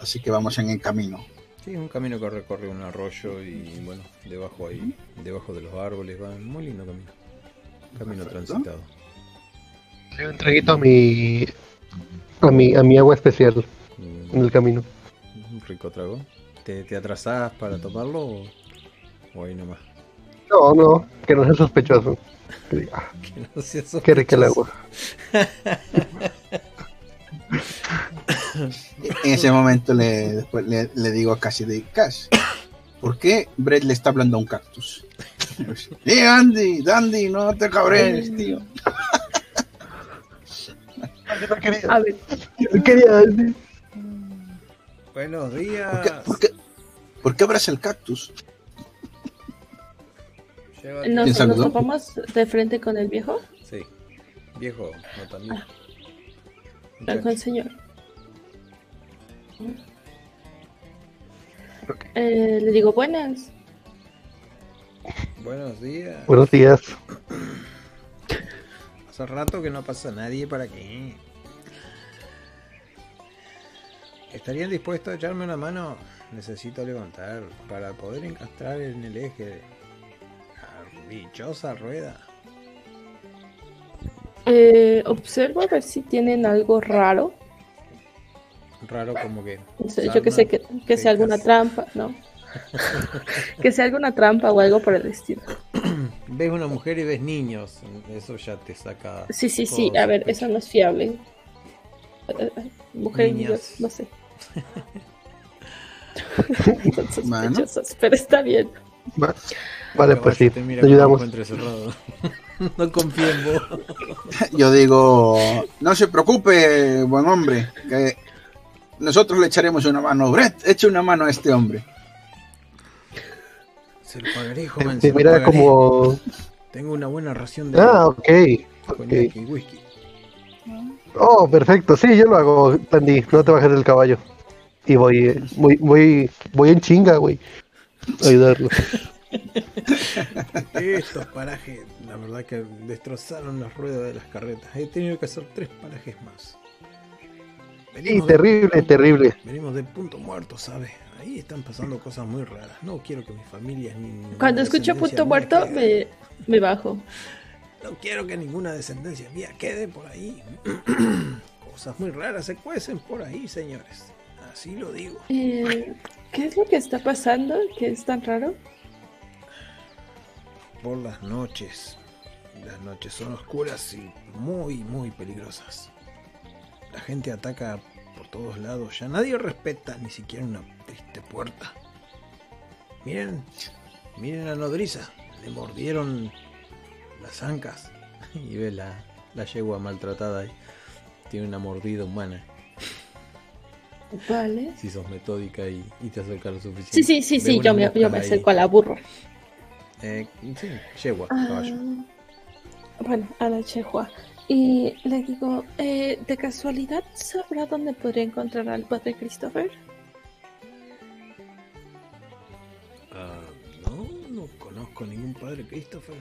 así que vamos en el camino. Sí, un camino que recorre un arroyo y bueno, debajo ahí, debajo de los árboles, va muy lindo camino. Camino transitado. Sí, un traguito a mi, a mi, a mi agua especial en el camino. Un rico trago. ¿Te, te atrasás para tomarlo o, ahí nomás? No, No, que no sea sospechoso. Que, ah, (laughs) que no sea sospechoso. El agua. (laughs) en ese momento le, después le, le digo a Cash de Cash, ¿por qué Brett le está hablando a un cactus? (laughs) ¡Eh, Andy! ¡Dandy! No te cabres, tío. Yo no quería. A ver. Yo no quería Andy. Buenos días. ¿Por qué, por qué, por qué abraza el cactus? ¿Nos, ¿Nos topamos de frente con el viejo? Sí. Viejo, no también. Ah. Con el señor. Eh, le digo buenas. Buenos días. Buenos días. Hace rato que no pasa nadie para aquí. ¿Estarían dispuestos a echarme una mano? Necesito levantar para poder encastrar en el eje la dichosa rueda. Eh, observo a ver si tienen algo raro. Raro como que... Yo que sé que, que sea alguna trampa, ¿no? (laughs) que sea alguna trampa o algo por el estilo. (clears throat) Ves una mujer y ves niños, eso ya te saca. Sí, sí, sí, a ver, eso no es fiable. Mujer y niños, no sé. (laughs) (laughs) pero está bien. Vale, pues sí, te ayudamos. (laughs) no confío en vos. (laughs) Yo digo, no se preocupe, buen hombre, que nosotros le echaremos una mano. Brett, eche una mano a este hombre. Se lo pagaré, joven. Se mira como. Tengo una buena ración de. Ah, ok. okay. Whisky. Oh, perfecto. Sí, yo lo hago, Tandy. No te bajes del caballo. Y voy, voy, voy, voy en chinga, güey. Ayudarlo. (laughs) Estos parajes, la verdad que destrozaron las ruedas de las carretas. He tenido que hacer tres parajes más. sí, terrible, terrible. Venimos de punto muerto, ¿sabes? ahí están pasando cosas muy raras. No quiero que mi familia ni. Cuando escucho punto muerto, me, me, bajo. No quiero que ninguna descendencia mía quede por ahí. (clears throat) cosas muy raras se cuecen por ahí, señores. Así lo digo. Eh, ¿Qué es lo que está pasando? ¿Qué es tan raro? Por las noches. Las noches son oscuras y muy, muy peligrosas. La gente ataca por todos lados. Ya nadie respeta ni siquiera una triste puerta. Miren, miren a nodriza. Le mordieron las ancas. (laughs) Y ve la, la yegua maltratada ahí. Tiene una mordida humana. Vale. Si sos metódica y, te acercas lo suficiente. Sí, sí, sí, sí, yo me, yo me acerco a la burro. Eh, sí, yegua, ah, caballo. Bueno, a la yegua. Y le digo, eh, ¿de casualidad sabrá dónde podría encontrar al padre Christopher? con ningún padre Christopher.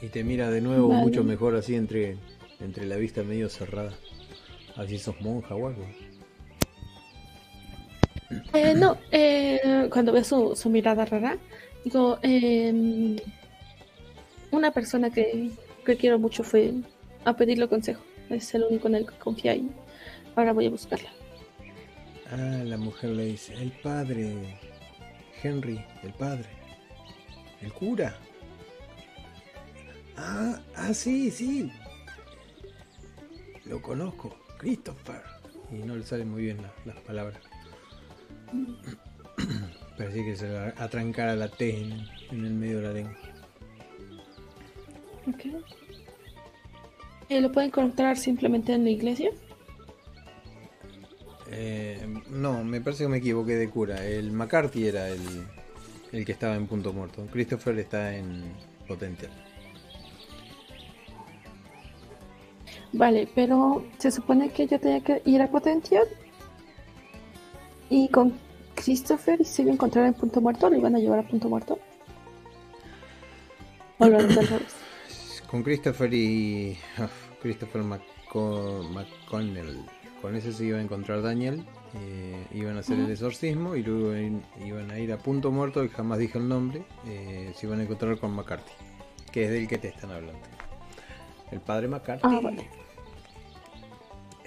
Y te mira de nuevo mucho mejor así entre, entre la vista medio cerrada. Así sos monja o algo. Eh, no, eh, cuando veo su, su, mirada rara, digo, eh, una persona que, que, quiero mucho fue a pedirle consejo. Es el único en el que confía y ahora voy a buscarla. Ah, la mujer le dice, el padre Henry, el padre. El cura. Ah, ah, sí, sí. Lo conozco. Christopher. Y no le salen muy bien las palabras. (coughs) Parece que se va a trancar a la T en, el medio de la lengua. Ok. Eh, ¿Lo pueden encontrar simplemente en la iglesia? Eh, no, me parece que me equivoqué de cura. El McCarthy era el, el que estaba en punto muerto. Christopher está en Potential. Vale, pero se supone que yo tenía que ir a Potential. Y con Christopher y se iba a encontrar en punto muerto, lo iban a llevar a punto muerto. (clears throat) Con Christopher y. Christopher McConnell con ese se iba a encontrar Daniel, eh, iban a hacer el exorcismo y luego iban a ir a punto muerto, y jamás dije el nombre, eh, se iban a encontrar con McCarthy, que es del que te están hablando. El padre McCarthy ah,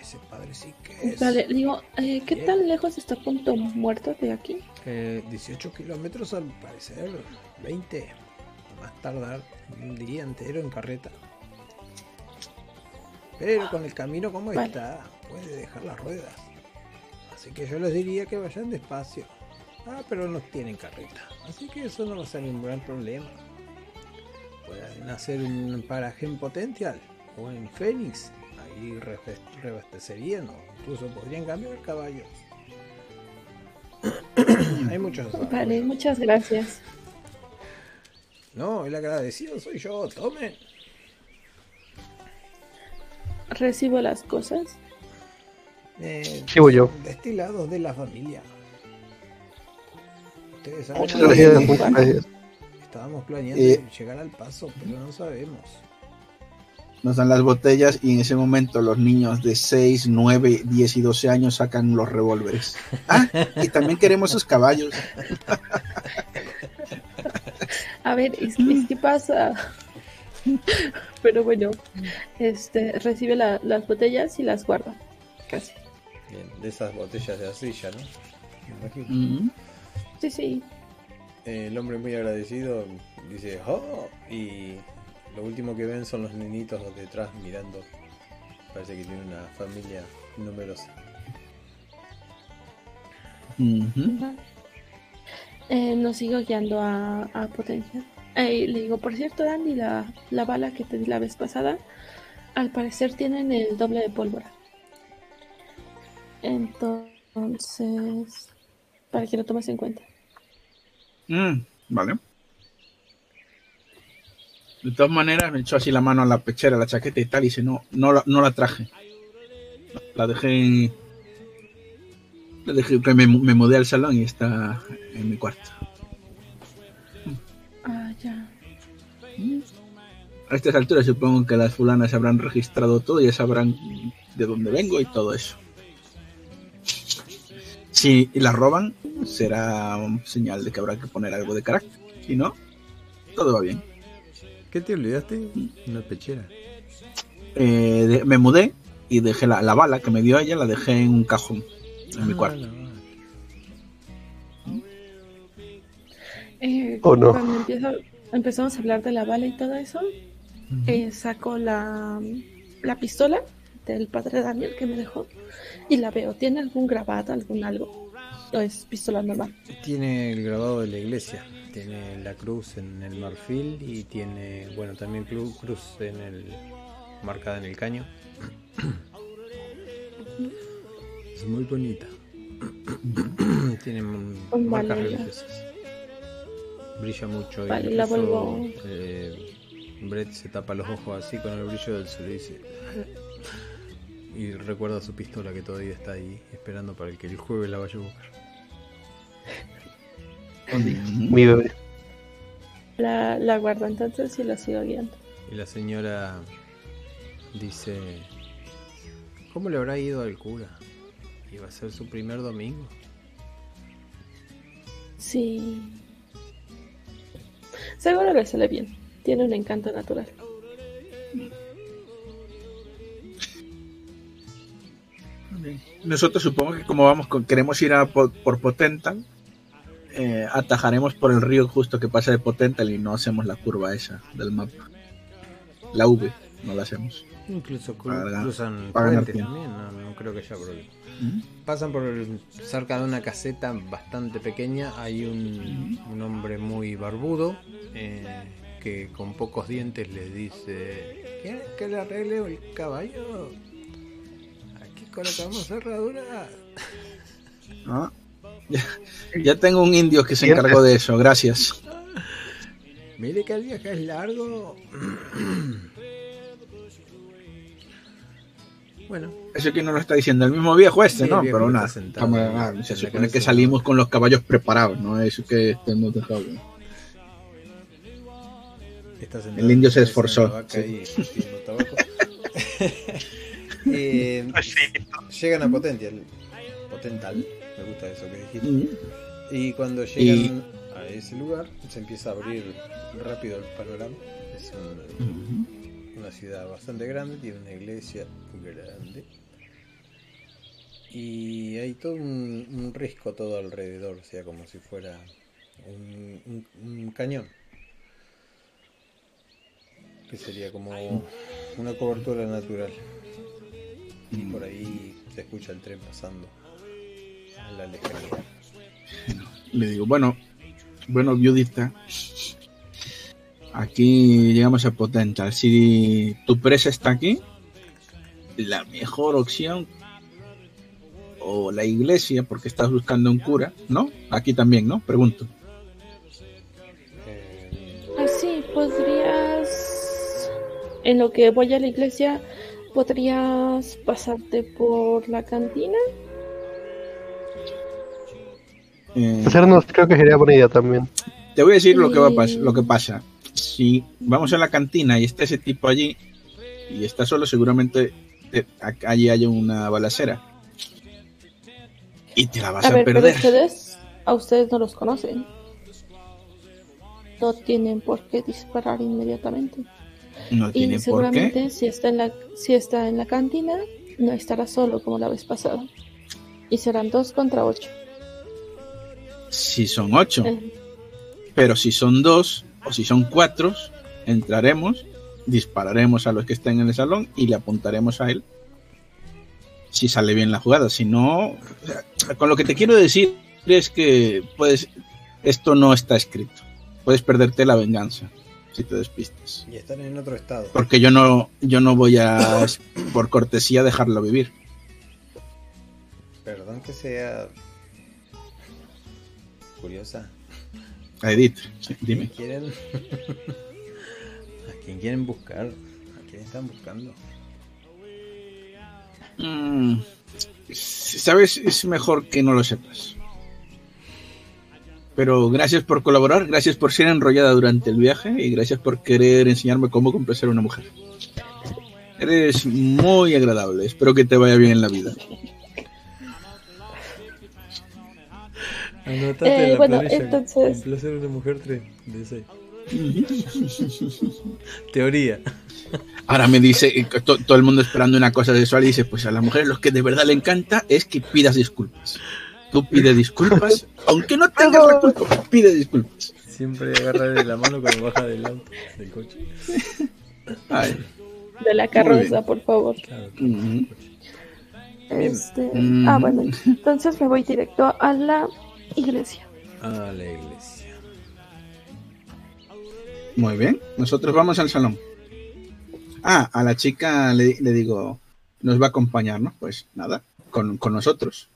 ese padre sí que es. Vale, digo, eh, ¿qué tan lejos está Punto Muerto de aquí? Eh, 18 kilómetros al parecer, 20. Más tardar un día entero en carreta. Pero con el camino como Vale. está, puede dejar las ruedas. Así que yo les diría que vayan despacio. Ah, pero no tienen carreta. Así que eso no va a ser ningún gran problema. Pueden hacer un paraje en Potential o en Phoenix. Refe- reabastecerían o incluso podrían cambiar caballos. (coughs) Hay muchos. Vale, muchas gracias. No, el agradecido soy yo, tomen. Recibo las cosas. Eh, yo. Destilados de la familia. Ustedes saben (laughs) muchas gracias. Estábamos planeando Eh. llegar al paso, pero no sabemos. Nos dan las botellas y en ese momento los niños de 6, 9, 10 y 12 años sacan los revólveres. Ah, y también queremos esos caballos. A ver, es, es que pasa. Pero bueno, este recibe la- las botellas y las guarda. Casi. Bien, de esas botellas de arcilla, ¿no? Me imagino. Mm. Sí, sí. Eh, el hombre muy agradecido dice, ¡Oh! Y lo último que ven son los nenitos detrás mirando. Parece que tiene una familia numerosa. Ujú. Eh, nos sigo guiando a, a Potencia. Eh, le digo, por cierto, Andy, la, la bala que te di la vez pasada, al parecer tienen el doble de pólvora. Entonces, para que lo tomes en cuenta. Mm, vale. De todas maneras, me echó así la mano a la pechera, a la chaqueta y tal, y dice, no, no, la, no la traje. La dejé... La dejé, que me, me mudé al salón y está en mi cuarto. Ah, ya. A estas alturas supongo que las fulanas habrán registrado todo y ya sabrán de dónde vengo y todo eso. Si la roban, será un señal de que habrá que poner algo de carácter. Si no, todo va bien. ¿Qué te olvidaste? Una pechera. Eh, de- me mudé y dejé la, la bala que me dio ella, la dejé en un cajón en mi Ah, cuarto. no. Eh, Oh, no. Cuando empiezo, empezamos a hablar de la bala y todo eso, eh, saco la, la pistola del padre Daniel que me dejó y la veo. ¿Tiene algún grabado, algún algo? ¿O es pistola normal? Tiene el grabado de la iglesia, tiene la cruz en el marfil y tiene, bueno, también cru- cruz en el marcada en el caño. Es muy bonita. (coughs) tiene Vale, marcas ya. religiosas. Brilla mucho y Vale, la vuelvo- eh, Brett se tapa los ojos así con el brillo del sol y dice y recuerda su pistola que todavía está ahí esperando para el que el jueves la vaya a buscar. (laughs) Mi bebé. La, la guardo entonces y la sigo guiando. Y la señora dice, ¿cómo le habrá ido al cura? Iba a ser su primer domingo. Sí. Seguro le sale bien. Tiene un encanto natural. Nosotros supongo que como vamos con, queremos ir a po- por Potental, eh, atajaremos por el río justo que pasa de Potental y no hacemos la curva esa del mapa. La V, no la hacemos. Incluso cru- Para ganar- cruzan para puentes también, no, no creo que haya problema. ¿Mm? Pasan por el- cerca de una caseta bastante pequeña, hay un, un hombre muy barbudo eh, que con pocos dientes les dice, ¿quieren que le arregle el caballo? Aquí colocamos cerradura. Ah, Ya, ya tengo un indio que se encargó de eso, gracias. Mire que el viaje es largo. (clears throat) bueno, Eso que no lo está diciendo el mismo viejo este, Sí, ¿no? viejo Pero nada, estamos- ah, se supone que salimos con los caballos preparados, ¿no? Eso que estemos dejado. El indio se esforzó, sí. (laughs) Eh, (laughs) llegan a Potential. Potental, me gusta eso que dijiste. Mm. Y cuando llegan a ese lugar, se empieza a abrir rápido el panorama. Es un- Mm. una ciudad bastante grande, tiene una iglesia grande. Y hay todo un, risco todo alrededor, o sea, como si fuera un, cañón. Que sería como una cobertura natural. Y por ahí se escucha el tren pasando a la lejanía. (laughs) Le digo, bueno, bueno, viudita, aquí llegamos a Potencial. Si tu presa está aquí, la mejor opción o la iglesia, porque estás buscando un cura, ¿no? Aquí también, ¿no? Pregunto. Ah, sí, podrías, en lo que voy a la iglesia, podrías pasarte por la cantina. Eh, Hacernos creo que sería buena idea también. Te voy a decir lo que va a lo que pasa. Si vamos a la cantina y está ese tipo allí y está solo, seguramente eh, allí hay una balacera. Y te la vas a, perder. Pero ustedes, a ustedes no los conocen. No tienen por qué disparar inmediatamente. No tienen y seguramente si está en la si está en la cantina no estará solo como la vez pasada. Y serán dos contra ocho. Si son ocho. Pero si son dos o si son cuatro, entraremos, dispararemos a los que estén en el salón y le apuntaremos a él si sale bien la jugada. Si no, con lo que te quiero decir es que puedes, esto no está escrito. Puedes perderte la venganza si te despistas. Y están en otro estado. Porque yo no, yo no voy a, por cortesía, dejarlo vivir. Perdón que sea curiosa. Edith, dime. Quieren... ¿A quién quieren buscar? ¿A quién están buscando? Mm, Sabes, es mejor que no lo sepas. Pero gracias por colaborar, gracias por ser enrollada durante el viaje y gracias por querer enseñarme cómo complacer a una mujer. Eres muy agradable, espero que te vaya bien en la vida. Anotate eh, bueno, entonces... Complacer a una mujer 3 de (laughs) Teoría. Ahora me dice, eh, todo el mundo esperando una cosa sexual y dice, pues a la mujer lo que de verdad le encanta es que pidas disculpas. Tú pides disculpas, (laughs) aunque no tengas la culpa, pide disculpas. Siempre agarra de la mano cuando baja del auto, del coche. De la carroza, por favor. Este, ah, bueno, entonces me voy directo a la iglesia. A la iglesia. Muy bien, nosotros vamos al salón. Ah, a la chica le, digo, nos va a acompañar, ¿no? Pues nada, con, nosotros.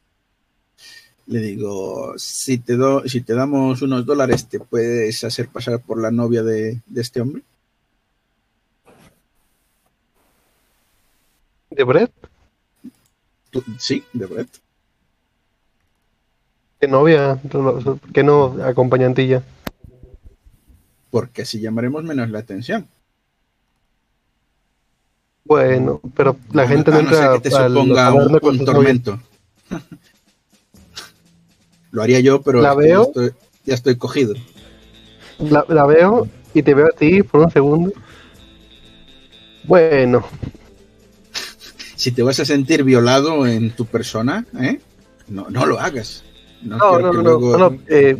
Le digo, si te, do, si te damos unos dólares, ¿te puedes hacer pasar por la novia de, este hombre? ¿De Brett? Sí, de Brett. ¿Qué novia? ¿Qué no acompañantilla? Porque así llamaremos menos la atención. Bueno, pero la gente no, entra no que te suponga un, tormento. (laughs) Lo haría yo, pero la veo, ya, estoy, cogido. La, la, veo y te veo a ti por un segundo. Bueno. Si te vas a sentir violado en tu persona, ¿eh? No, no lo hagas. No, no, no, no, no, eh,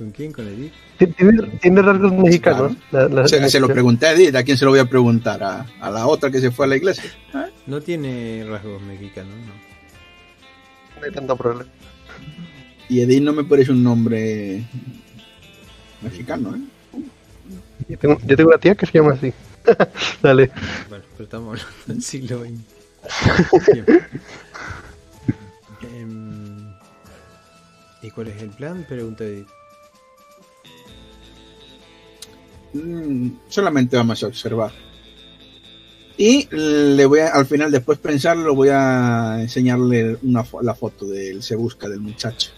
¿Con quién? ¿Con Edith? Tiene, rasgos mexicanos. se, lo pregunté a Edith, ¿a quién se lo voy a preguntar? ¿A, la otra que se fue a la iglesia? No tiene rasgos mexicanos, no. No hay tanto problema. Y Edith no me parece un nombre mexicano, ¿eh? Yo tengo, yo tengo una tía que se llama así. (laughs) Dale. Bueno, pero estamos hablando del siglo XX. (laughs) ¿Y cuál es el plan? Pregunta Edith. Mm, solamente vamos a observar. Y le voy a, al final, después pensarlo, voy a enseñarle una, la foto del Se Busca del muchacho.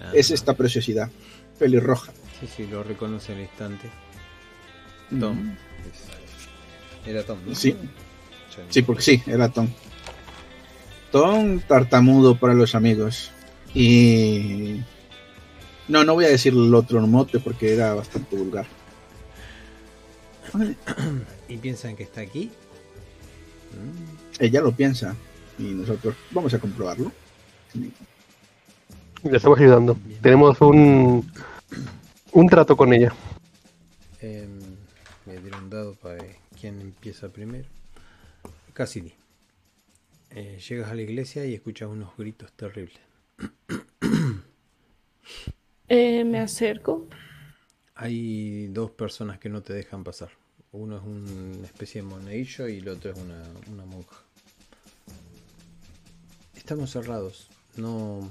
Ah. es esta preciosidad, pelirroja. Sí, sí, lo reconoce al instante. Tom. Era Tom, Sí. Sí, porque sí, era Tom. Tom tartamudo para los amigos. Y no, no voy a decir el otro mote porque era bastante vulgar. (clears throat) ¿Y piensan que está aquí? Ella lo piensa. y nosotros vamos a comprobarlo. Le estamos ayudando. Tenemos un, un trato con ella. Eh, me dieron dado para quién empieza primero. Cassidy. Eh, llegas a la iglesia y escuchas unos gritos terribles. Eh, me acerco. Hay dos personas que no te dejan pasar. Uno es una especie de monaguillo y el otro es una, una monja. Estamos cerrados. No,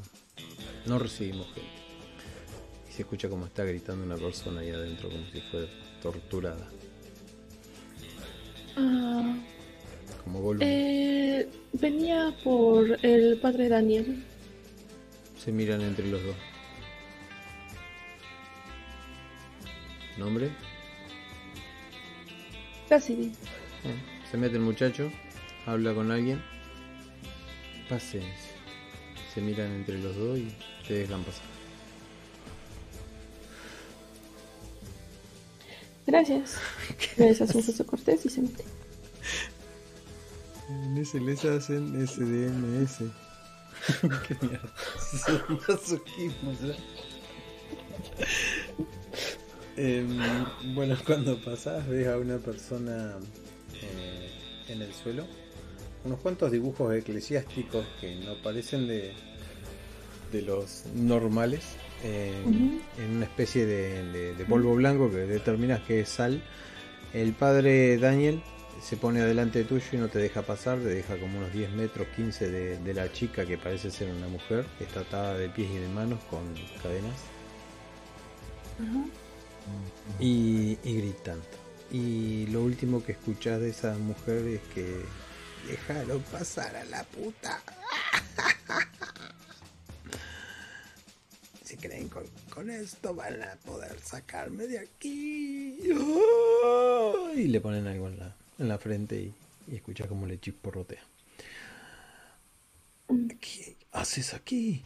no recibimos gente. Y se escucha como está gritando una persona ahí adentro, como si fuera torturada. Ah, Como volumen. eh, venía por el padre Daniel. Se miran entre los dos. ¿Nombre? Cassidy. Eh, Se mete el muchacho, habla con alguien. Pasen. Se miran entre los dos y te dejan pasar. Gracias. (laughs) Les hace un gesto cortés y se mete. En ese les hacen SDMS. (laughs) Qué mierda. Es masoquismo, ¿sabes? Em, bueno, cuando pasás ves a una persona eh, en el suelo, unos cuantos dibujos eclesiásticos que no parecen de, de los normales, eh, Ujú. en una especie de, de- de polvo blanco que determinas que es sal. El padre Daniel se pone adelante tuyo y no te deja pasar, te deja como unos 10 metros, 15 de, de la chica que parece ser una mujer, que está atada de pies y de manos con cadenas y, y gritando. Y lo último que escuchas de esa mujer es que déjalo pasar a la puta. (laughs) Si creen con, con esto van a poder sacarme de aquí. Y le ponen algo en la, en la frente y, y escuchas como le chisporrotea. ¿Qué haces aquí?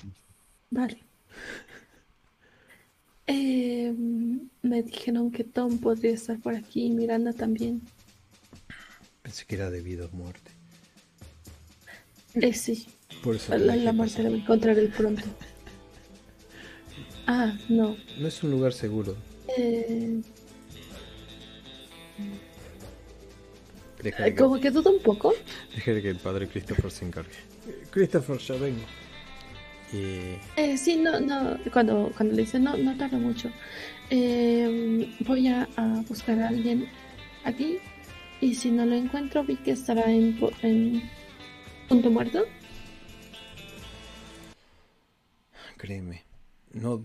Vale. Eh, me dijeron que Tom podría estar por aquí y Miranda también. Pensé que era debido a muerte. Eh, sí, Por eso la, la muerte la voy a encontrar el pronto. Ah, no. No es un lugar seguro. Eh, Deja que, como que dudo un poco. deja que el padre Christopher se encargue. Christopher, ya vengo. Y Eh, sí, no, no. Cuando, cuando le dice no, no tarda mucho. Eh, voy a, a buscar a alguien aquí. Y si no lo encuentro, vi que estará en, en punto muerto. créeme, no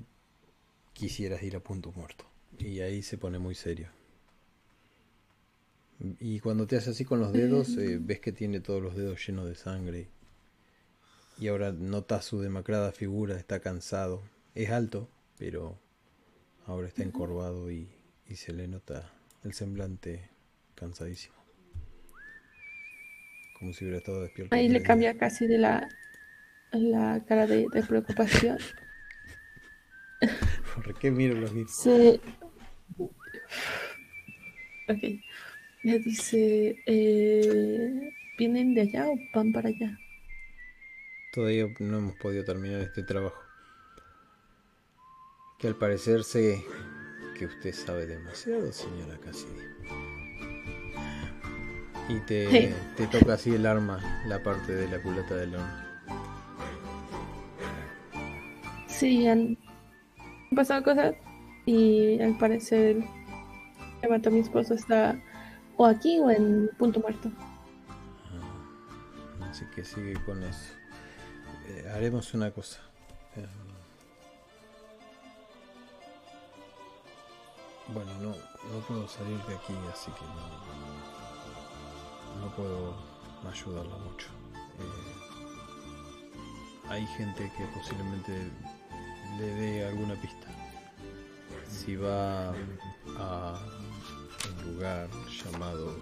quisieras ir a punto muerto. Y ahí se pone muy serio. Y cuando te hace así con los dedos, eh, ves que tiene todos los dedos llenos de sangre. Y ahora notas su demacrada figura, está cansado. Es alto, pero ahora está encorvado y, y se le nota el semblante cansadísimo. Como si hubiera estado despierto. Ahí le cambia día. casi de la, la cara de, de preocupación. (laughs) ¿Por qué miro los mismos? Se... Ok. Le dice, eh, ¿vienen de allá o van para allá? Todavía no hemos podido terminar este trabajo. Que al parecer sé que usted sabe demasiado, señora Cassidy. Y te, te toca así el arma, la parte de la culata del arma. Sí, han pasado cosas y al parecer el mató a mi esposo está o aquí o en punto muerto. Ah, Así que sigue con eso. Eh, haremos una cosa. Eh, bueno, no, no puedo salir de aquí, así que no, no puedo ayudarla mucho. Eh, hay gente que posiblemente le dé alguna pista. Si va a un lugar llamado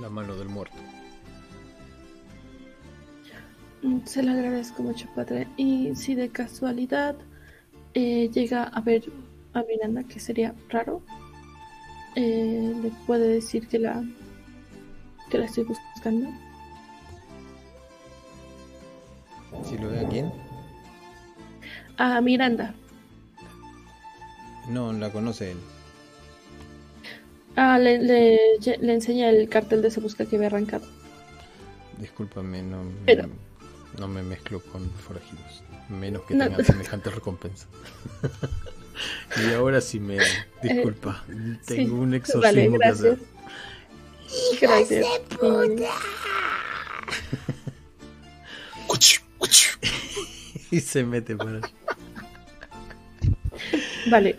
La mano del muerto. Se lo agradezco mucho, padre. Y si de casualidad eh, llega a ver a Miranda, que sería raro, eh, le puede decir que la Que la estoy buscando. ¿Si lo ve a quién? A Miranda. No, la conoce él. Ah, le, le, le enseña el cartel de Se Busca que había arrancado. Discúlpame, no, Pero- no me mezclo con forajidos. Menos que No. tengan semejante recompensa. (laughs) y ahora sí me disculpa. Tengo sí. un Vale, exorcismo que hacer. Gracias. Eh, (laughs) Cuchu, cuchu. (laughs) Y se mete por allá. vale.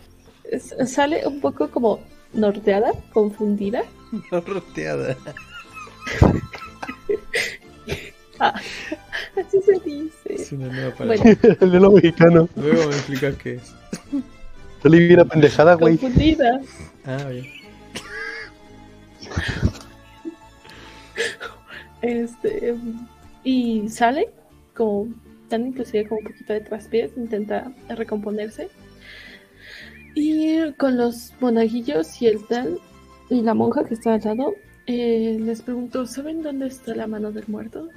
Sale un poco como norteada, confundida. (laughs) Roteada. (laughs) Ah, así se dice. Es una nueva palabra. Bueno, (laughs) El de lo mexicano. Luego me explicas qué es. Salí bien pendejada, güey. confundida. Ah, bien. Este, y sale como tan inclusive como un poquito de traspiés, intenta recomponerse. Y con los monaguillos y el tal y la monja que está al lado, eh, les pregunto, ¿saben dónde está la mano del muerto?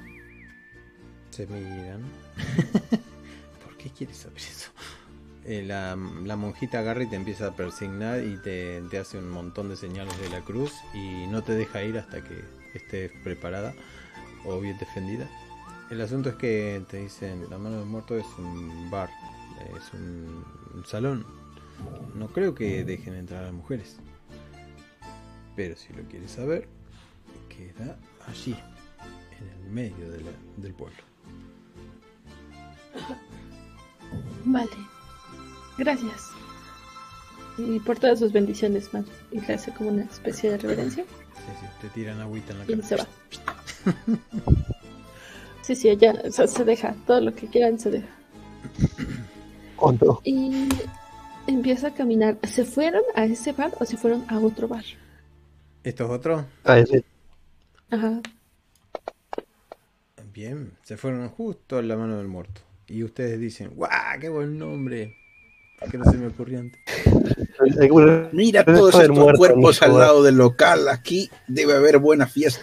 Se miran. (laughs) ¿Por qué quieres saber eso? Eh, la, la monjita agarra y te empieza a persignar y te, te hace un montón de señales de la cruz y no te deja ir hasta que estés preparada o bien defendida. El asunto es que te dicen, la mano del muerto es un bar, es un, un salón. No creo que dejen entrar a las mujeres. Pero si lo quieres saber, queda allí, en el medio de la- del pueblo. Vale, gracias. Y por todas sus bendiciones, man. Y le hace como una especie de reverencia Sí, sí, te tiran agüita en la y cara. se va. (laughs) Sí, sí, o sea, se deja, todo lo que quieran se deja. ¿O no? Y empieza a caminar. ¿Se fueron a ese bar o se fueron a otro bar? ¿Esto es otro? Ah, ese. Ajá. Bien, se fueron justo a la mano del muerto. Y ustedes dicen, ¡guau! ¡Qué buen nombre! ¿Por qué no se me ocurrió antes? Que Mira todos estos muerto, cuerpos al lado del local. Aquí debe haber buena fiesta.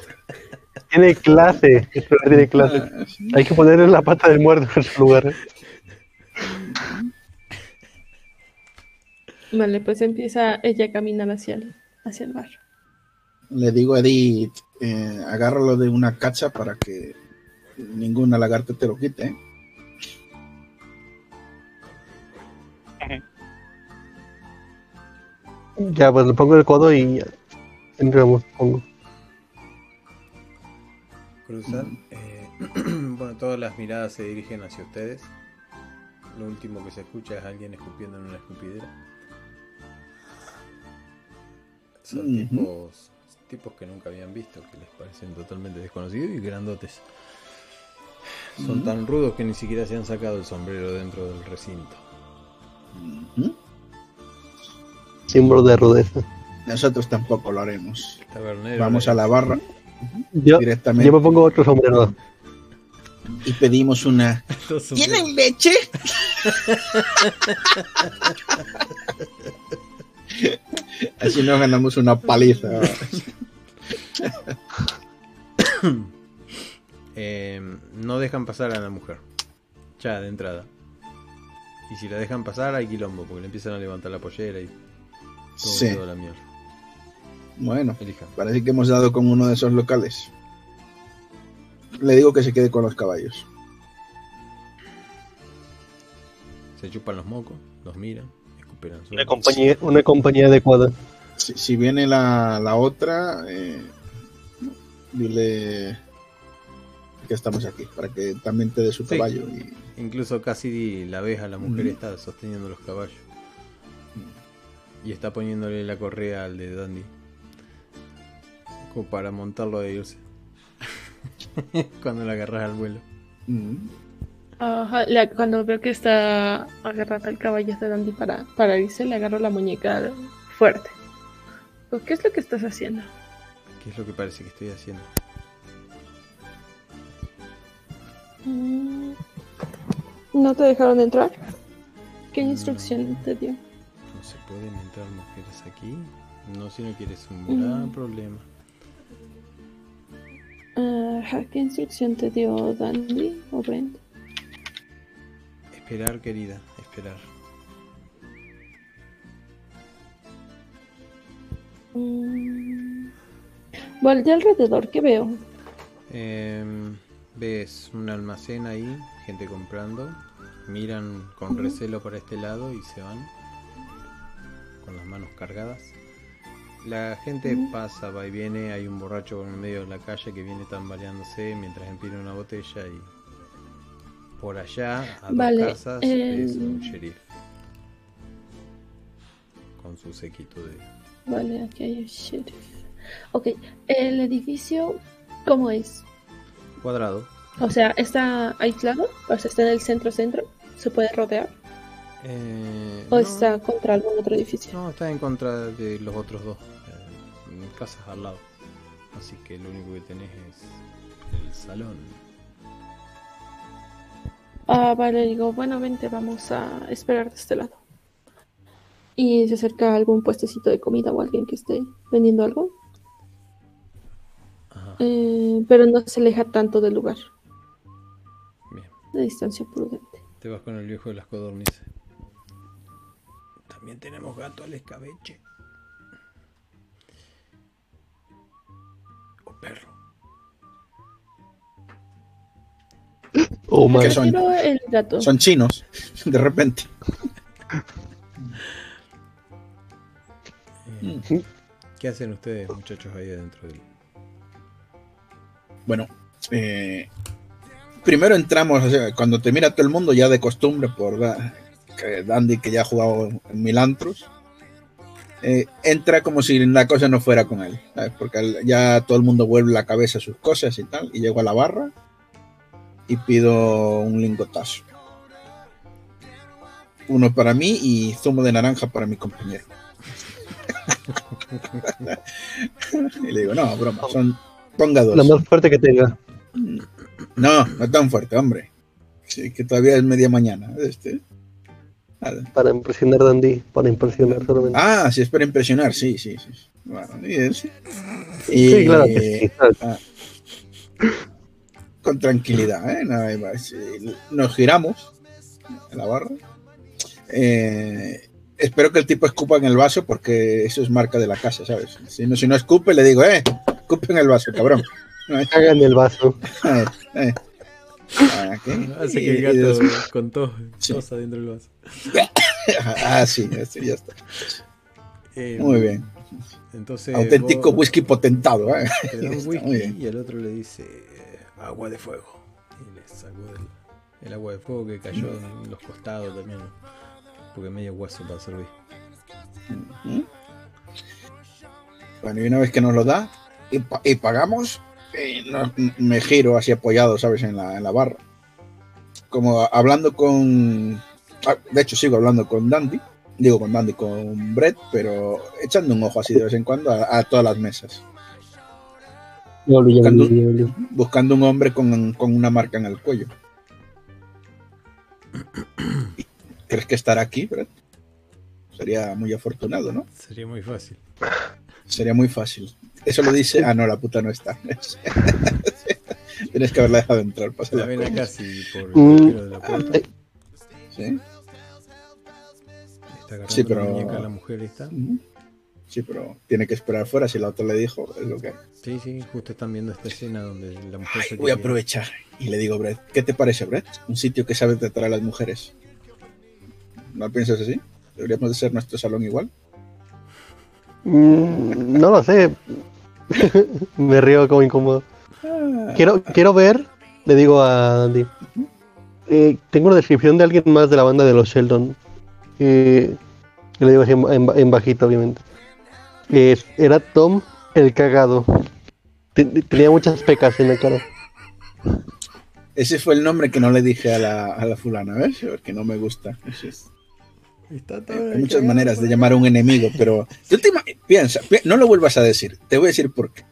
Tiene clase. (laughs) Tiene clase. Ah, sí. Hay que ponerle la pata del muerto en su lugar. Vale, pues empieza ella a caminar hacia el, hacia el bar. Le digo a Edith, eh, agárralo de una cacha para que ninguna lagarta te lo quite. ¿eh? Ya, pues le pongo el codo y ya. entramos, pongo. Cruzan. eh, (clears throat) bueno, todas las miradas se dirigen hacia ustedes. Lo último que se escucha es alguien escupiendo en una escupidera. Son tipos, tipos que nunca habían visto, que les parecen totalmente desconocidos y grandotes. Son tan rudos que ni siquiera se han sacado el sombrero dentro del recinto. Símbolo de rudeza. Nosotros tampoco lo haremos. Tabernero, Vamos a la barra Yo, directamente yo me pongo otro sombrero. y pedimos una. ¿Tienen leche? (laughs) (laughs) Así nos ganamos una paliza. (coughs) Eh, no dejan pasar a la mujer. Ya, de entrada. Y si la dejan pasar, hay quilombo, porque le empiezan a levantar la pollera y todo, Sí. toda la mierda. Bueno, Elijan. parece que hemos dado con uno de esos locales. Le digo que se quede con los caballos. Se chupan los mocos, los miran, Una compañía, una compañía adecuada. Si, si viene la, la otra, eh, dile que estamos aquí, para que también te dé su Sí. caballo. Y, Incluso casi la ves a la mujer está sosteniendo los caballos. Y está poniéndole la correa al de Dandy. Como para montarlo e irse. (laughs) Cuando la agarras al vuelo. Mm. Ajá, le- cuando veo que está agarrada el caballo de Dandy para, para irse, le agarro la muñeca fuerte. Pues, ¿Qué es lo que estás haciendo? ¿Qué es lo que parece que estoy haciendo? Mm, ¿No te dejaron entrar? ¿Qué No. instrucción te dio? ¿No se pueden entrar mujeres aquí? No, si no quieres un Mm. gran problema. ¿qué instrucción te dio Dandy o Brent? Esperar, querida, esperar. Mm. Alrededor, ¿qué veo? Em, ves un almacén ahí, gente comprando. Miran con recelo para este lado y se van con las manos cargadas. La gente pasa, va y viene. Hay un borracho en el medio de la calle que viene tambaleándose mientras empina una botella y por allá, a dos casas, es un sheriff con su sequito de. Vale, aquí hay un sheriff. Ok, el edificio, ¿cómo es? Cuadrado. O sea, ¿está aislado? O sea, ¿está en el centro-centro? ¿Se puede rodear? Eh, ¿O está contra algún otro edificio? No, está en contra de los otros dos. Eh, casas al lado. Así que lo único que tenés es el salón. Ah, vale, digo, bueno, vente, vamos a esperar de este lado. Y se acerca a algún puestecito de comida o alguien que esté vendiendo algo. Eh, pero no se aleja tanto del lugar. Bien. De distancia prudente. Te vas con el viejo de las codornices. También tenemos gato al escabeche. Oh, ¿Qué son? El gato. son chinos, (laughs) de repente. ¿Qué hacen ustedes, muchachos, ahí adentro del... Bueno, eh, primero entramos, o sea, cuando te mira todo el mundo, ya de costumbre, por que Dandy, que ya ha jugado en Milantros, eh, entra como si la cosa no fuera con él, ¿sabes? porque ya todo el mundo vuelve la cabeza a sus cosas y tal, y llego a la barra y pido un lingotazo. Uno para mí y zumo de naranja para mi compañero. (laughs) y le digo, no, broma, son, ponga dos. La más fuerte que tenga. No, no tan fuerte, hombre. Sí, que todavía es media mañana. Este. Para impresionar Dandy, para impresionar solamente. Ah, sí, es para impresionar, sí, sí, sí. Bueno, y, sí. sí, claro que sí. Ah, con tranquilidad, ¿eh? Nos giramos en la barra. Eh, espero que el tipo escupa en el vaso porque eso es marca de la casa, ¿sabes? Si no, si no escupe, le digo, eh, escupe en el vaso, cabrón. (laughs) Hagan el vaso. Eh, eh. Ah, Hace que el gato con todo, sí. adentro del vaso. (laughs) ah, sí, ya está. Eh, Muy bien. Entonces, Auténtico whisky potentado. ¿eh? Te da un (laughs) whisky y el otro le dice agua de fuego. Y le sacó el, el agua de fuego que cayó en los costados también. Porque medio hueso para servir. Bueno, y una vez que nos lo da y, y pagamos, me giro así apoyado, ¿sabes? En la, en la barra. Como hablando con. Ah, de hecho, sigo hablando con Dandy. Digo con Dandy, con Brett, pero echando un ojo así de vez en cuando a, todas las mesas. Buscando, buscando un hombre con, con, una marca en el cuello. ¿Crees que estará aquí, Brett? Sería muy afortunado, ¿no? Sería muy fácil. Sería muy fácil. Eso lo dice. Ah, no, la puta no está. (laughs) Tienes que haberla dejado entrar. Pasa la ven acá sí, por mm. de la puerta. Sí. Está agarrando sí, pero... la muñeca la mujer está. Sí, pero tiene que esperar fuera si la otra le dijo, es lo que Sí, sí, justo están viendo esta escena donde la mujer Ay, se Voy a aprovechar y le digo, Brett, ¿qué te parece, Brett? Un sitio que sabe tratar a las mujeres. ¿No piensas así? ¿Deberíamos de ser nuestro salón igual? Mm, no lo sé. (laughs) Me río como incómodo. Ah. Quiero, quiero ver, le digo a Andy. Eh, tengo una descripción de alguien más de la banda de los Sheldon. Eh, le digo así en, bajito, obviamente. Era Tom el cagado. tenía muchas pecas en la cara. Ese fue el nombre que no le dije a la, a la fulana, ¿ves? Porque no me gusta. es. Hay muchas maneras de llamar a un enemigo, pero tú te piensa, no lo vuelvas a decir. Te voy a decir por qué.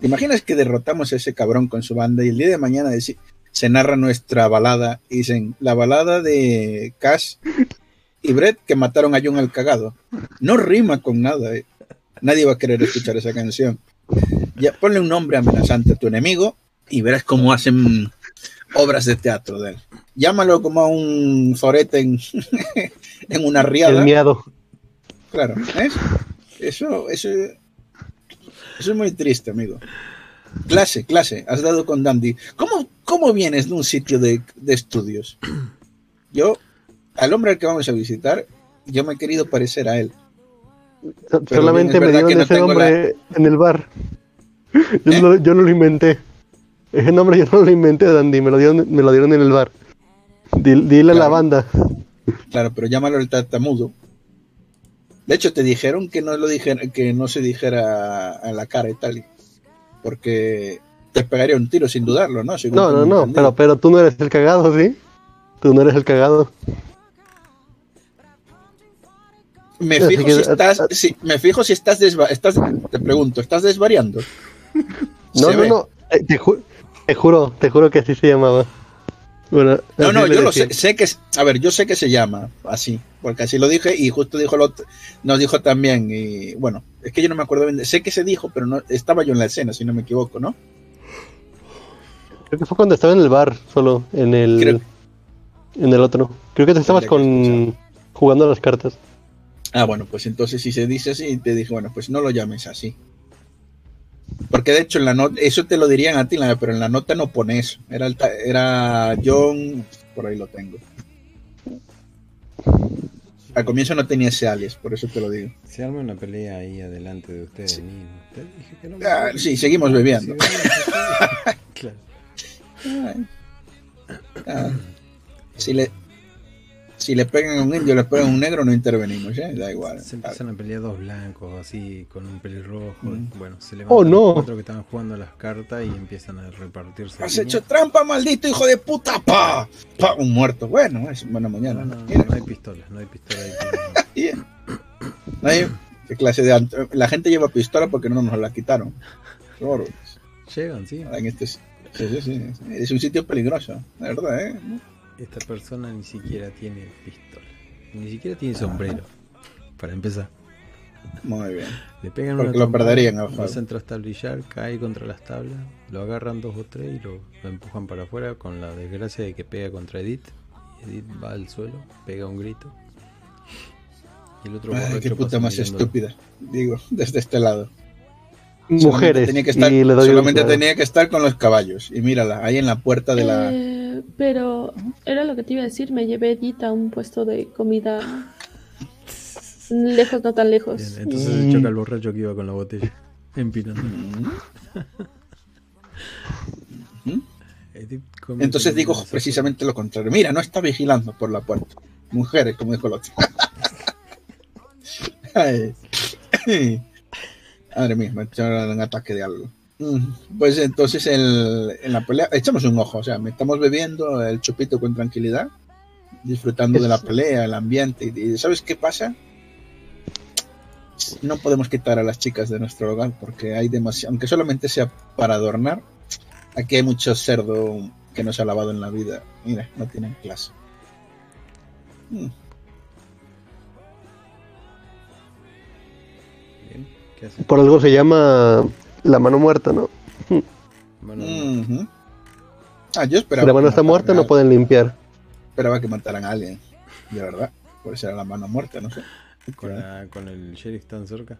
¿Te imaginas que derrotamos a ese cabrón con su banda y el día de mañana se narra nuestra balada y dicen la balada de Cash y Brett que mataron a John el cagado? No rima con nada. Eh. Nadie va a querer escuchar esa canción. Ya ponle un nombre amenazante a tu enemigo y verás cómo hacen obras de teatro de él. Llámalo como a un forete en, (laughs) en una riada. El. Claro, ¿ves? Eso, eso, eso es muy triste, amigo. Clase, clase, has dado con Dandy. ¿Cómo, cómo vienes de un sitio de, de estudios? Yo, al hombre al que vamos a visitar, yo me he querido parecer a él. Solamente me dieron no ese nombre en el bar. Yo, ¿Eh? no, yo no lo inventé. Ese nombre yo no lo inventé, Dandy. Me lo dieron, me lo dieron en el bar. Dile, dile a la banda. Claro, pero llámalo el tartamudo. De hecho, te dijeron que no lo dijera, que no se dijera a la cara y tal. Porque te pegaría un tiro sin dudarlo, ¿no? Según No, no, no. Pero, pero tú no eres el cagado, ¿sí? Tú no eres el cagado. Me fijo que- si estás, si, me fijo si estás, desva- estás, te pregunto, ¿estás desvariando? (laughs) No, no, ve. no. Eh, te, ju- te juro, te juro que así se llamaba. Bueno, No, no, yo lo sé, sé que, a ver, yo sé que se llama así, porque así lo dije y justo dijo otro, nos dijo también, y bueno, es que yo no me acuerdo bien, sé que se dijo, pero no, estaba yo en la escena, si no me equivoco, ¿no? Creo que fue cuando estaba en el bar, solo, en el, Creo- en el otro. Creo que te estabas con jugando a las cartas. Ah, bueno, pues entonces si se dice así, te dije, bueno, pues no lo llames así. Porque de hecho en la nota, eso te lo dirían a ti, pero en la nota no pone eso. Era, el ta- era John, por ahí lo tengo. Al comienzo no tenía ese alias, por eso te lo digo. Se arma una pelea ahí adelante de ustedes Sí. mismos. Te dije que no me Ah, sí, seguimos bebiendo. (laughs) Claro. Ah, si le si le pegan a un indio, le pegan a un negro, no intervenimos, ¿eh? Da igual. Se empiezan a pelear dos blancos así con un pelirrojo. Mm. Bueno, se Oh, levantan no. los cuatro que estaban jugando a las cartas y empiezan a repartirse. Has hecho trampa, maldito hijo de puta, pa, pa, un muerto. Bueno, es buena mañana. No, no, no hay pistolas, no hay pistola ahí. (laughs) Bien. Nadie- ¿Qué clase de La gente lleva pistola porque no nos la quitaron. Llegan, sí. En este, sí, sí, sí, es un sitio peligroso, la verdad, ¿eh? Esta persona ni siquiera tiene pistola. Ni siquiera tiene sombrero. Para empezar. Muy bien. Le pegan Porque una lo perderían al juego. hacen trastabillar, cae contra las tablas, lo agarran dos o tres y lo, lo empujan para afuera con la desgracia de que pega contra Edith. Edith va al suelo, pega un grito. Y el otro Ay, qué puta más mirándolo. estúpida. Digo, desde este lado. Solamente Mujeres. Tenía que estar, y le doy solamente tenía que estar con los caballos. Y mírala, ahí en la puerta de la. Eh, pero era lo que te iba a decir, me llevé Edith a un puesto de comida lejos, no tan lejos. Bien, entonces Mm. se choca el borracho que iba con la botella. (laughs) Empinando. ¿Mm? Entonces digo precisamente lo contrario. Mira, no está vigilando por la puerta. Mujeres, como dijo el otro. (laughs) (laughs) Madre mía, me echaron un ataque de algo. Pues entonces el- en la pelea, echamos un ojo, o sea, me estamos bebiendo el chupito con tranquilidad, disfrutando de la pelea, el ambiente. Y ¿sabes qué pasa? No podemos quitar a las chicas de nuestro hogar porque hay demasiado, aunque solamente sea para adornar, aquí hay mucho cerdo que no se ha lavado en la vida. Mira, no tienen clase. Mm. Por algo se llama la mano muerta, ¿no? Ujú. Ah, yo Si esperaba. la que mano está muerta, a- no pueden limpiar. Esperaba que mataran a alguien, de verdad. Por eso era la mano muerta, no sé. con, la- con el sheriff tan cerca.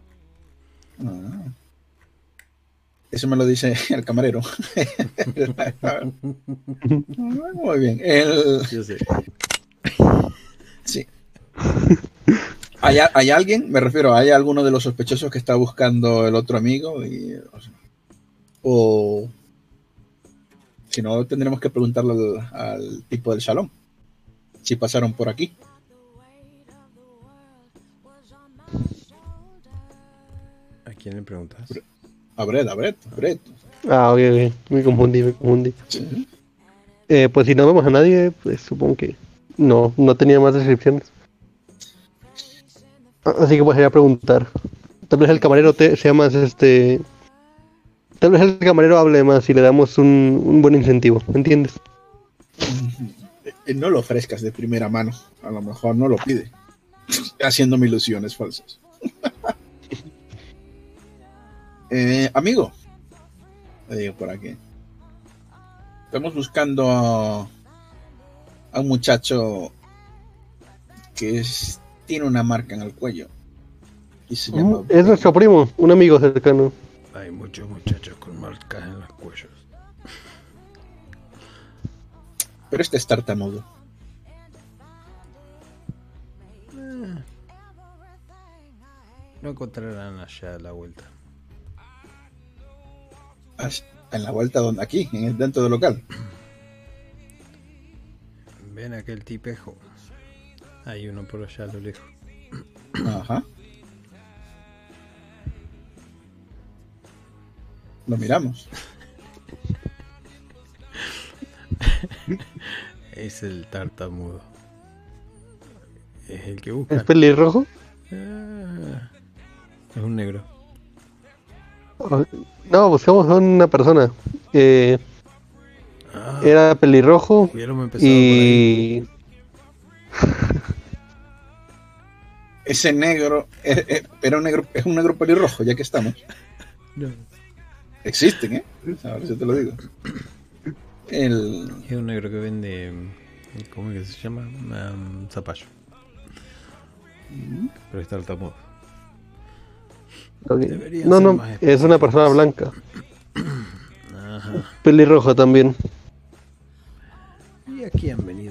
Ah. Eso me lo dice (laughs) el camarero. (laughs) Muy bien. El- Yo sé. sí. (laughs) ¿Hay, alguien? Me refiero, ¿hay alguno de los sospechosos que está buscando el otro amigo? Y, o, sea, o- si no, tendremos que preguntarle al, al tipo del salón. Si pasaron por aquí. ¿A quién le preguntas? A Brett, a Brett, a Brett. Ah, ok, ok. Me confundí, me confundí. Sí. Eh, pues si no vemos a nadie, pues supongo que no, no tenía más descripciones. Así que pues sería preguntar. Tal vez el camarero te, sea más este. Tal vez el camarero hable más y le damos un, un buen incentivo, ¿me entiendes? (laughs) Eh, No lo ofrezcas de primera mano. A lo mejor no lo pide. (laughs) Haciéndome ilusiones falsas. (laughs) Eh, amigo. Le digo por aquí. Estamos buscando a un muchacho que es- tiene una marca en el cuello. Y se llama. Mm, Es nuestro primo, un amigo cercano. Hay muchos muchachos con marcas en los cuellos. Pero este es tartamudo. Lo encontrarán allá a la vuelta. En la vuelta donde aquí, en el, dentro del local. Ven aquel tipejo. Hay uno por allá a lo lejos. Ajá. Lo miramos. (laughs) Es el tartamudo. Es el que ¿Es busca. pelirrojo? Ah, es un negro. No, buscamos a una persona. Eh, Ah, era pelirrojo y... (laughs) Ese negro eh, eh, era un negro, es un negro pelirrojo, ya que estamos. No, Existen, ¿eh? Ahora sí te lo digo. El. es un negro que vende. ¿Cómo es que se llama? Um, zapallo. Pero es tartamudo. ok. Debería No, no, es una persona blanca. Ajá. Pelirrojo también. Y aquí han venido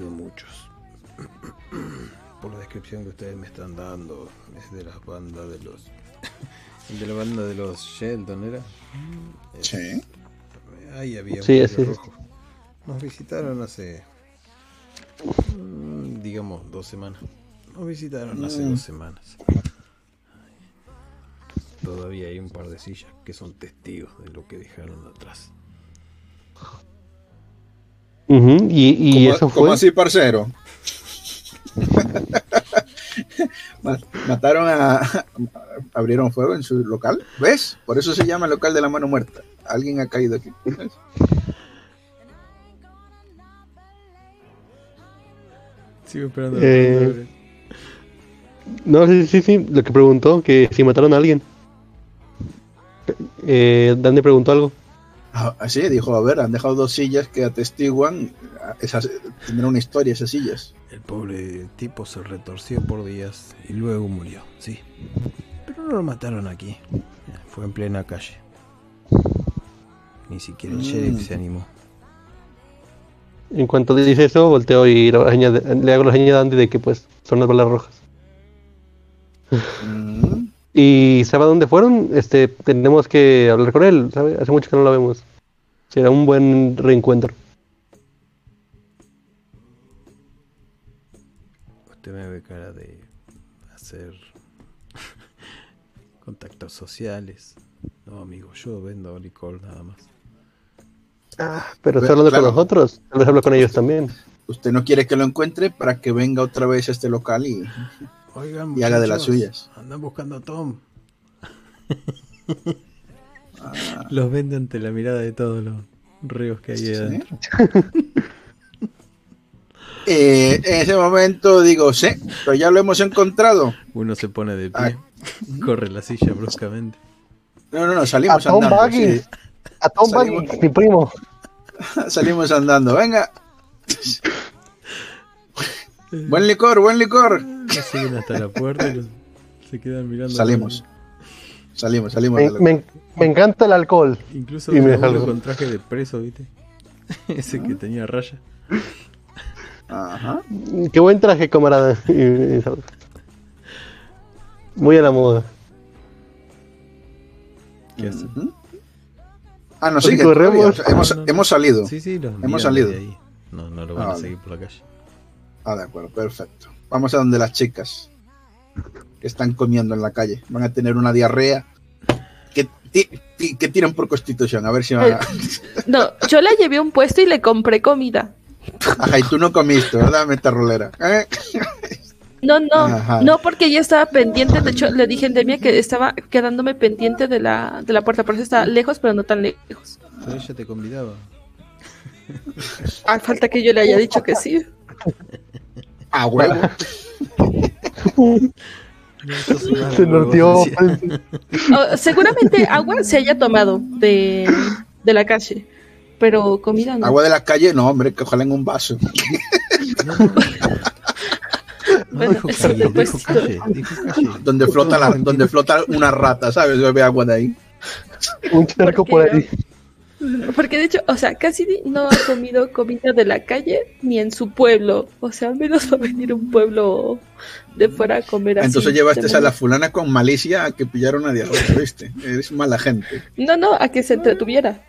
Que ustedes me están dando, es de las bandas de los. (laughs) de la banda de los Sheldon, ¿era? Sí. Ahí había un Sí, es. pelirrojo. Nos visitaron hace. mm, digamos, dos semanas. Nos visitaron hace Mm. dos semanas. Todavía hay un par de sillas que son testigos de lo que dejaron atrás. Y, y ¿Cómo, eso cómo fue... así, parcero? (laughs) Ma- Mataron a. (laughs) Abrieron fuego en su local. ¿Ves? Por eso se llama el local de la mano muerta. Alguien ha caído aquí. ¿Ves? (laughs) Sigo esperando Eh, No, sí, sí, sí, lo que preguntó, que si mataron a alguien. Eh, Dandy preguntó algo. Ah, Así dijo: A ver, han dejado dos sillas que atestiguan. ah, Esas, tendrán una historia esas sillas. El pobre tipo se retorció por días y luego murió, sí. Pero no lo mataron aquí. Fue en plena calle. Ni siquiera el Mm. sheriff se animó. En cuanto dice eso, volteo y le añade- le hago la señal a de que pues son las balas rojas. Mm, ¿Y sabe a dónde fueron? Este, tenemos que hablar con él, ¿sabe? Hace mucho que no lo vemos. Será un buen reencuentro. Usted me ve cara de hacer contactos sociales. No, amigo, yo vendo licor nada más. Pero Pero, está hablando claro. con nosotros, tal vez hablo con ellos también. Usted no quiere que lo encuentre para que venga otra vez a este local y, Oigan, y haga de las suyas. Andan buscando a Tom. (laughs) Ah, Los vende ante la mirada de todos los ríos que hay ¿sí? adentro. (laughs) Eh, en ese momento digo, sí, pero ya lo hemos encontrado. Uno se pone de Ah. pie, corre la silla bruscamente. No, no, no, A salimos Tom andando. Baggins, sí. a Tom Salimos- Baggins, mi primo. (laughs) Salimos andando. Venga, buen licor, buen licor. Siguen hasta la puerta y los- se quedan mirando. Salimos. Salimos, salimos. Me, me- me encanta el alcohol. Incluso Y me con traje de preso, ¿viste? (laughs) Ese que tenía raya. Ajá. Qué buen traje, camarada. Muy a la moda. ¿Qué hace? Ah, no, Pues sigue. corremos. hemos, No, no, no. hemos salido. Sí, sí, Hemos salido. ahí. No, no lo van Ah, a seguir por la calle. Ah, de acuerdo, perfecto. Vamos a donde las chicas que están comiendo en la calle. Van a tener una diarrea que, que tiran por constitución. A ver si van a... No, yo la llevé a un puesto y le compré comida. Ajá, y tú no comiste, ¿verdad, metarrolera? ¿Eh? No, no, Ajá. no, porque ella estaba pendiente. De hecho, le dije a Endemia que estaba quedándome pendiente de la, de la puerta. Por eso estaba lejos, pero no tan lejos. Pero ella te convidaba. Ah, falta que yo le haya dicho que sí. A huevo. No, sos una Se nos dio. huevos, decía. Oh, seguramente agua se haya tomado de, de la calle. Pero comida no. Agua de la calle, no, hombre, que ojalá en un vaso. (laughs) No, Bueno, dijo eso calle, después- dijo calle, dijo calle. donde flota la, donde flota una rata, ¿sabes? Bebe agua de ahí. Un charco por Porque ahí. Porque de hecho, o sea, Cassidy no ha comido comida de la calle ni en su pueblo. O sea, al menos va a venir un pueblo de fuera a comer así. Entonces llevaste a la fulana con malicia a que pillara una diarrea, ¿viste? Eres mala gente. No, no, a que se entretuviera.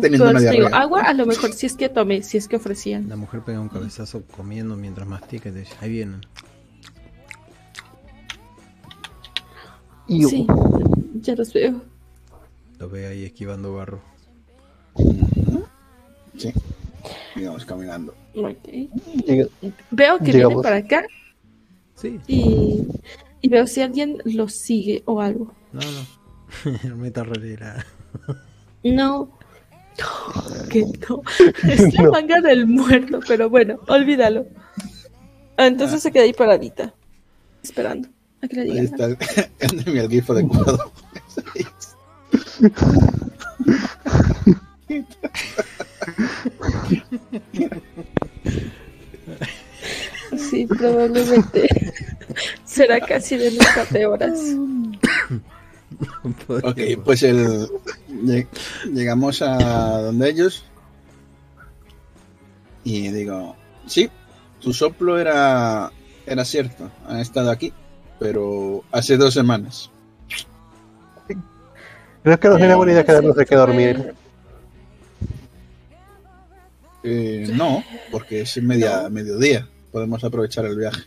Teniendo una diarrea. agua a lo mejor si es que tomé, si es que ofrecían. La mujer pega un cabezazo comiendo mientras mastica y te dice, ahí vienen. Sí, ya los veo. Lo ve ahí esquivando barro. Sí. Digamos, caminando. Ok. llega- Veo que viene Llegamos. para acá Sí, y, y veo si alguien los sigue o algo. no, no. (laughs) Meta relera. No. (laughs) Que no. Es la No. manga del muerto, pero bueno, olvídalo. Ah, Entonces se queda ahí paradita. Esperando. A que le Ahí está (laughs) el, el, grifo adecuado. Sí, probablemente. (laughs) Será casi de un par de horas. (laughs) Ok, pues el lle- llegamos a donde ellos y digo, sí, tu soplo era era cierto, han estado aquí, pero hace dos semanas. Creo que no sería buena idea Eh, quedarnos sí, aquí a dormir. Eh, no, porque es media mediodía, podemos aprovechar el viaje.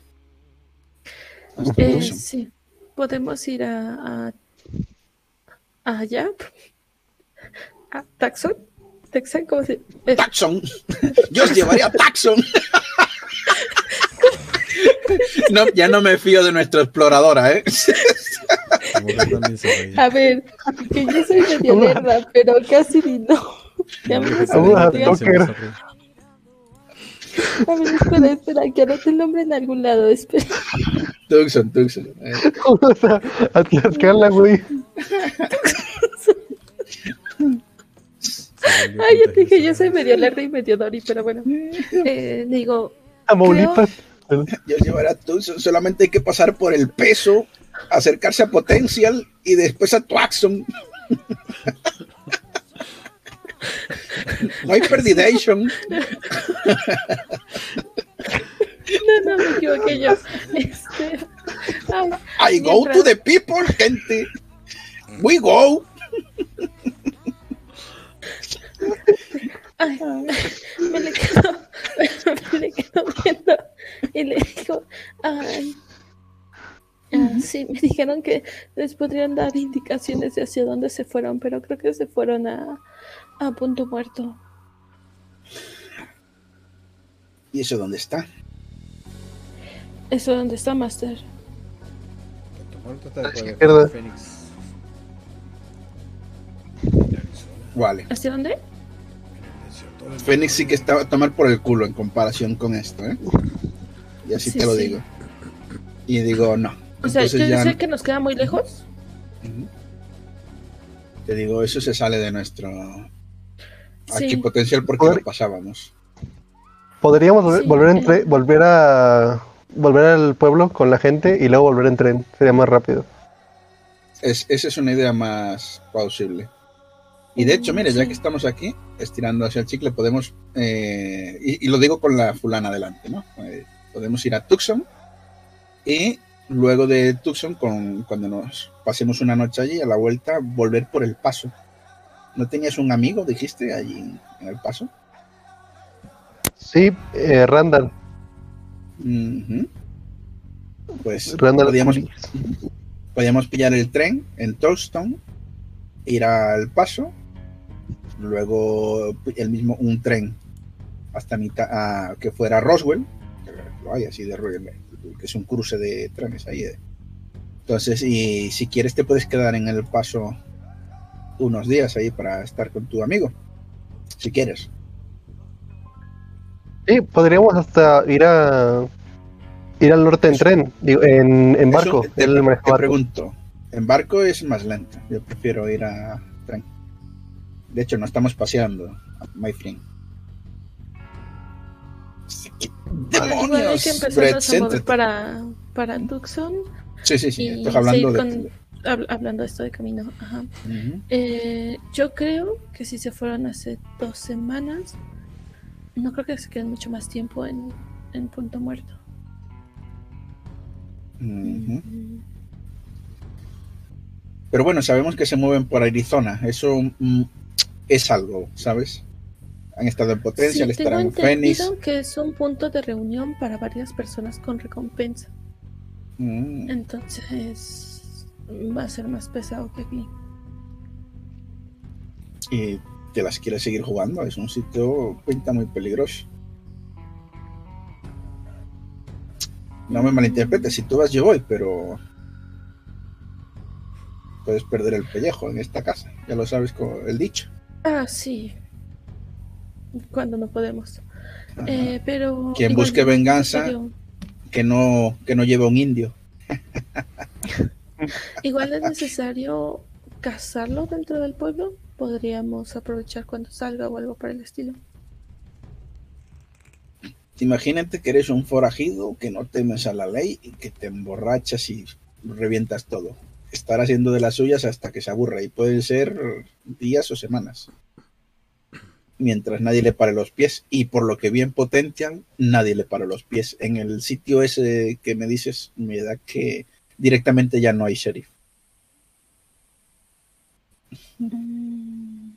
Eh, sí. Podemos ir a, a allá. A Taxon. Texan, ¿cómo se eh, Taxon, (laughs) yo os llevaría a Taxon. (laughs) No, ya no me fío de nuestra exploradora, ¿eh? A ver, que yo soy medio Vamos a- lerda, pero casi ni no. Ya me a ver, espera, espera, que anote el nombre en algún lado. Espera. Tucson, Tucson. eh. Vamos a, (laughs) a Tlaxcala, güey. Ay, yo te dije, yo soy medio lerda y medio Dori, pero bueno. Eh, digo, Tamaulipas. Yo os llevaré a Tucson, solamente hay que pasar por el peso, acercarse a Potential y después a Twaxon. (laughs) No hay perdidation. no, no me equivoqué yo. Este, ay, I go to the people, gente. We go. ay, me le quedo, me le quedo viendo y le digo, ay. ah, sí, me dijeron que les podrían dar indicaciones de hacia dónde se fueron, pero creo que se fueron a, a punto muerto. ¿Y eso dónde está? ¿Eso dónde está, Master? Tu muerto está después de izquierda. Fénix. Vale. ¿Hacia dónde? Fénix sí que estaba a tomar por el culo en comparación con esto, ¿eh? Y así Sí, te lo sí. digo. Y digo, no. O sea, yo ya- sé que nos queda muy lejos. Te digo, eso se sale de nuestro Sí. aquí potencial porque Poder- lo pasábamos. Podríamos volver, Sí, volver, en tre- volver a volver al pueblo con la gente y luego volver en tren. Sería más rápido. Es, esa es una idea más plausible. Y de hecho, mire, ya que estamos aquí, estirando hacia el chicle, podemos, eh, y, y lo digo con la fulana adelante, ¿no? Eh, podemos ir a Tucson y luego de Tucson, con, cuando nos pasemos una noche allí, a la vuelta, volver por el paso. ¿No tenías un amigo, dijiste, allí en, el paso? Sí, eh, Randall. Pues Randall podíamos, podíamos pillar el tren en Tollstone, ir al paso, luego el mismo un tren hasta mitad a- que fuera Roswell, que lo hay así de Roswell, que es un cruce de trenes ahí. eh. Entonces, y si quieres te puedes quedar en el paso unos días ahí para estar con tu amigo, si quieres. Sí, podríamos hasta ir a ir al norte en Eso- tren, digo, en, en barco. Te, te barco. pregunto, en barco es más lento, yo prefiero ir a tren. De hecho, no estamos paseando, my friend. Igual hay que empezar a mover para, para Tucson. Sí, sí, sí. Estás hablando de. Hablando de esto de camino. Ajá. eh, yo creo que si se fueron hace dos semanas, no creo que se queden mucho más tiempo en, en Punto Muerto. Pero bueno, sabemos que se mueven por Arizona. Eso mm, es algo, ¿sabes? Han estado en potencia, sí, estarán en Phoenix. que es un punto de reunión para varias personas con recompensa. Mm. Entonces va a ser más pesado que aquí. Y te las quieres seguir jugando, es un sitio pinta muy peligroso. No me malinterpretes, si tú vas yo voy, pero puedes perder el pellejo en esta casa. Ya lo sabes con el dicho. Ah, sí. Cuando no podemos. Eh, pero quien busque venganza, que no que no lleve un indio. (laughs) igual es necesario cazarlo dentro del pueblo. Podríamos aprovechar cuando salga o algo para el estilo. Imagínate que eres un forajido que no temes a la ley y que te emborrachas y revientas todo estar haciendo de las suyas hasta que se aburra y pueden ser días o semanas. Mientras nadie le pare los pies y por lo que bien potencian, nadie le para los pies. En el sitio ese que me dices, me da que directamente ya no hay sheriff. Mm,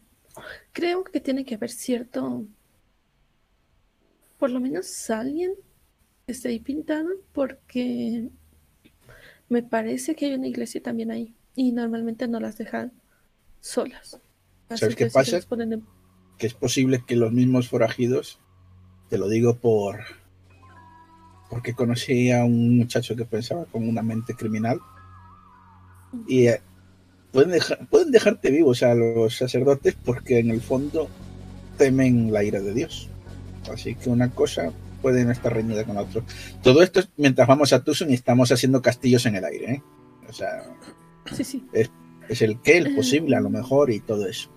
creo que tiene que haber cierto, por lo menos alguien esté ahí pintado, porque me parece que hay una iglesia también ahí y normalmente no las dejan solas. ¿Sabes qué pasa? Que es posible que los mismos forajidos, te lo digo por porque conocí a un muchacho que pensaba con una mente criminal y eh, pueden, dejar, pueden dejarte vivo, o sea, los sacerdotes, porque en el fondo temen la ira de Dios. Así que una cosa pueden estar reñida con otro. Todo esto es mientras vamos a Tucson y estamos haciendo castillos en el aire. ¿eh? O sea, Es, el que, el posible, a lo mejor, y todo eso.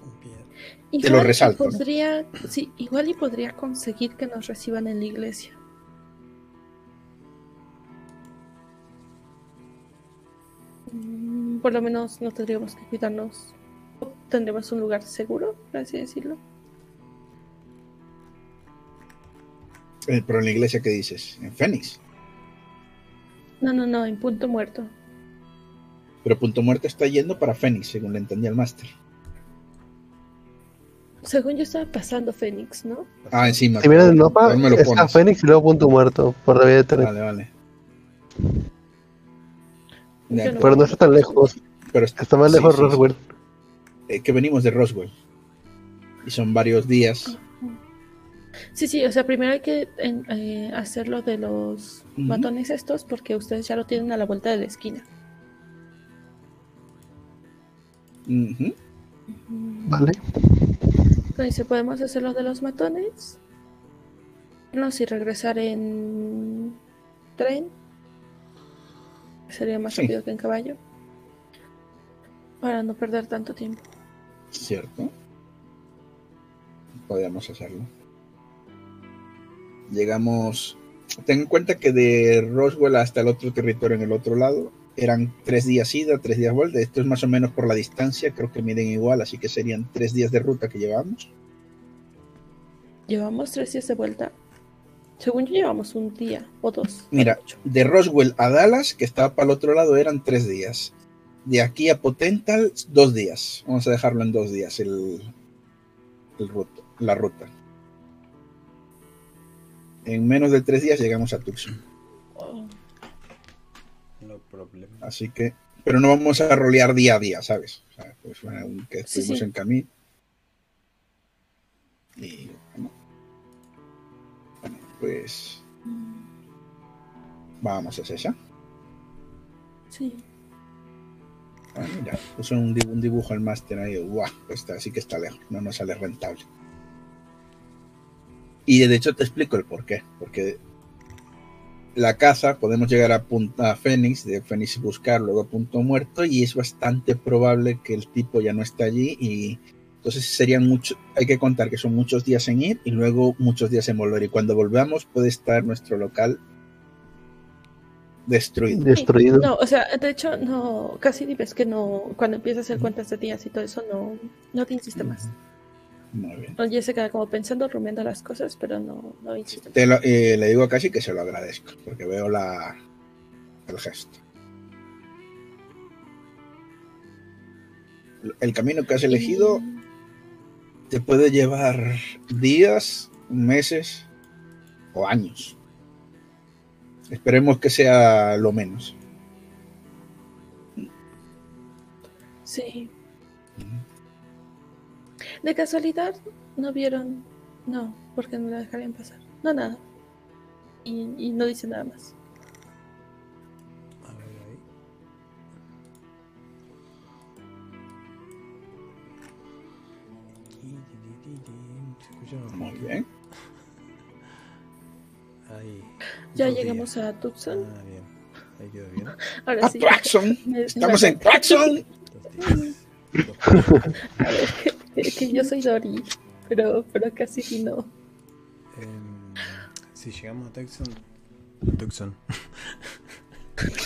Te lo resalto. Podría, sí, igual y podría conseguir que nos reciban en la iglesia. Por lo menos no tendríamos que cuidarnos. Tendremos un lugar seguro, por así decirlo. Eh, pero en la iglesia, ¿qué dices? ¿En Fénix? No, no, no, en Punto Muerto. Pero Punto Muerto está yendo para Fénix, según le entendí al máster. Según yo estaba pasando Fénix, ¿no? Ah, encima. Si miras el mapa, está Fénix y luego Punto Muerto, por la de Vale, vale. Pero no está tan lejos. Pero está, más lejos Roswell. Eh, que venimos de Roswell. Y son varios días. Sí, sí, o sea, primero hay que eh, hacerlo de los matones estos porque ustedes ya lo tienen a la vuelta de la esquina. Vale. Entonces, podemos hacerlo de los matones. No, si regresar en tren. Sería más rápido que en caballo. Para no perder tanto tiempo. Cierto. Podríamos hacerlo. Llegamos, ten en cuenta que de Roswell hasta el otro territorio en el otro lado eran tres días ida, tres días vuelta. Esto es más o menos por la distancia, creo que miden igual, así que serían tres días de ruta que llevamos. Llevamos tres días de vuelta. Según yo llevamos un día o dos. Mira, de Roswell a Dallas, que estaba para el otro lado, eran tres días. De aquí a Potental, dos días. Vamos a dejarlo en dos días el, la ruta en menos de tres días llegamos a Tucson. No problema. Así que, pero no vamos a rolear día a día, ¿sabes? O sea, pues que estuvimos en camino. Y bueno, pues vamos a esa. Sí. Ah, mira, puso un, dibujo, un dibujo al máster ahí. ¡Guau! Está, así que está lejos, no nos sale rentable. Y de hecho te explico el por qué. Porque la casa, podemos llegar a Punta Fénix, de Fénix buscar, luego a Punto Muerto, y es bastante probable que el tipo ya no esté allí y Entonces serían muchos, hay que contar que son muchos días en ir y luego muchos días en volver. Y cuando volvamos puede estar nuestro local destruido. Destruido. No, o sea, de hecho, no, casi ves que no, cuando empiezas a hacer cuentas de días y todo eso, no, no te insiste más. Muy bien. Oye, se queda como pensando, rumiando las cosas, pero no, no insiste Te lo- eh, le digo a Casi que se lo agradezco, porque veo la, el gesto. El camino que has elegido te puede llevar días, meses o años. Esperemos que sea lo menos. Sí. De casualidad, no vieron. No, porque no la dejarían pasar. No, nada. Y, y no dice nada más. Muy bien. Ahí. Ya llegamos días. a Tucson. Ah, bien. Ahí quedó bien. Ahora sí. Attraction. (laughs) Me- Estamos en. Dos A ver, que, que yo soy Dory, pero, pero casi que no. Em, si llegamos a Tucson. Tucson. (laughs)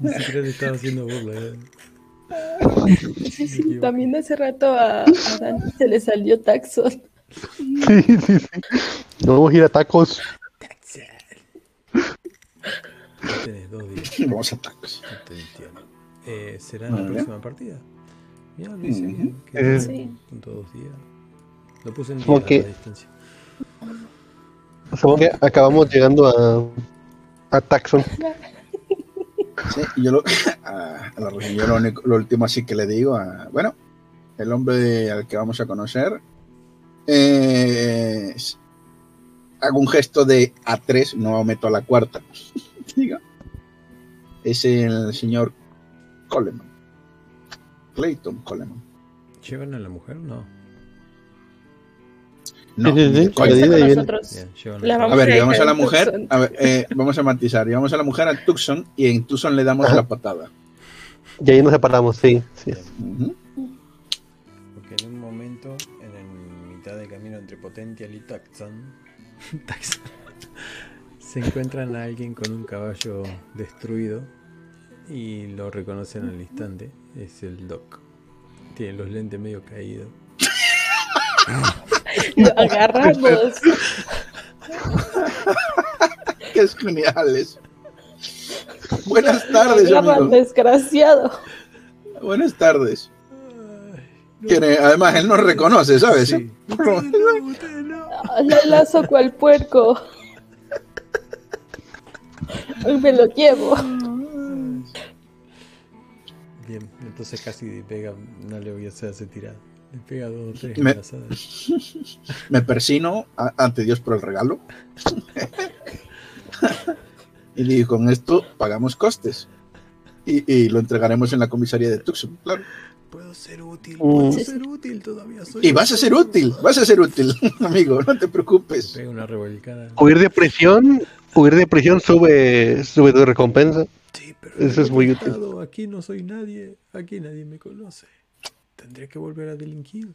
Ni siquiera le estaba haciendo burla. eh. (laughs) Sí, sí, también hace rato a, a Dani se le salió Taxon. Sí, sí, sí. Nos vamos a ir a tacos. Tenés dos días. Vamos a tacos. No te entiendo. Eh, ¿Será en la Vale. próxima partida? Mira, lo hice bien. que Eh. Sí. Dos días. Lo puse en día Ok. a la distancia. Supongo que acabamos llegando a, a Taxon. Sí, yo lo, (laughs) lo, único- lo último así que le digo, a, bueno, el hombre al que vamos a conocer, es- hago un gesto de A3, no meto a la cuarta, (laughs) es el señor Coleman, Clayton Coleman. ¿Llevan a la mujer? No. No, Sí, sí, de de nosotros. La a vamos A ver, llevamos a la mujer, Tucson. a ver, eh, vamos a matizar, llevamos a la mujer a Tucson y en Tucson le damos Ajá. la patada. Y ahí nos separamos, sí. sí. Porque en un momento, en el mitad del camino entre Potential y Tucson, (laughs) Tucson, se encuentran a alguien con un caballo destruido y lo reconocen al instante. Es el Doc. Tiene los lentes medio caídos. Lo agarramos. (laughs) Qué geniales. Buenas tardes, agarran, amigo. desgraciado. Buenas tardes. además, él nos reconoce, ¿sabes? Sí. Le lazo cual puerco. Y me lo llevo. Bien, entonces casi pega, no le voy a hacer hacer pega dos tres Me-. (laughs) Me persino a- ante Dios por el regalo. (laughs) y digo, con esto pagamos costes. Y, y lo entregaremos en la comisaría de Tucson, claro. Puedo ser útil, Mm. puedo ser útil todavía. Soy Y vas a ser útil, vas a ser útil, (laughs) amigo, no te preocupes. Pega una revolcada. Huir de prisión, huir de prisión sube, sube tu recompensa. Sí, pero Eso es muy útil. Aquí no soy nadie, aquí nadie me conoce. Tendría que volver a delinquir.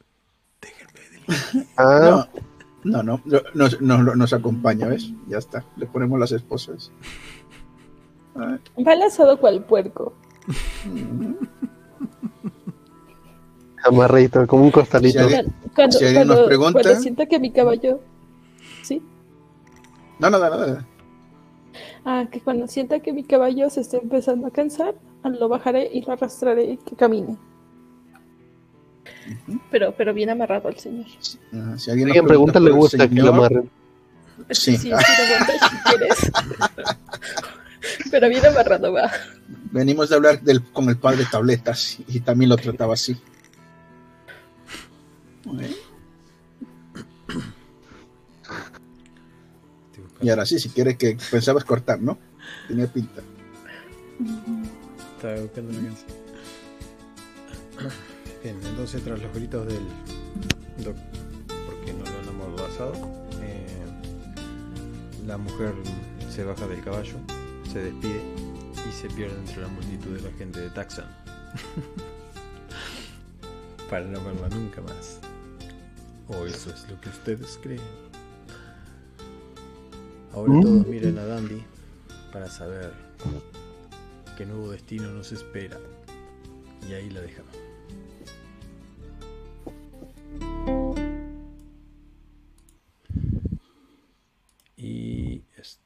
Déjenme delinquir. (laughs) Ah, No, no, no, nos, nos- nos acompaña, ¿ves? Ya está, le ponemos las esposas. Va lanzado cual puerco. (laughs) amarradito, como un costalito. Si alguien- Cuando, Si alguien nos pregunta- cuando sienta que mi caballo. ¿Sí? No, nada, nada. Ah, que cuando sienta que mi caballo se está empezando a cansar, lo bajaré y lo arrastraré y que camine. Pero, pero bien amarrado al señor. Ah, Si alguien, pregunta, le gusta que lo señor, amarren. Sí. sí, sí, si quieres. (laughs) pero bien amarrado va. Venimos de hablar del, con el padre Tabletas y también lo trataba así. Y ahora sí, si quieres que pensabas cortar, ¿no? Tenía pinta. Estaba buscando la canción. Bien, entonces tras los gritos del doc, porque no lo han amordazado, eh, la mujer se baja del caballo, se despide y se pierde entre la multitud de la gente de Taxan. (laughs) Para no verla nunca más. O eso es lo que ustedes creen. Ahora Mm. todos miren a Dandy para saber qué nuevo destino nos espera. Y ahí la dejamos. Y stop.